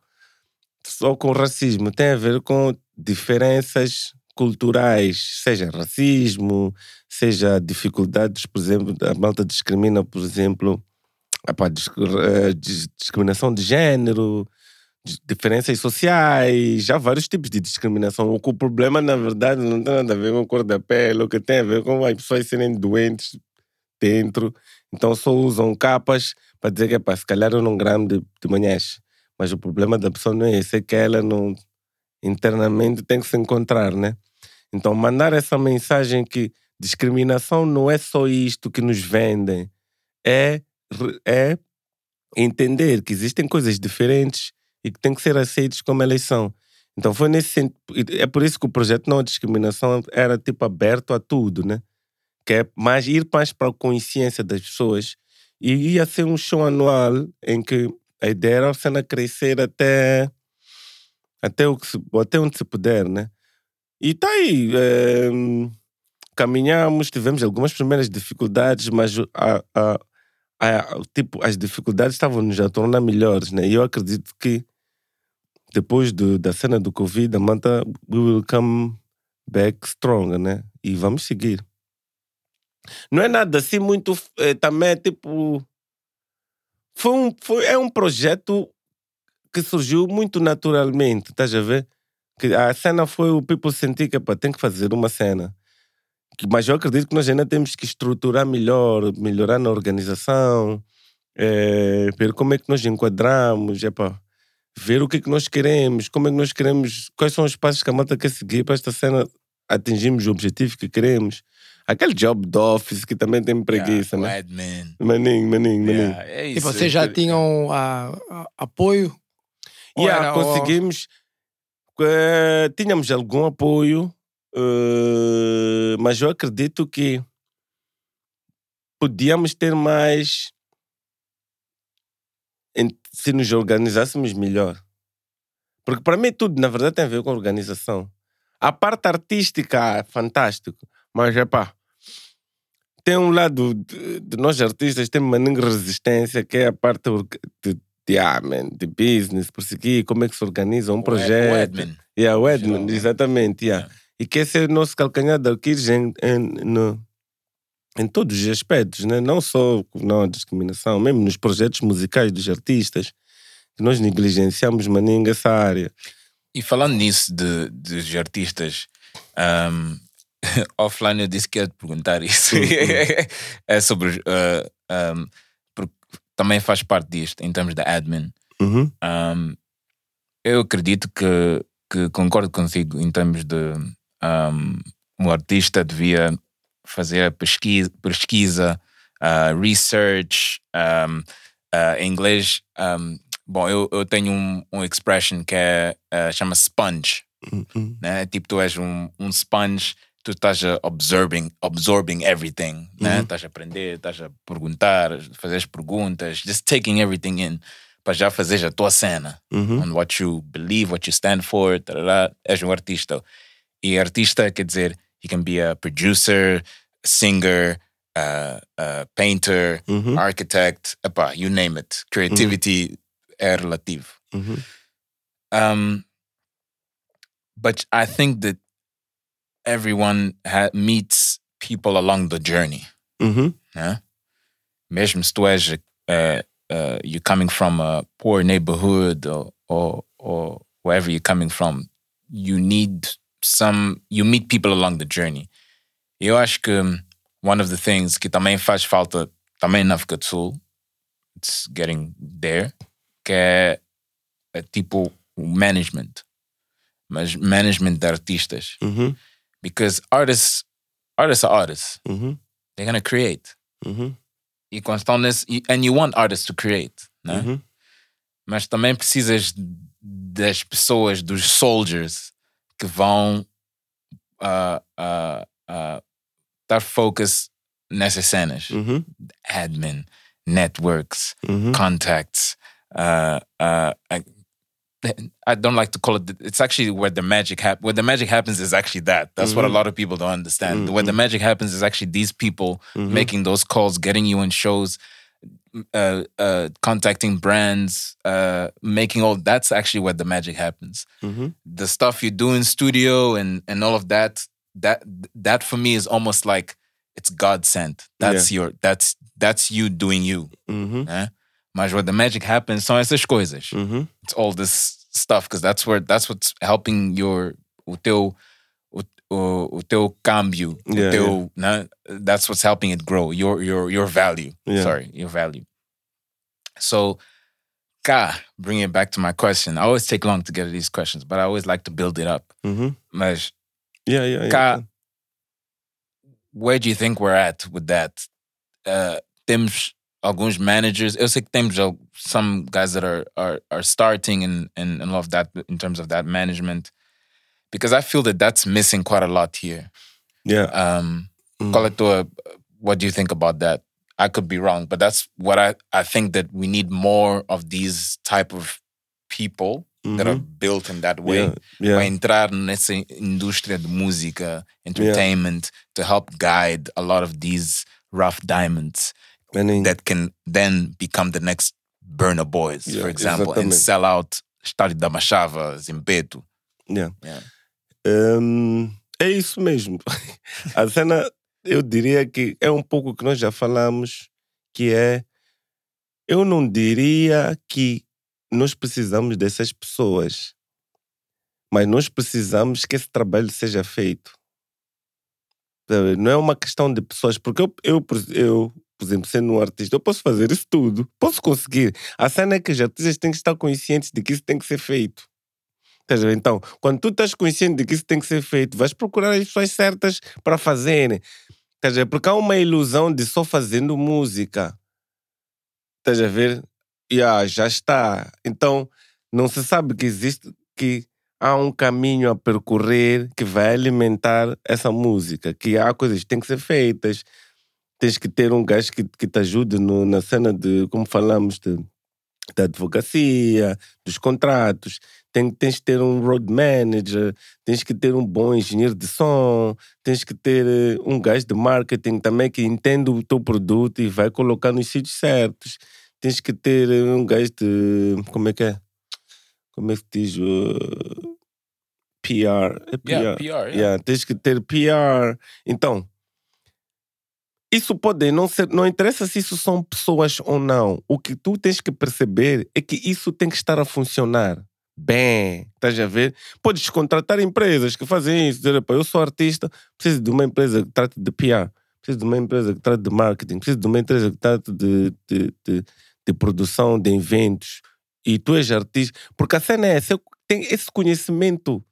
só com racismo, tem a ver com diferenças culturais, seja racismo, seja dificuldades, por exemplo, a malta discrimina, por exemplo, epá, disc- eh, dis- discriminação de género, di- diferenças sociais, há vários tipos de discriminação. O problema, na verdade, não tem nada a ver com a cor da pele, o que tem a ver com as pessoas serem doentes dentro, então só usam capas para dizer que epá, se calhar eu não gramo de, de manhãs. Mas o problema da pessoa não é esse, é que ela não internamente tem que se encontrar, né? Então mandar essa mensagem que discriminação não é só isto que nos vendem, é, é entender que existem coisas diferentes e que têm que ser aceitas como elas são. Então foi nesse sentido, é por isso que o projeto Não Discriminação era tipo aberto a tudo, né? Que é mais ir mais para a consciência das pessoas e ia ser um show anual em que a ideia era a cena crescer até até, o que se, até onde se puder, né? E tá aí. eh, caminhamos, tivemos algumas primeiras dificuldades, mas a, a, a- tipo, as dificuldades estavam nos a tornar melhores, né? E eu acredito que depois do, da cena do Covid, a manta we will come back stronger, né? E vamos seguir. Não é nada assim muito. eh, também é tipo. Foi um, foi, é um projeto que surgiu muito naturalmente, estás a ver? Que a cena foi o people sentir que pá, tem que fazer uma cena. Mas eu acredito que nós ainda temos que estruturar melhor, melhorar na organização, eh, ver como é que nós enquadramos, epá, ver o que é que nós queremos, como é que nós queremos, quais são os passos que a malta quer seguir para esta cena atingirmos o objetivo que queremos. Aquele job de office que também tem preguiça, yeah, né? Admin. Maninho, maninho, maninho. Yeah, é E isso. vocês já tinham ah, ah, apoio? Yeah, era- ou- conseguimos. eh, tínhamos algum apoio, eh, mas eu acredito que podíamos ter mais se nos organizássemos melhor. Porque para mim tudo, na verdade, tem a ver com organização. A parte artística é fantástico, mas é pá. Tem um lado de, de nós artistas, tem uma resistência, que é a parte de, de, ah, man, de business, prosseguir, como é que se organiza um o projeto. O admin. Yeah, o né? exatamente. Yeah. Yeah. E que esse é o nosso calcanhar de Aquiles em, em, no- em todos os aspectos, né? não só não a discriminação, mesmo nos projetos musicais dos artistas, que nós negligenciamos maninga essa área. E falando nisso de, dos artistas, um, *laughs* offline eu disse que ia te perguntar isso. *laughs* é sobre. uh, um, porque também faz parte disto, em termos da admin. Uhum. Um, eu acredito que, que concordo contigo em termos de um, um artista devia fazer pesquisa, pesquisa uh, research, um, uh, em inglês. um, bom, eu, eu tenho um, um expression que é, uh, chama sponge. Uhum. Né? Tipo, tu és um, um sponge, tu estás a observing, absorbing everything, né? Uhum. Estás a aprender, estás a perguntar, fazer as perguntas, just taking everything in para já fazer a tua cena Uhum. on what you believe, what you stand for, tarará, és um artista. E artista quer dizer, he can be a producer, a singer, a, a painter, Uhum. architect, epá, you name it. Creativity é relativo. Uhum. Um, but I think that everyone ha- meets people along the journey. Uhum. né? Mesmo se tu és, uh, uh, you're coming from a poor neighborhood or, or, or wherever you're coming from, you need some, you meet people along the journey. Eu acho que um, one of the things que também faz falta, também na África do Sul, it's getting there, que é, é tipo o management. Mas management de artistas. Uhum. Because artists, artists are artists. Uhum. They're gonna create. Uhum. E quando estão nesse. And you want artists to create, né? Uhum. Mas também precisas das pessoas, dos soldiers, que vão uh, uh, uh, dar focus nessas cenas. Uhum. Admin, networks, Uhum. contacts. I, don't like to call it. It's actually where the magic happens. Where the magic happens is actually that. That's what a lot of people don't understand. Where the magic happens is actually these people making those calls, getting you in shows, uh, uh, contacting brands, uh, making all. That's actually where the magic happens. Mhm. The stuff you do in studio and and all of that. That that for me is almost like it's God sent. That's your. That's that's you doing you. Uhum. Mas where the magic happens são essas coisas. Uhum. It's all this stuff because that's where that's what's helping your o teu o, o, o teu câmbio, Yeah, o teu, né? That's what's helping it grow. Your your your value. Yeah. Sorry, your value. So, cá, bring it back to my question. I always take long to get to these questions, but I always like to build it up. Uhum. Mas Yeah, yeah, yeah. where do you think we're at with that? Uh, temos alguns managers. Eu sei que temos some guys that are are are starting and and and of that in terms of that management, because I feel that that's missing quite a lot here. Yeah. Um, a tua- what do you think about that? I could be wrong, but that's what I I think that we need more of these type of people that are built in that way Yeah. Yeah. para entrar nessa indústria de música, entertainment, to help guide a lot of these rough diamonds And then- that can then become the next Burner Boys, Yeah, for example, and exatamente. sell out Estádio da Machava, Zimpeto. Yeah. Yeah. Hum, é isso mesmo. *laughs* A cena, eu diria que é um pouco que nós já falamos, que é. Eu não diria que nós precisamos dessas pessoas, mas nós precisamos que esse trabalho seja feito. Não é uma questão de pessoas, porque eu, eu, eu, por exemplo, sendo um artista, eu posso fazer isso tudo, posso conseguir. A cena é que os artistas têm que estar conscientes de que isso tem que ser feito. Então, quando tu estás consciente de que isso tem que ser feito, vais procurar as pessoas certas para fazerem. Estás a? Porque há uma ilusão de só fazendo música. Estás a ver? Yeah, já está. Então, não se sabe que existe, que há um caminho a percorrer que vai alimentar essa música, que há coisas que têm que ser feitas. Tens que ter um gajo que, que te ajude no- na cena de, como falamos, de, da advocacia, dos contratos. Tem, tens que ter um road manager, tens que ter um bom engenheiro de som, tens que ter eh, um gajo de marketing também que entende o teu produto e vai colocar nos sítios certos. Tens que ter eh, um gajo de. Como é que é? Como é que diz? Uh, PR. É PR. Yeah, PR, yeah. Yeah, tens que ter PR. Então, isso pode não ser, não interessa se isso são pessoas ou não. O que tu tens que perceber é que isso tem que estar a funcionar bem. Estás a ver? Podes contratar empresas que fazem isso. Dizer, "Epá, eu sou artista, preciso de uma empresa que trate de PR, preciso de uma empresa que trate de marketing, preciso de uma empresa que trate de, de, de, de produção de eventos. E tu és artista. Porque a cena é essa, tem esse conhecimento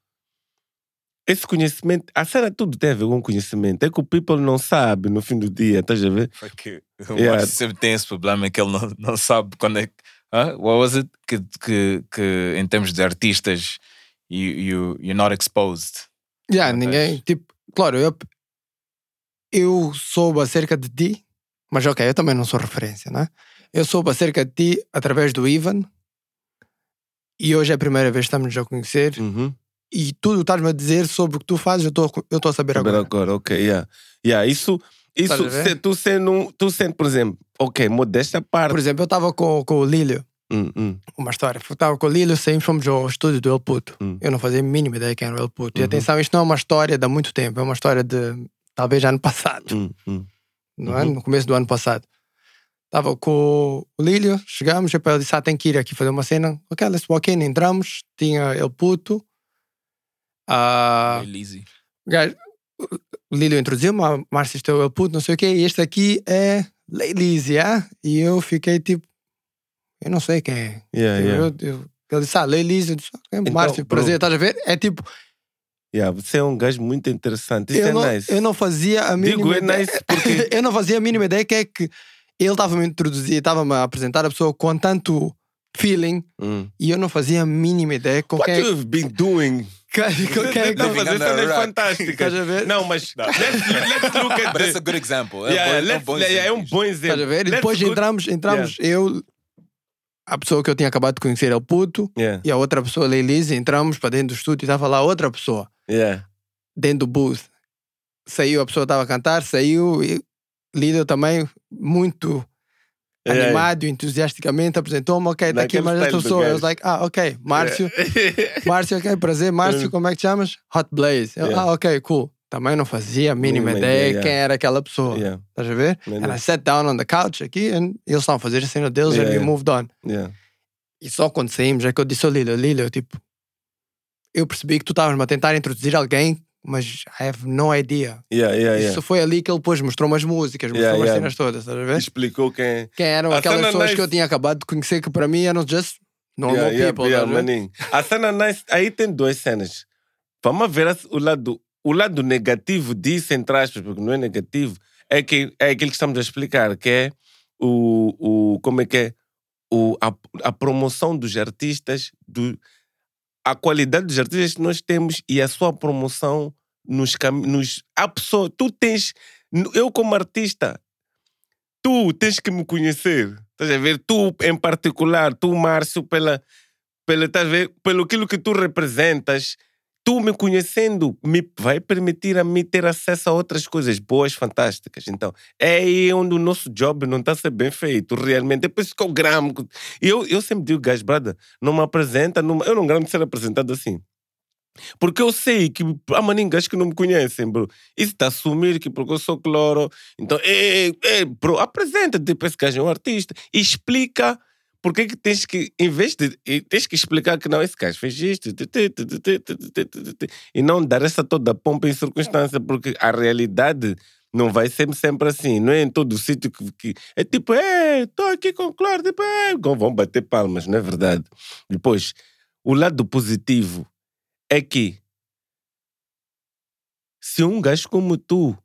esse conhecimento, a cena tudo tem a ver com conhecimento. É que o people não sabe no fim do dia, estás a ver? Porque o Yeah. Sempre tem esse problema que ele não, não sabe quando é que. Huh? What was it? Que, que, que em termos de artistas, you, you, you're not exposed. Yeah, ninguém, tipo, claro, eu, eu soube acerca de ti, mas ok, eu também não sou referência, né? Eu soube acerca de ti através do Ivan e hoje é a primeira vez que estamos a conhecer Uhum. E tudo estás-me a dizer sobre o que tu fazes, eu estou eu a saber Saber agora. agora, ok, yeah. Yeah, isso, isso se, tu sendo, um- tu sendo, por exemplo, ok, modesta parte. Por exemplo, eu estava com, com o Lílio, Hum, hum, uma história. Estava com o Lílio, saímos, fomos ao estúdio do El Puto. Hum. Eu não fazia a mínima ideia quem era o El Puto. E Uhum. atenção, isto não é uma história de há muito tempo, é uma história de talvez ano passado. hum, hum. não é? Uhum. No começo do ano passado. Estava com o Lílio, chegamos, e ele disse: Ah, tem que ir aqui fazer uma cena. Ok, let's walk in. Entramos, tinha ele puto. Ah, Easy. o gajo- o Lílio introduziu-me, ah, Márcio, este é o puto, não sei o quê, e este aqui é Leilise, ah? E eu fiquei tipo, eu não sei quem é. Yeah, yeah. Eu, eu, ele disse: Ah, Leilise, eu disse: "Ok, Então, Márcio, bro. prazer, estás a ver? É tipo, Yeah, você é um gajo muito interessante. Isso eu, é não, nice. eu não fazia a mínima Digo é ideia. nice porque. *laughs* eu não fazia a mínima ideia que é que ele estava-me a introduzir, estava-me a apresentar a pessoa com tanto feeling Hum. e eu não fazia a mínima ideia com What quem é you've been doing? É que Não. Estás a ver? Não, mas let's, let's look at But it's the... a good example. É, Yeah, um bom- é um let's- bom yeah, é um exemplo. bom Estás exemplo. a ver? E Let's depois entramos, entramos eu, a pessoa que eu tinha acabado de conhecer, é o puto, Yeah, e a outra pessoa, a Leilise, entramos para dentro do estúdio e estava lá outra pessoa, yeah. dentro do booth. Saiu, a pessoa estava a cantar, saiu, e Líder também, muito. Animado, entusiasticamente, apresentou-me, ok, está aqui mais do pessoa. Eu was like, ah, ok, Márcio, Yeah. *laughs* Márcio, ok, prazer, Márcio, Hum. como é que te chamas? Hot Blaze. Eu, Yeah. Ah, ok, cool. Também não fazia a mínima ideia ideia, quem era aquela pessoa. Yeah, Estás a ver? Man, And I sat down on the couch aqui e eles estavam a fazer a cena deles Yeah, and we yeah. moved on. yeah. E só quando saímos é que eu disse ao Lila, Lila, eu tipo, eu percebi que tu estavas-me a tentar introduzir alguém, mas I have no idea. Yeah, yeah, yeah. Isso foi ali que ele depois mostrou umas músicas, mostrou Yeah, umas cenas todas, estás a ver? Explicou quem... Quem eram A aquelas pessoas nice- que eu tinha acabado de conhecer que para mim eram just normal people. yeah, maninho. A cena nice, aí tem duas cenas. Vamos ver o lado, o lado negativo disso, entre aspas, porque não é negativo, é, que, é aquilo que estamos a explicar, que é o, o como é que é, o, a, a promoção dos artistas, do, a qualidade dos artistas que nós temos e a sua promoção nos caminhos. A pessoa, tu tens, eu como artista, tu tens que me conhecer. Estás a ver? Tu em particular, tu, Márcio, pela, pela, estás a ver? pelo aquilo que tu representas, tu me conhecendo me vai permitir a mim ter acesso a outras coisas boas, fantásticas. Então, é aí onde o nosso job não está a ser bem feito, realmente. É por isso que eu gramo. Eu, eu sempre digo, guys, brother, não me apresenta, não, eu não gramo de ser apresentado assim. Porque eu sei que há maningas que não me conhecem, bro. Isso está a assumir que porque eu sou cloro. Então, é, é, bro, apresenta-te tipo, esse gajo é um artista e explica por que tens que, em vez de, tens que explicar que não, esse gajo fez isto, e não dar essa toda pompa em circunstância, porque a realidade não vai ser sempre assim, não é em todo o sítio que, que, é tipo, é, estou aqui com claro, tipo, é, vão bater palmas, não é verdade? Depois, o lado positivo é que se um gajo como tu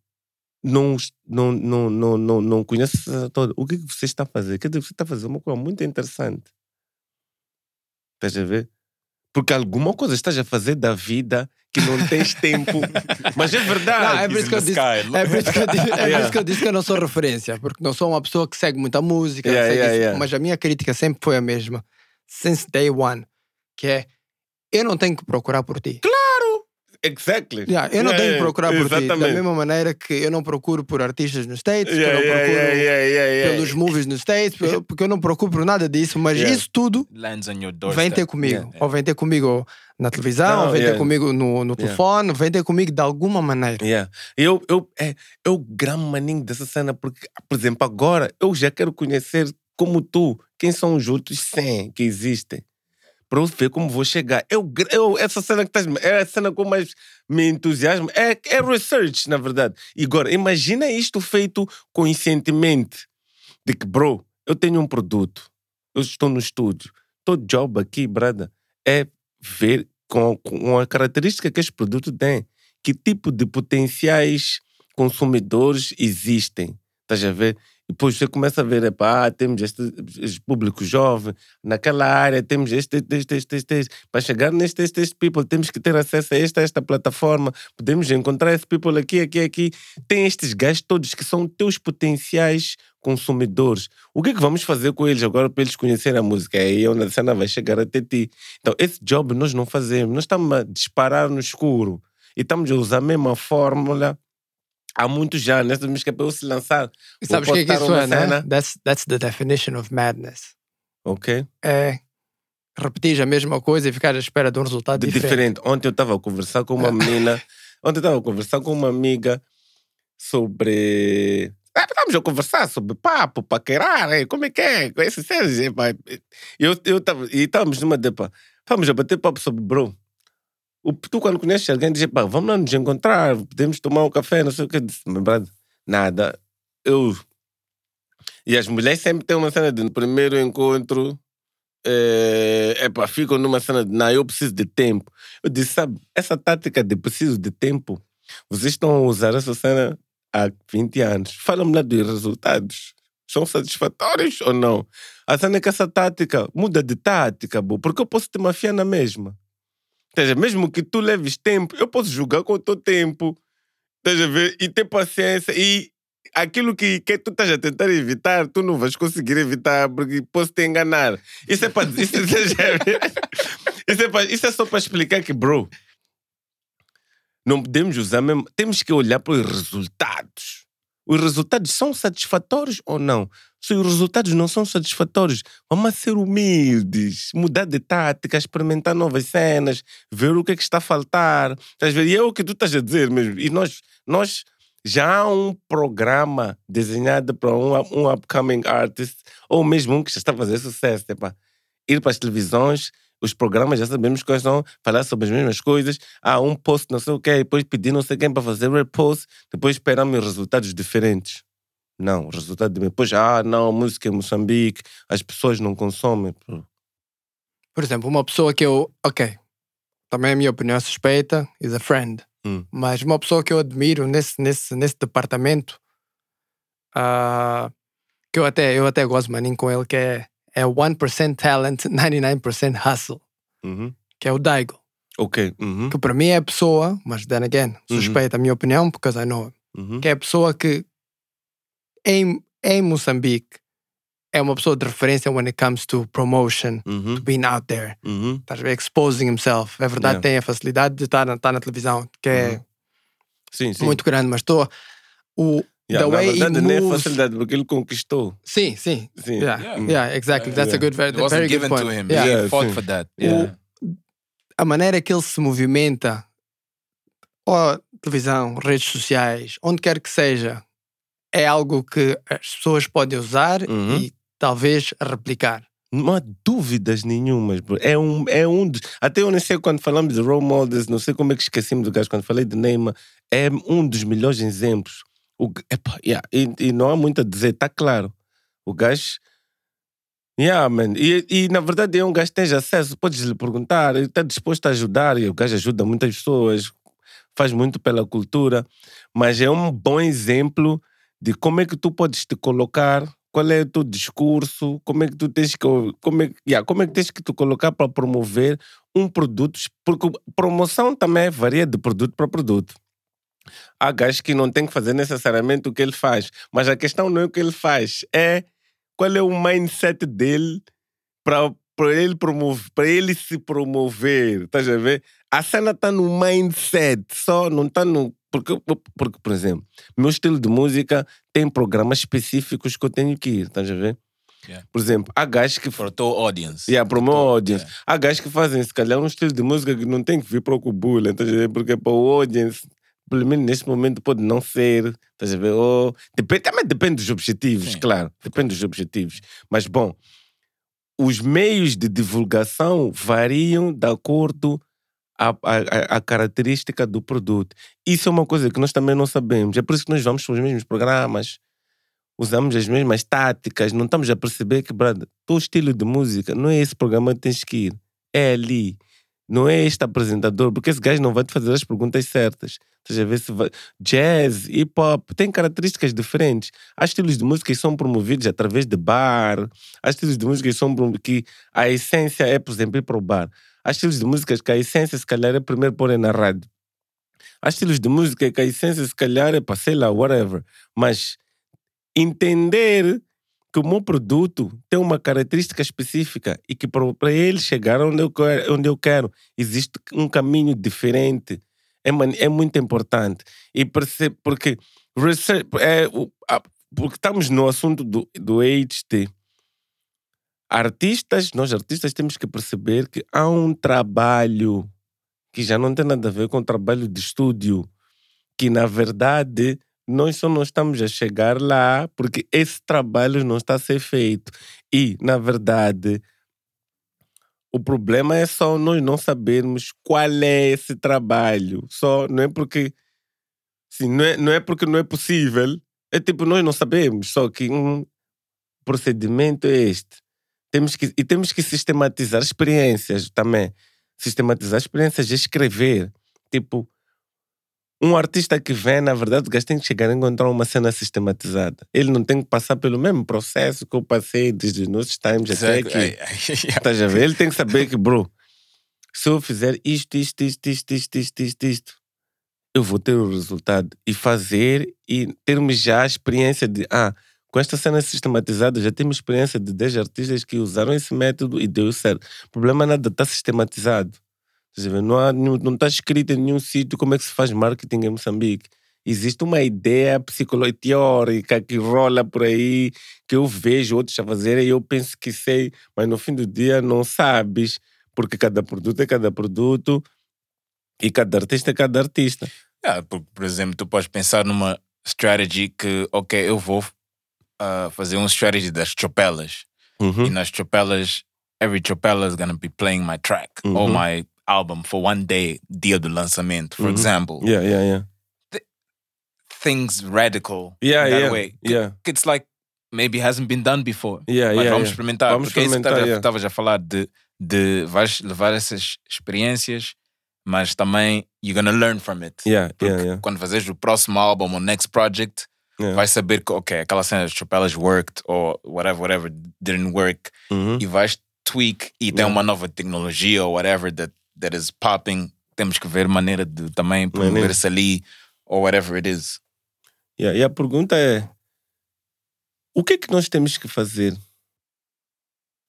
não, não, não, não, não, não conhece o que, é que você está a fazer? Quer dizer, você está a fazer uma coisa muito interessante. Estás a ver? Porque alguma coisa estás a fazer da vida que não tens *laughs* tempo. Mas é verdade. Não, é por isso que eu disse, é por isso que eu disse, é por Yeah. isso que eu disse que eu não sou referência, porque não sou uma pessoa que segue muita música, Yeah, segue yeah, isso, yeah. mas a minha crítica sempre foi a mesma, since day one, que é eu não tenho que procurar por ti. Exactly. Yeah, eu não Yeah, tenho que yeah, procurar por ti. Da mesma maneira que eu não procuro por artistas nos States, que eu não procuro yeah, yeah, yeah, yeah. pelos movies nos States, porque- eu não procuro por nada disso, mas Yeah. isso tudo Lands on your doorstep. vem ter comigo. Yeah. Ou vem ter comigo na televisão, Não, ou vem yeah. ter comigo no, no telefone, vem ter comigo de alguma maneira. Yeah. Eu, eu, é, eu gramo maninho dessa cena porque, por exemplo, agora eu já quero conhecer como tu, quem são os outros 100 que existem. Para eu ver como vou chegar. Eu, eu, essa cena que estás. É a cena com mais me entusiasma. É, é research, na verdade. Agora, imagina isto feito conscientemente. De que, bro, eu tenho um produto. Eu estou no estúdio. Todo job aqui, brother, é ver com, com a característica que este produto tem. Que tipo de potenciais consumidores existem. Estás a ver? Depois você começa a ver, epá, temos este, este público jovem, naquela área temos este, este, este, este, este. Para chegar neste, este, este people, temos que ter acesso a esta, esta plataforma, podemos encontrar esse people aqui, aqui, aqui. Tem estes gajos todos que são teus potenciais consumidores. O que é que vamos fazer com eles agora para eles conhecerem a música? É aí onde a cena vai chegar até ti. Então, esse job nós não fazemos. Nós estamos a disparar no escuro e estamos a usar a mesma fórmula há muitos anos. Nessa música para eu se lançar. E sabes o que é que isso é, né? That's, that's the definition of madness. Ok? É repetir a mesma coisa e ficar à espera de um resultado De diferente. diferente. Ontem eu estava a conversar com uma menina. Ontem eu estava a conversar com uma amiga sobre. Ah, Estávamos a conversar sobre papo, paquerar, eh, como é que é? Com esses seres. eh. Eu, eu tava, e estávamos numa depa. Vamos a bater papo sobre bro. O, tu, quando conheces alguém, diz: pá, vamos lá nos encontrar, podemos tomar um café, não sei o que. Eu disse, "Meu brother, nada. Eu. E as mulheres sempre têm uma cena de primeiro encontro. É, epá, ficam numa cena de não, eu preciso de tempo. Eu disse, sabe, essa tática de preciso de tempo, vocês estão a usar essa cena há 20 anos. Fala-me lá dos resultados. São satisfatórios ou não? A cena é que essa tática muda de tática, bo, porque eu posso te mafiar na mesma. Seja, mesmo que tu leves tempo, eu posso jogar com o teu tempo. Estás a ver? E ter paciência. E aquilo que, que tu estás a tentar evitar, tu não vais conseguir evitar, porque posso te enganar. Isso é, para, isso, é, *laughs* isso, é, isso é só para explicar que, bro, não podemos usar mesmo. Temos que olhar para os resultados. Os resultados são satisfatórios ou não? Se os resultados não são satisfatórios, vamos ser humildes, mudar de tática, experimentar novas cenas, ver o que é que está a faltar. Estás a? E é o que tu estás a dizer mesmo. E nós, nós já há um programa desenhado para um, um upcoming artist, ou mesmo um que já está a fazer sucesso. Epá, ir para as televisões, os programas já sabemos quais são, falar sobre as mesmas coisas. Há um post, não sei o quê, depois pedir não sei quem para fazer repost, depois esperamos resultados diferentes. Não, o resultado de depois, ah, não, a música em Moçambique, as pessoas não consomem. Por exemplo, uma pessoa que eu. Ok, também a minha opinião é suspeita, is a friend. Hum. Mas uma pessoa que eu admiro nesse, nesse, nesse departamento, ah, que eu até, eu até gosto maninho com ele, que é, é 1% talent, 99% hustle, Uhum. que é o Daigo. Ok. Uhum. Que para mim é a pessoa, mas then again, suspeita a minha opinião, because I know Uhum. que é a pessoa que em, em Moçambique é uma pessoa de referência when it comes to promotion, Uhum. to being out there. Uhum. estás a ver, exposing himself. É verdade, Yeah. tem a facilidade de estar, na- estar na televisão, que é Uhum. Sim, sim. muito grande, mas estou. O Yeah, the way he nem moves. facilidade, porque ele conquistou. Sim, sim. Sim. Yeah, Yeah. yeah, exactly. That's a good, very, It wasn't very good given point. to him. Yeah. Yeah. He fought sim. for that. Yeah. A maneira que ele se movimenta, ou televisão, redes sociais, onde quer que seja, é algo que as pessoas podem usar Uhum. e talvez replicar. Não há dúvidas nenhumas. bro. É um, é um dos. Até eu nem sei quando falamos de role models, não sei como é que esquecemos do gajo quando falei de Neymar. É um dos melhores exemplos. O, epá, yeah, e, e não há muito a dizer, está claro. O gajo. Yeah, man. E, e na verdade é um gajo que tens acesso, podes lhe perguntar, está disposto a ajudar, e o gajo ajuda muitas pessoas, faz muito pela cultura, mas é um bom exemplo de como é que tu podes te colocar, qual é o teu discurso, como é que tu tens que, como é, yeah, como é que tens que te colocar para promover um produto, porque promoção também varia de produto para produto. Há gajos que não têm que fazer necessariamente o que ele faz, mas a questão não é o que ele faz, é qual é o mindset dele para para ele promover, para ele se promover, estás a ver? A cena está no mindset, só não está no porque, porque, por exemplo, meu estilo de música tem programas específicos que eu tenho que ir, estás a ver? Yeah. Por exemplo, há gajos que For a tall audience. Yeah, para o meu audience. Há gajos que fazem, se calhar, um estilo de música que não tem que vir para o Kubula, estás a ver? Porque para o audience, pelo menos neste momento, pode não ser, estás a ver? Ou, depende, também depende dos objetivos, Sim. claro. Depende dos objetivos. Mas, bom, os meios de divulgação variam de acordo à, à característica do produto. Isso é uma coisa que nós também não sabemos. É por isso que nós vamos para os mesmos programas, usamos as mesmas táticas, não estamos a perceber que, brother, teu estilo de música não é esse programa que tens que ir. É ali. Não é este apresentador, porque esse gajo não vai te fazer as perguntas certas. Estás ver se. Jazz, hip hop, tem características diferentes. Há estilos de música que são promovidos através de bar. Há estilos de música que são que a essência é, por exemplo, ir para o bar. Há estilos de música que a essência, se calhar, é primeiro pôr na rádio. Há estilos de música que a essência, se calhar, é para, sei lá, whatever. Mas entender que o meu produto tem uma característica específica e que para ele chegar onde eu quero, onde eu quero existe um caminho diferente. É, é muito importante. E perce- porque, é, porque estamos no assunto do, do. Artistas, nós artistas temos que perceber que há um trabalho que já não tem nada a ver com o trabalho de estúdio, que na verdade nós só não estamos a chegar lá porque esse trabalho não está a ser feito. E, na verdade, o problema é só nós não sabermos qual é esse trabalho. Só não é porque não, é, não é porque não é possível. É tipo, nós não sabemos, só que um procedimento é este. Temos que, e temos que sistematizar experiências também. Sistematizar experiências, escrever. Tipo, um artista que vem, na verdade, o gajo tem que chegar a encontrar uma cena sistematizada. Ele não tem que passar pelo mesmo processo que eu passei desde os nossos times até aqui. Estás a ver? Ele tem que saber que, bro, se eu fizer isto, isto, isto, isto, isto, isto, isto, isto, eu vou ter o resultado. E fazer e termos já a experiência de, ah, com esta cena sistematizada, já temos experiência de 10 artistas que usaram esse método e deu certo. O problema é nada, está sistematizado. Estás a ver? Não, há nenhum- não está escrito em nenhum sítio como é que se faz marketing em Moçambique. Existe uma ideia psicológica teórica que rola por aí, que eu vejo outros a fazerem e eu penso que sei, mas no fim do dia não sabes, porque cada produto é cada produto e cada artista é cada artista. Yeah, por, por exemplo, tu podes pensar numa strategy que, ok, eu vou ah, fazer uma strategy das chopelas. Uhum. E nas chopelas, every chopela is gonna be playing my track or Uhum. my album for one day, dia do lançamento, for Uhum. example. Yeah, yeah, yeah. Things radical Yeah, that yeah, way. yeah. It's like maybe hasn't been done before. Yeah, Mas yeah, vamos experimentar. Vamos porque é isso experimentar, yeah. estavas a falar de, de vais levar essas experiências, mas também you're gonna learn from it. Yeah, Porque yeah, yeah. quando fazeres o próximo álbum ou next project, Yeah. vais saber que, ok, aquela cena de worked ou whatever, whatever didn't work Uhum. e vais tweak e tem Yeah. uma nova tecnologia ou whatever that, that is popping. Temos que ver maneira de também promover-se ali ou whatever it is. Yeah, E a pergunta é: o que é que nós temos que fazer?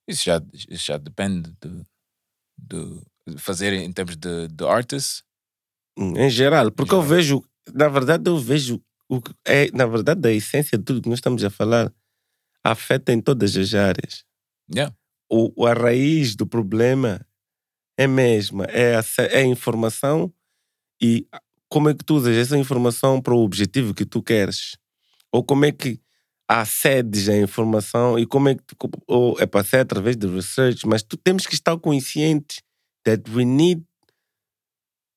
Isso já, isso já depende de, de fazer em termos de, de artists. Hum, Em geral, porque eu geral. vejo, na verdade, eu vejo o que é, na verdade, a essência de tudo que nós estamos a falar afeta em todas as áreas. Yeah. O- a raiz do problema é a mesma, é é informação e como é que tu usas essa informação para o objetivo que tu queres. Ou como é que acedes à informação e como é que tu, ou é para ser através de research, mas tu temos que estar consciente that we need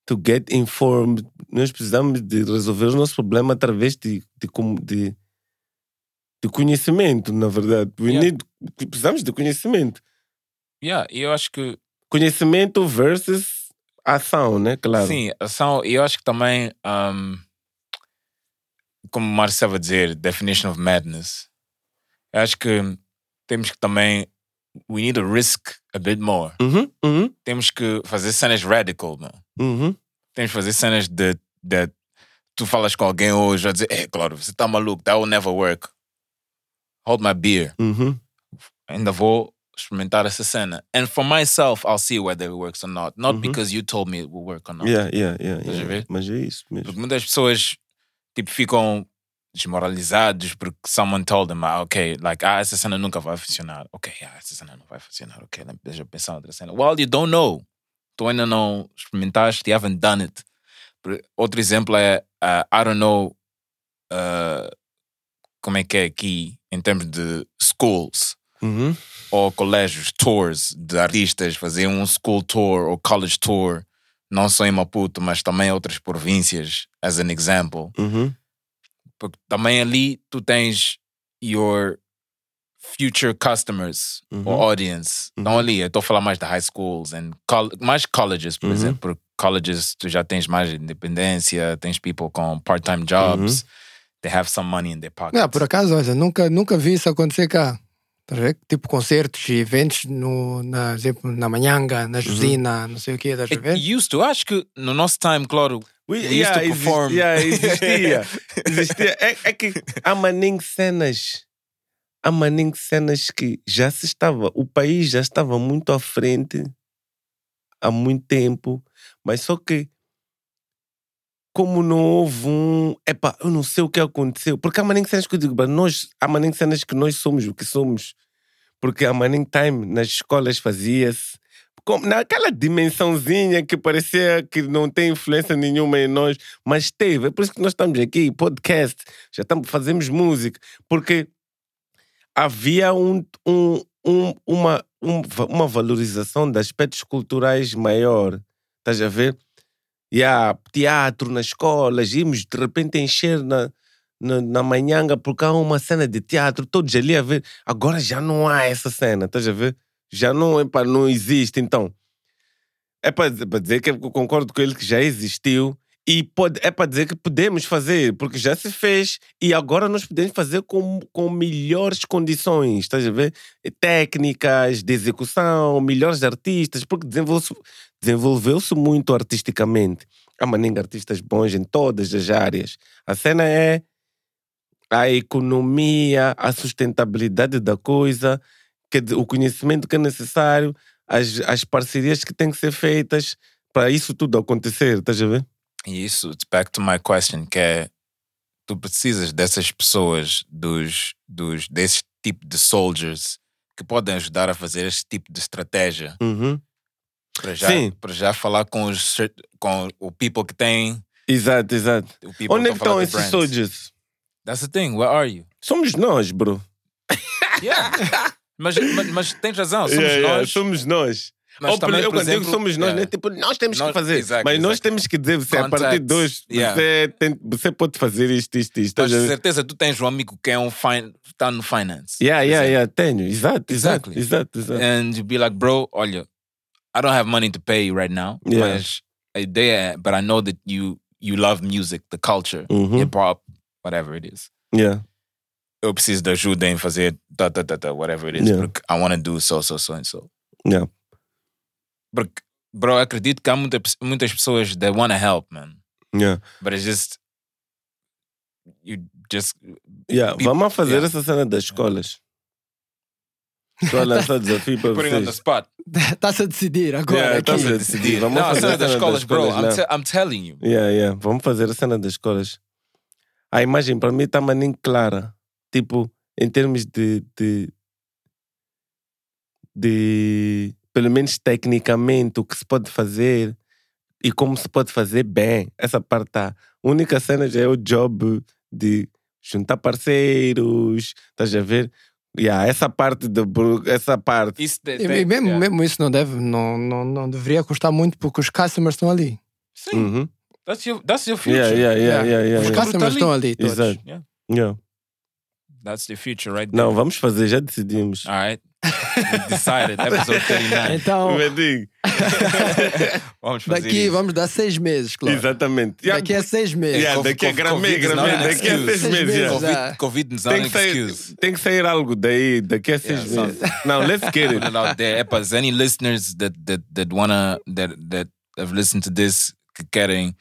to get informed. Nós precisamos de resolver o nosso problema através de, de, de, de conhecimento, na verdade. We Yeah. need, precisamos de conhecimento. Yeah, eu acho que Conhecimento versus ação, né? Claro. Sim, são, e eu acho que também, um, como o Mário estava a dizer, definition of madness. Eu acho que temos que também, we need to risk a bit more. Uhum, uhum, Temos que fazer cenas radical, não? uhum. Temos que fazer cenas de, de tu falas com alguém hoje, vai dizer, é claro, você tá maluco, that will never work. Hold my beer. uhum. Ainda vou experimentar essa cena. And for myself, I'll see whether it works or not. Not Uhum. because you told me it will work or not. Yeah, yeah, yeah, Estás a yeah. ver? Mas é isso mesmo. Porque muitas pessoas tipo, ficam desmoralizados porque someone told them, ah, ok, like, ah, essa cena nunca vai funcionar. Ok, ah, essa cena não vai funcionar. Ok, deixa eu pensar outra cena. Well, you don't know. Tu ainda não experimentaste, you haven't done it. Outro exemplo é, ah, I don't know ah, como é que é aqui em termos de schools Uhum. Ou colégios, tours de artistas, fazer um school tour ou college tour, não só em Maputo, mas também em outras províncias, as an example. Uhum. Porque também ali tu tens your future customers Uhum. ou audience. Estão ali, eu estou a falar mais de high schools and col mais colleges, por Uhum. exemplo, porque colleges, tu já tens mais independência, tens people com part-time jobs, they have some money in their pockets. Não, por acaso, olha, nunca, nunca vi isso acontecer cá. Tipo concertos e eventos, no, na, exemplo, na Manhanga, na Josina, não sei o quê, estás a It ver? used to, acho que no nosso time, claro, We, we used yeah, to exist- perform. yeah, *laughs* existia. existia. É, é que há maninho cenas. Há maninho cenas que já se estava. O país já estava muito à frente há muito tempo, mas só que. Como não houve um. Epá, eu não sei o que aconteceu. Porque há maninho cenas que eu digo, "Bah, nós, há maninho cenas que nós somos o que somos. Porque há maninho time nas escolas fazia-se naquela dimensãozinha que parecia que não tem influência nenhuma em nós, mas teve. É por isso que nós estamos aqui, podcast, já estamos, fazemos música, porque havia um, um, um- uma, um- uma valorização de aspectos culturais maior. Estás a ver? Há teatro nas escolas, íamos de repente encher na, na, na manhanga porque há uma cena de teatro, todos ali a ver. Agora já não há essa cena, estás a ver? Já não, epá, não existe. Então, é para dizer que eu concordo com ele que já existiu e pode, é para dizer que podemos fazer, porque já se fez e agora nós podemos fazer com, com melhores condições, estás a ver? Técnicas de execução, melhores artistas, porque desenvolveu-se desenvolveu-se muito artisticamente. Há maninga artistas bons em todas as áreas. A cena é a economia, a sustentabilidade da coisa, que, o conhecimento que é necessário, as, as parcerias que têm que ser feitas para isso tudo acontecer, estás a ver? Isso, back to my question, que é tu precisas dessas pessoas, dos, dos, desse tipo de soldiers que podem ajudar a fazer esse tipo de estratégia Uhum. Para já, Sim. para já falar com os com o people que tem Exato, exato. Onde é que estão esses brands. soldiers? That's the thing, where are you? Somos nós, bro. *laughs* Yeah. mas, mas, mas tens razão, somos Yeah, yeah, nós. somos nós. mas Ou, também, eu quando digo exemplo, somos nós, yeah. não é tipo, nós temos Nós- que fazer. exactly, mas nós exactly. temos que dizer, você, a partir de hoje, yeah. você, tem, você pode fazer isto, isto, isto. Mas certeza tu tens um amigo que é um fin está no finance. Yeah, yeah, exemplo. yeah, tenho. Exato, exato, Exactly. exato, exato. And you be like, bro, olha, I don't have money to pay you right now. Yeah. A ideia é, but I know that you you love music, the culture, Uhum. hip hop, whatever it is. Yeah. Eu preciso de ajuda em fazer ta, ta, ta, ta, whatever it is, Yeah. porque I want to do so, so, so and so. Yeah. Porque, bro, eu acredito que há muita, muitas pessoas that want to help, man. Yeah. But it's just, you just, Yeah. People- Vamos fazer yeah. essa cena das escolas. Estou a lançar desafio para putting on the spot. Está-se a decidir agora. Yeah, aqui. tá-se a decidir. Vamos Não, a fazer cena das escolas, bro, I'm, não. te- I'm telling you. Yeah, yeah. Vamos fazer a cena das escolas. A imagem para mim está maninho clara. Tipo, em termos de, de. de. pelo menos tecnicamente, o que se pode fazer e como se pode fazer bem. Essa parte está. A única cena já é o job de juntar parceiros, estás a ver? Yeah, essa parte de, essa parte. Isso de- E, tem- e mesmo, yeah. mesmo isso não deve, não, não, não deveria custar muito porque os customers estão ali. Sim, Uhum. that's, your, that's your future. Yeah, yeah, yeah, yeah, yeah, Os yeah. customers estão ali todos. Exato. Yeah, Yeah. that's the future right there. Não, vamos fazer, já decidimos. All right. We decided. Episode 39. Então. *laughs* Vamos fazer daqui isso. vamos dar seis meses, claro. Exatamente. Yeah, Daqui a seis meses. Yeah, daqui a gramê, an daqui a seis meses. yeah. Covid, not Tem sair, excuse. tem que sair algo daí daqui a seis Yeah, meses. Não, let's *laughs* get it. out there. Epas, any listeners that that that wanna that that have listened to this que querem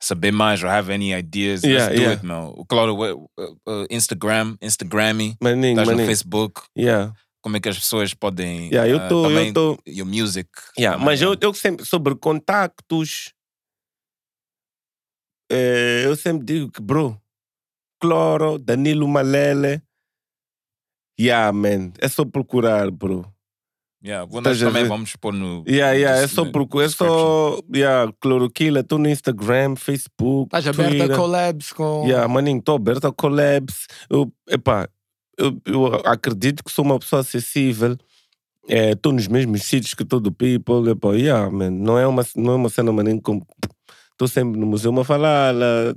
saber mais or have any ideas, Yeah, let's do yeah. it, meu. Claro, uh, uh, Instagram, Instagrammy, Maninho, estás no maninho. Facebook. Yeah. Como é que as pessoas podem Yeah, eu uh, tô- eu também tô- your music. Yeah, mas eu, eu sempre, sobre contactos, eh, eu sempre digo que, bro, Cloro, Danilo Malele, yeah, man, é só procurar, bro. Yeah, nós também ver? vamos pôr no. Yeah, yeah, é só procurar, é só, yeah, Cloroquila, estou no Instagram, Facebook, Estás aberto a Twitter. collabs com. Yeah, maninho, estou aberto a collabs. Eu, epá, eu, eu acredito que sou uma pessoa acessível. Estou nos mesmos sítios que todo people. Epá, yeah, man, não, é uma, não é uma cena maninho como. Estou sempre no Museu Mafalala.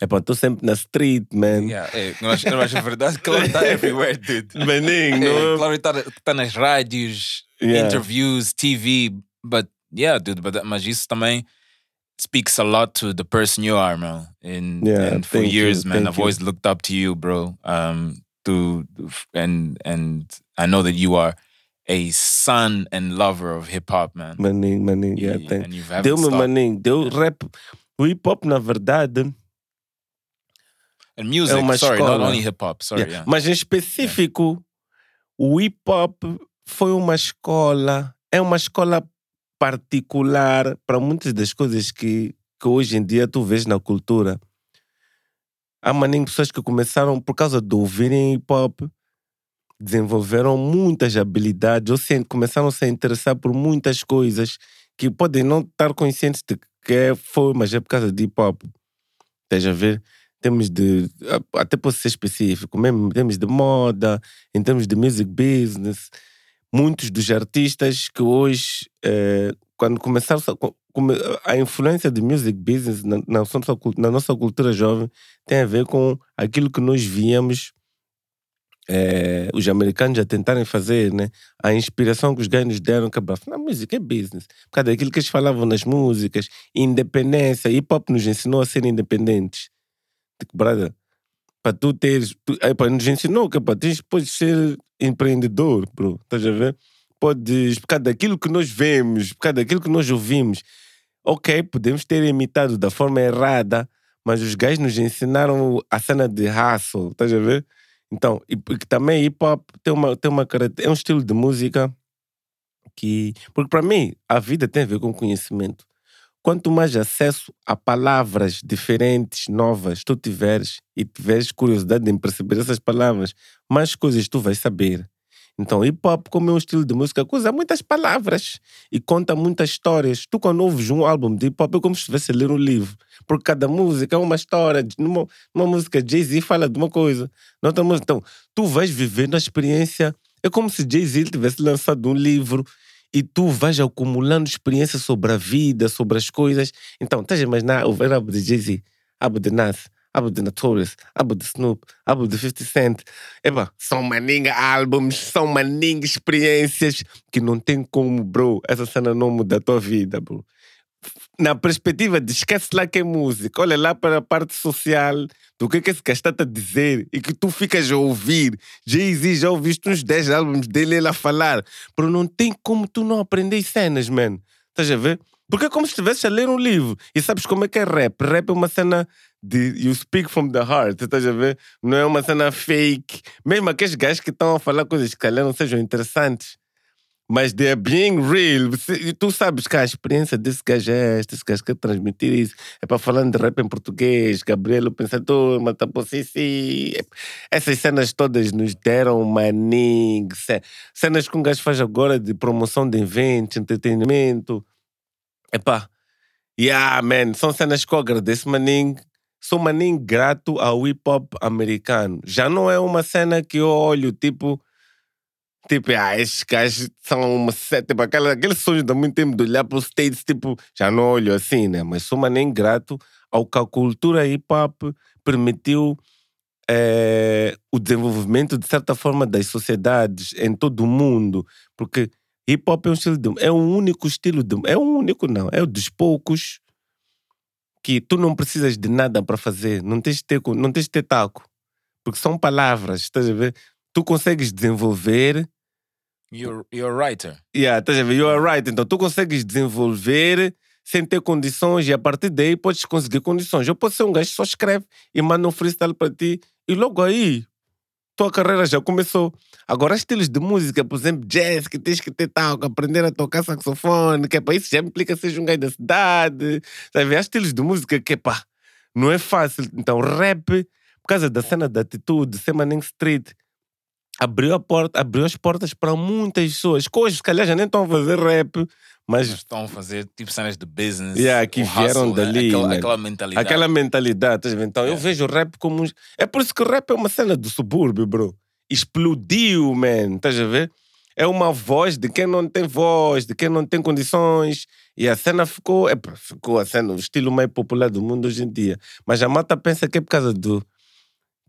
Estou sempre na street, man. Yeah, é, eu, acho, eu acho a verdade que ela está *laughs* everywhere, dude. Maninho, É, não claro, está tá nas rádios, Yeah. interviews, TV, but yeah, dude, but mas isso também speaks a lot to the person you are, man. And, Yeah, and for thank you, years, man, I've you. always looked up to you, bro. Um, to and and I know that you are a son and lover of hip hop, man. Maninho, maninho, yeah, Yeah, thank haven't Deu-me, stopped. maninho, deu rap. Hip hop, na verdade, And music, É sorry, not only hip hop. Sorry, Yeah. yeah. Mas em específico, o hip hop foi uma escola, é uma escola particular para muitas das coisas que, que hoje em dia tu vês na cultura. Há maninho pessoas que começaram por causa de ouvirem hip hop, desenvolveram muitas habilidades, ou se, começaram a se interessar por muitas coisas que podem não estar conscientes de que é- foi, mas é por causa de hip hop. Estás a ver? Em termos de. Até posso ser específico, mesmo em termos de moda, em termos de music business, muitos dos artistas que hoje, eh, quando começaram a, influência de music business na, na nossa, na nossa cultura jovem tem a ver com aquilo que nós víamos eh, os americanos a tentarem fazer, né? A inspiração que os gajos nos deram, que a música é business. Por causa daquilo que eles falavam nas músicas, independência, hip hop nos ensinou a ser independentes. Tipo, brother, para tu teres, tu, é, pá, nos ensinou que pá, tens, podes ser empreendedor, bro, estás a ver? Podes, por causa daquilo que nós vemos, por causa daquilo que nós ouvimos, ok, podemos ter imitado da forma errada, mas os gajos nos ensinaram a cena de hustle, estás a ver? Então, e porque também hip hop tem uma, tem uma é um estilo de música que. Porque para mim, a vida tem a ver com conhecimento. Quanto mais acesso a palavras diferentes, novas, tu tiveres e tiveres curiosidade em perceber essas palavras, mais coisas tu vais saber. Então, hip hop, como é um estilo de música, que usa muitas palavras e conta muitas histórias. Tu, quando ouves um álbum de hip hop, é como se estivesse a ler um livro. Porque cada música é uma história. Numa, numa música, Jay-Z fala de uma coisa. Noutra música, então, tu vais viver na experiência. É como se Jay-Z tivesse lançado um livro e tu vais acumulando experiência sobre a vida, sobre as coisas. Então, estás a imaginar o álbum de Jay-Z, álbum de Nas, álbum de Notorious, álbum de Snoop, álbum de 50 Cent. Eba, são maninga álbuns, são maninga experiências que não tem como, bro, essa cena não muda a tua vida, bro. Na perspectiva de esquece lá que é música, olha lá para a parte social do que é que esse gajo está a dizer e que tu ficas a ouvir. Jay-Z já ouviste uns 10 álbuns dele ele a falar, pero não tem como tu não aprender cenas, man. Estás a ver? Porque é como se estivesse a ler um livro. E sabes como é que é rap? Rap é uma cena de you speak from the heart, estás a ver? Não é uma cena fake. Mesmo aqueles gajos que estão a falar coisas que calhar não sejam interessantes. Mas they are being real. E tu sabes que a experiência desse gajo é esta, esse gajo quer transmitir isso. É para falando de rap em português, Gabriel, o Pensador, Matapossissi. Essas cenas todas nos deram maning. ce- Cenas que um gajo faz agora de promoção de eventos, entretenimento. Epá, yeah, man, são cenas que eu agradeço, maninho. Sou maninho grato ao hip hop americano. Já não é uma cena que eu olho, tipo, tipo, ah, estes gajos são uma seta, tipo, aquela, aquele sonho de muito tempo de olhar para os States, tipo, já não olho assim, né? Mas sou maninho grato ao que a cultura hip hop permitiu eh, o desenvolvimento, de certa forma, das sociedades em todo o mundo. Porque hip hop é um estilo de, é um único estilo de, é um único não, é um dos poucos que tu não precisas de nada para fazer, não tens de ter, não tens de ter taco, porque são palavras, estás a ver? Tu consegues desenvolver, You're you're a writer. yeah, estás a ver? You are right, então tu consegues desenvolver sem ter condições e a partir daí podes conseguir condições. Eu posso ser um gajo que só escreve e manda um freestyle para ti e logo aí tua carreira já começou. Agora, estilos de música, por exemplo, jazz, que tens que ter tal, que aprender a tocar saxofone, que é para isso já implica ser um gajo da cidade. Sabe? Há estilos de música que, pá, não é fácil. Então, rap, por causa da cena da atitude, ser Street, abriu, a porta, abriu as portas para muitas pessoas que hoje, se calhar, já nem estão a fazer rap, Mas estão a fazer tipo cenas de business. Yeah, que vieram hustle, né? dali, Aquela, man. aquela mentalidade. aquela mentalidade? Então, eu Yeah. vejo o rap como. um- É por isso que o rap é uma cena do subúrbio, bro. Explodiu, man. Estás a ver? É uma voz de quem não tem voz, de quem não tem condições. E a cena ficou. É, ficou a cena, o estilo mais popular do mundo hoje em dia. Mas a malta pensa que é por causa do,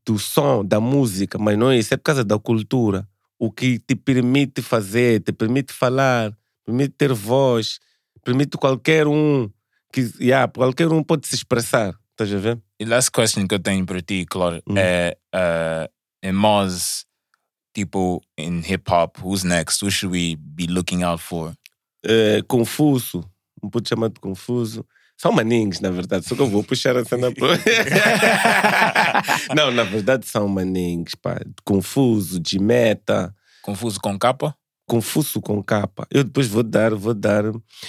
do som, da música, mas não é isso, é por causa da cultura. O que te permite fazer, te permite falar, permite ter voz, permite qualquer um que yeah, qualquer um pode se expressar. Estás a ver? E last question que eu tenho para ti, Claudio, Hum. é uh, em Moz, tipo, in hip hop, who's next? Who should we be looking out for? É, confuso, pode chamar de confuso. São maninhos, na verdade, só que eu vou puxar a cena pro... *laughs* Não, na verdade são maninhos, pá. Confuso, de meta, Confuso com capa? confuso com capa. Eu depois vou dar, vou dar.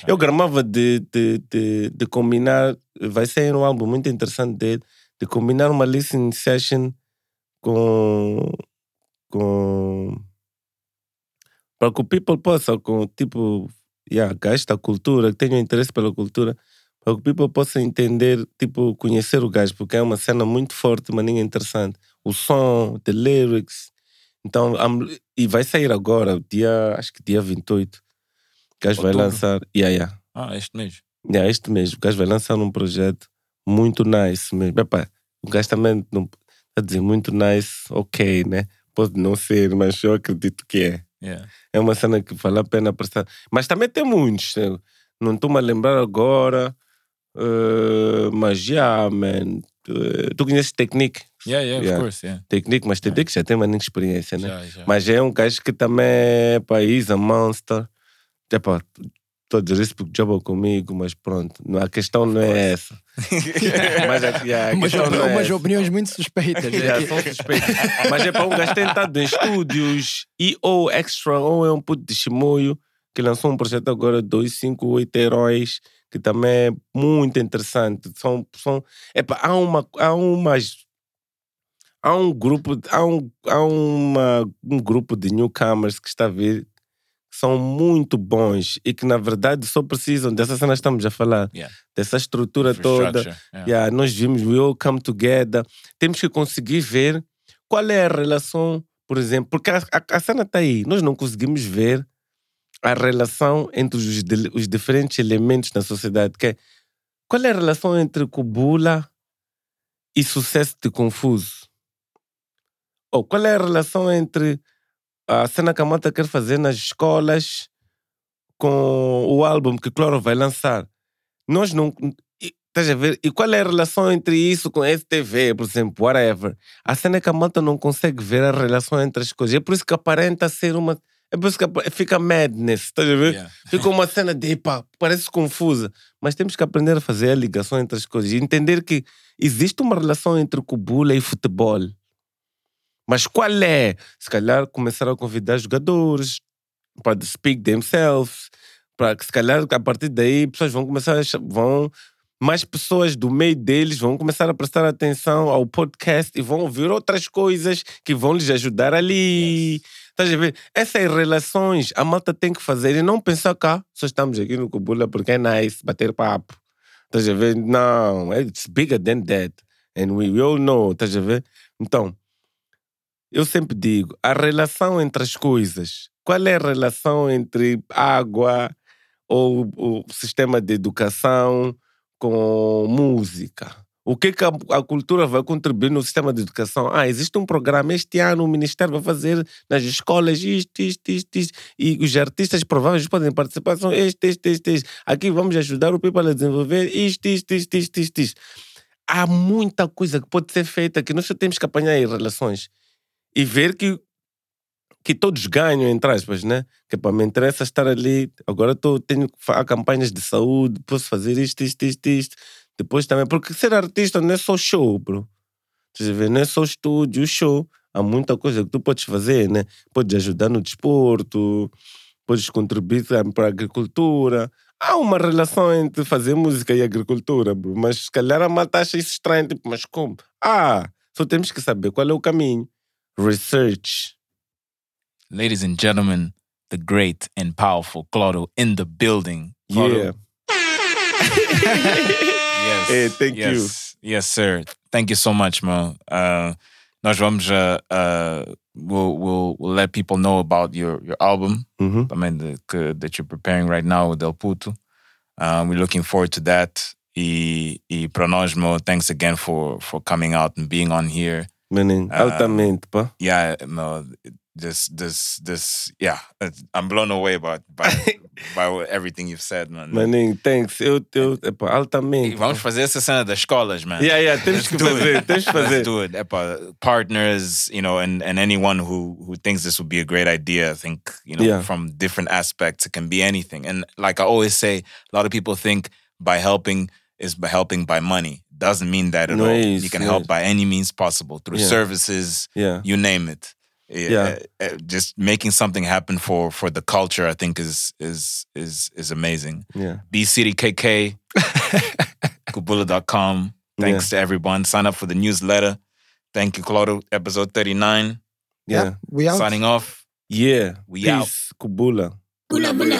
Eu gramava de, de, de, de combinar, vai sair um álbum muito interessante dele, de combinar uma listening session com. com. para que o people possa, com tipo, yeah, gajo da cultura, que tenham interesse pela cultura, para que o people possa entender, tipo, conhecer o gajo, porque é uma cena muito forte, maninha interessante. O som, the lyrics. Então, e vai sair agora, dia, acho que dia 28. O gajo vai Outubro. lançar. Yeah, yeah. Ah, este mês. Yeah, este mês. O gajo vai lançar um projeto muito nice mesmo. Epá, o gajo também não está a dizer muito nice, ok, né? Pode não ser, mas eu acredito que é. Yeah. É uma cena que vale a pena prestar. Mas também tem muitos. Não estou-me a lembrar agora. Mas já, man. eh, tu conheces Technique? Yeah, yeah, of Yeah. course, yeah. Technique, mas Technique já tem uma experiência, né? Já, já. Mas é um gajo que também é país, a monster. Epá, estou a dizer isso porque joga comigo, mas pronto. A questão não é essa. mas a, yeah, a *laughs* Umas, não é umas essa. opiniões muito suspeitas. né? Yeah, são suspeitos. Mas é para um gajo tentado em estúdios. E ou Extra, ou é um puto de Chimoio, que lançou um projeto agora, 258 Heróis, que também é muito interessante. São, são, epa, há, uma, há umas. Há um grupo, há um, há uma, um grupo de newcomers que está a vir que são muito bons e que na verdade só precisam dessa cena estamos a falar, Yeah. dessa estrutura toda. Yeah. Yeah, nós vimos We All Come Together. Temos que conseguir ver qual é a relação, por exemplo, porque a, a, a cena está aí. Nós não conseguimos ver a relação entre os, os diferentes elementos na sociedade. Que é, qual é a relação entre Kubula e sucesso de Confuso? Ou qual é a relação entre a cena que a Mata quer fazer nas escolas com o álbum que Cloro vai lançar? Nós não. Estás a ver? E qual é a relação entre isso com STV, por exemplo, whatever? A cena que a malta não consegue ver a relação entre as coisas. É por isso que aparenta ser uma. É por isso que fica madness, estás a ver? Yeah. Fica uma cena de pá, parece confusa. Mas temos que aprender a fazer a ligação entre as coisas e entender que existe uma relação entre cubula e futebol. Mas qual é? Se calhar começar a convidar jogadores para speak themselves, para que se calhar a partir daí pessoas vão começar a vão mais pessoas do meio deles vão começar a prestar atenção ao podcast e vão ouvir outras coisas que vão lhes ajudar ali. Estás a ver? Essas relações a malta tem que fazer e não pensar cá, só estamos aqui no Cubula porque é nice bater papo. Estás a ver? Não, it's bigger than that. And we, we all know, estás a ver? Então, eu sempre digo, a relação entre as coisas. Qual é a relação entre água ou o sistema de educação com música? O que, que a, a cultura vai contribuir no sistema de educação? Ah, existe um programa este ano, o Ministério vai fazer nas escolas isto, isto, isto, isto. E os artistas prováveis podem participar, são este, este, este, este. Aqui vamos ajudar o people a desenvolver isto, isto, isto, isto, isto, isto. Há muita coisa que pode ser feita que nós só temos que apanhar em relações e ver que, que todos ganham, entre aspas, né? Que para me interessa estar ali. Agora tô, tenho fa- campanhas de saúde, posso fazer isto, isto, isto, isto. Depois também, porque ser artista não é só show, bro. Não é só estúdio, show. Há muita coisa que tu podes fazer, né? Podes ajudar no desporto, podes contribuir para a agricultura. Há uma relação entre fazer música e agricultura, bro. Mas se calhar a malta acha isso estranho, tipo, mas como? Ah, só temos que saber qual é o caminho. Research. Ladies and gentlemen, the great and powerful Claudio in the building. Claudio, Yeah. *laughs* Yes. Hey, thank you. yes. Yes, sir. Thank you so much, Mo. Uh, nós vamos uh, uh, we'll, we'll we'll let people know about your your album. Uhum. também de, que, that you're preparing right now with El Puto. Um, we're looking forward to that. E, e para nós, Mo, thanks again for for coming out and being on here. Maninho, Ah. altamente, pá. Yeah, Mo, this this this yeah i'm blown away by by, *laughs* by everything you've said man Maninho, thanks. Eu, eu epá, E altamente. vamos fazer essa cena das escolas man Yeah, yeah, temos Let's que do it. fazer, temos que Let's do it. Epa, partners, you know, and, and anyone who who thinks this would be a great idea, I think, you know, Yeah. from different aspects, it can be anything. And like I always say, a lot of people think by helping is by helping by money. Doesn't mean that at No all. es, you can no help es. by any means possible through Yeah. services, Yeah. you name it yeah, yeah. Eh, eh, just making something happen for for the culture i think is is is is amazing. Yeah. Bcdkk *laughs* kubula.com thanks yeah. to everyone. Sign up for the newsletter. Thank you claudio. Episode 39 yeah, yeah. we out. signing off. Yeah. We Peace, out kubula bula, bula.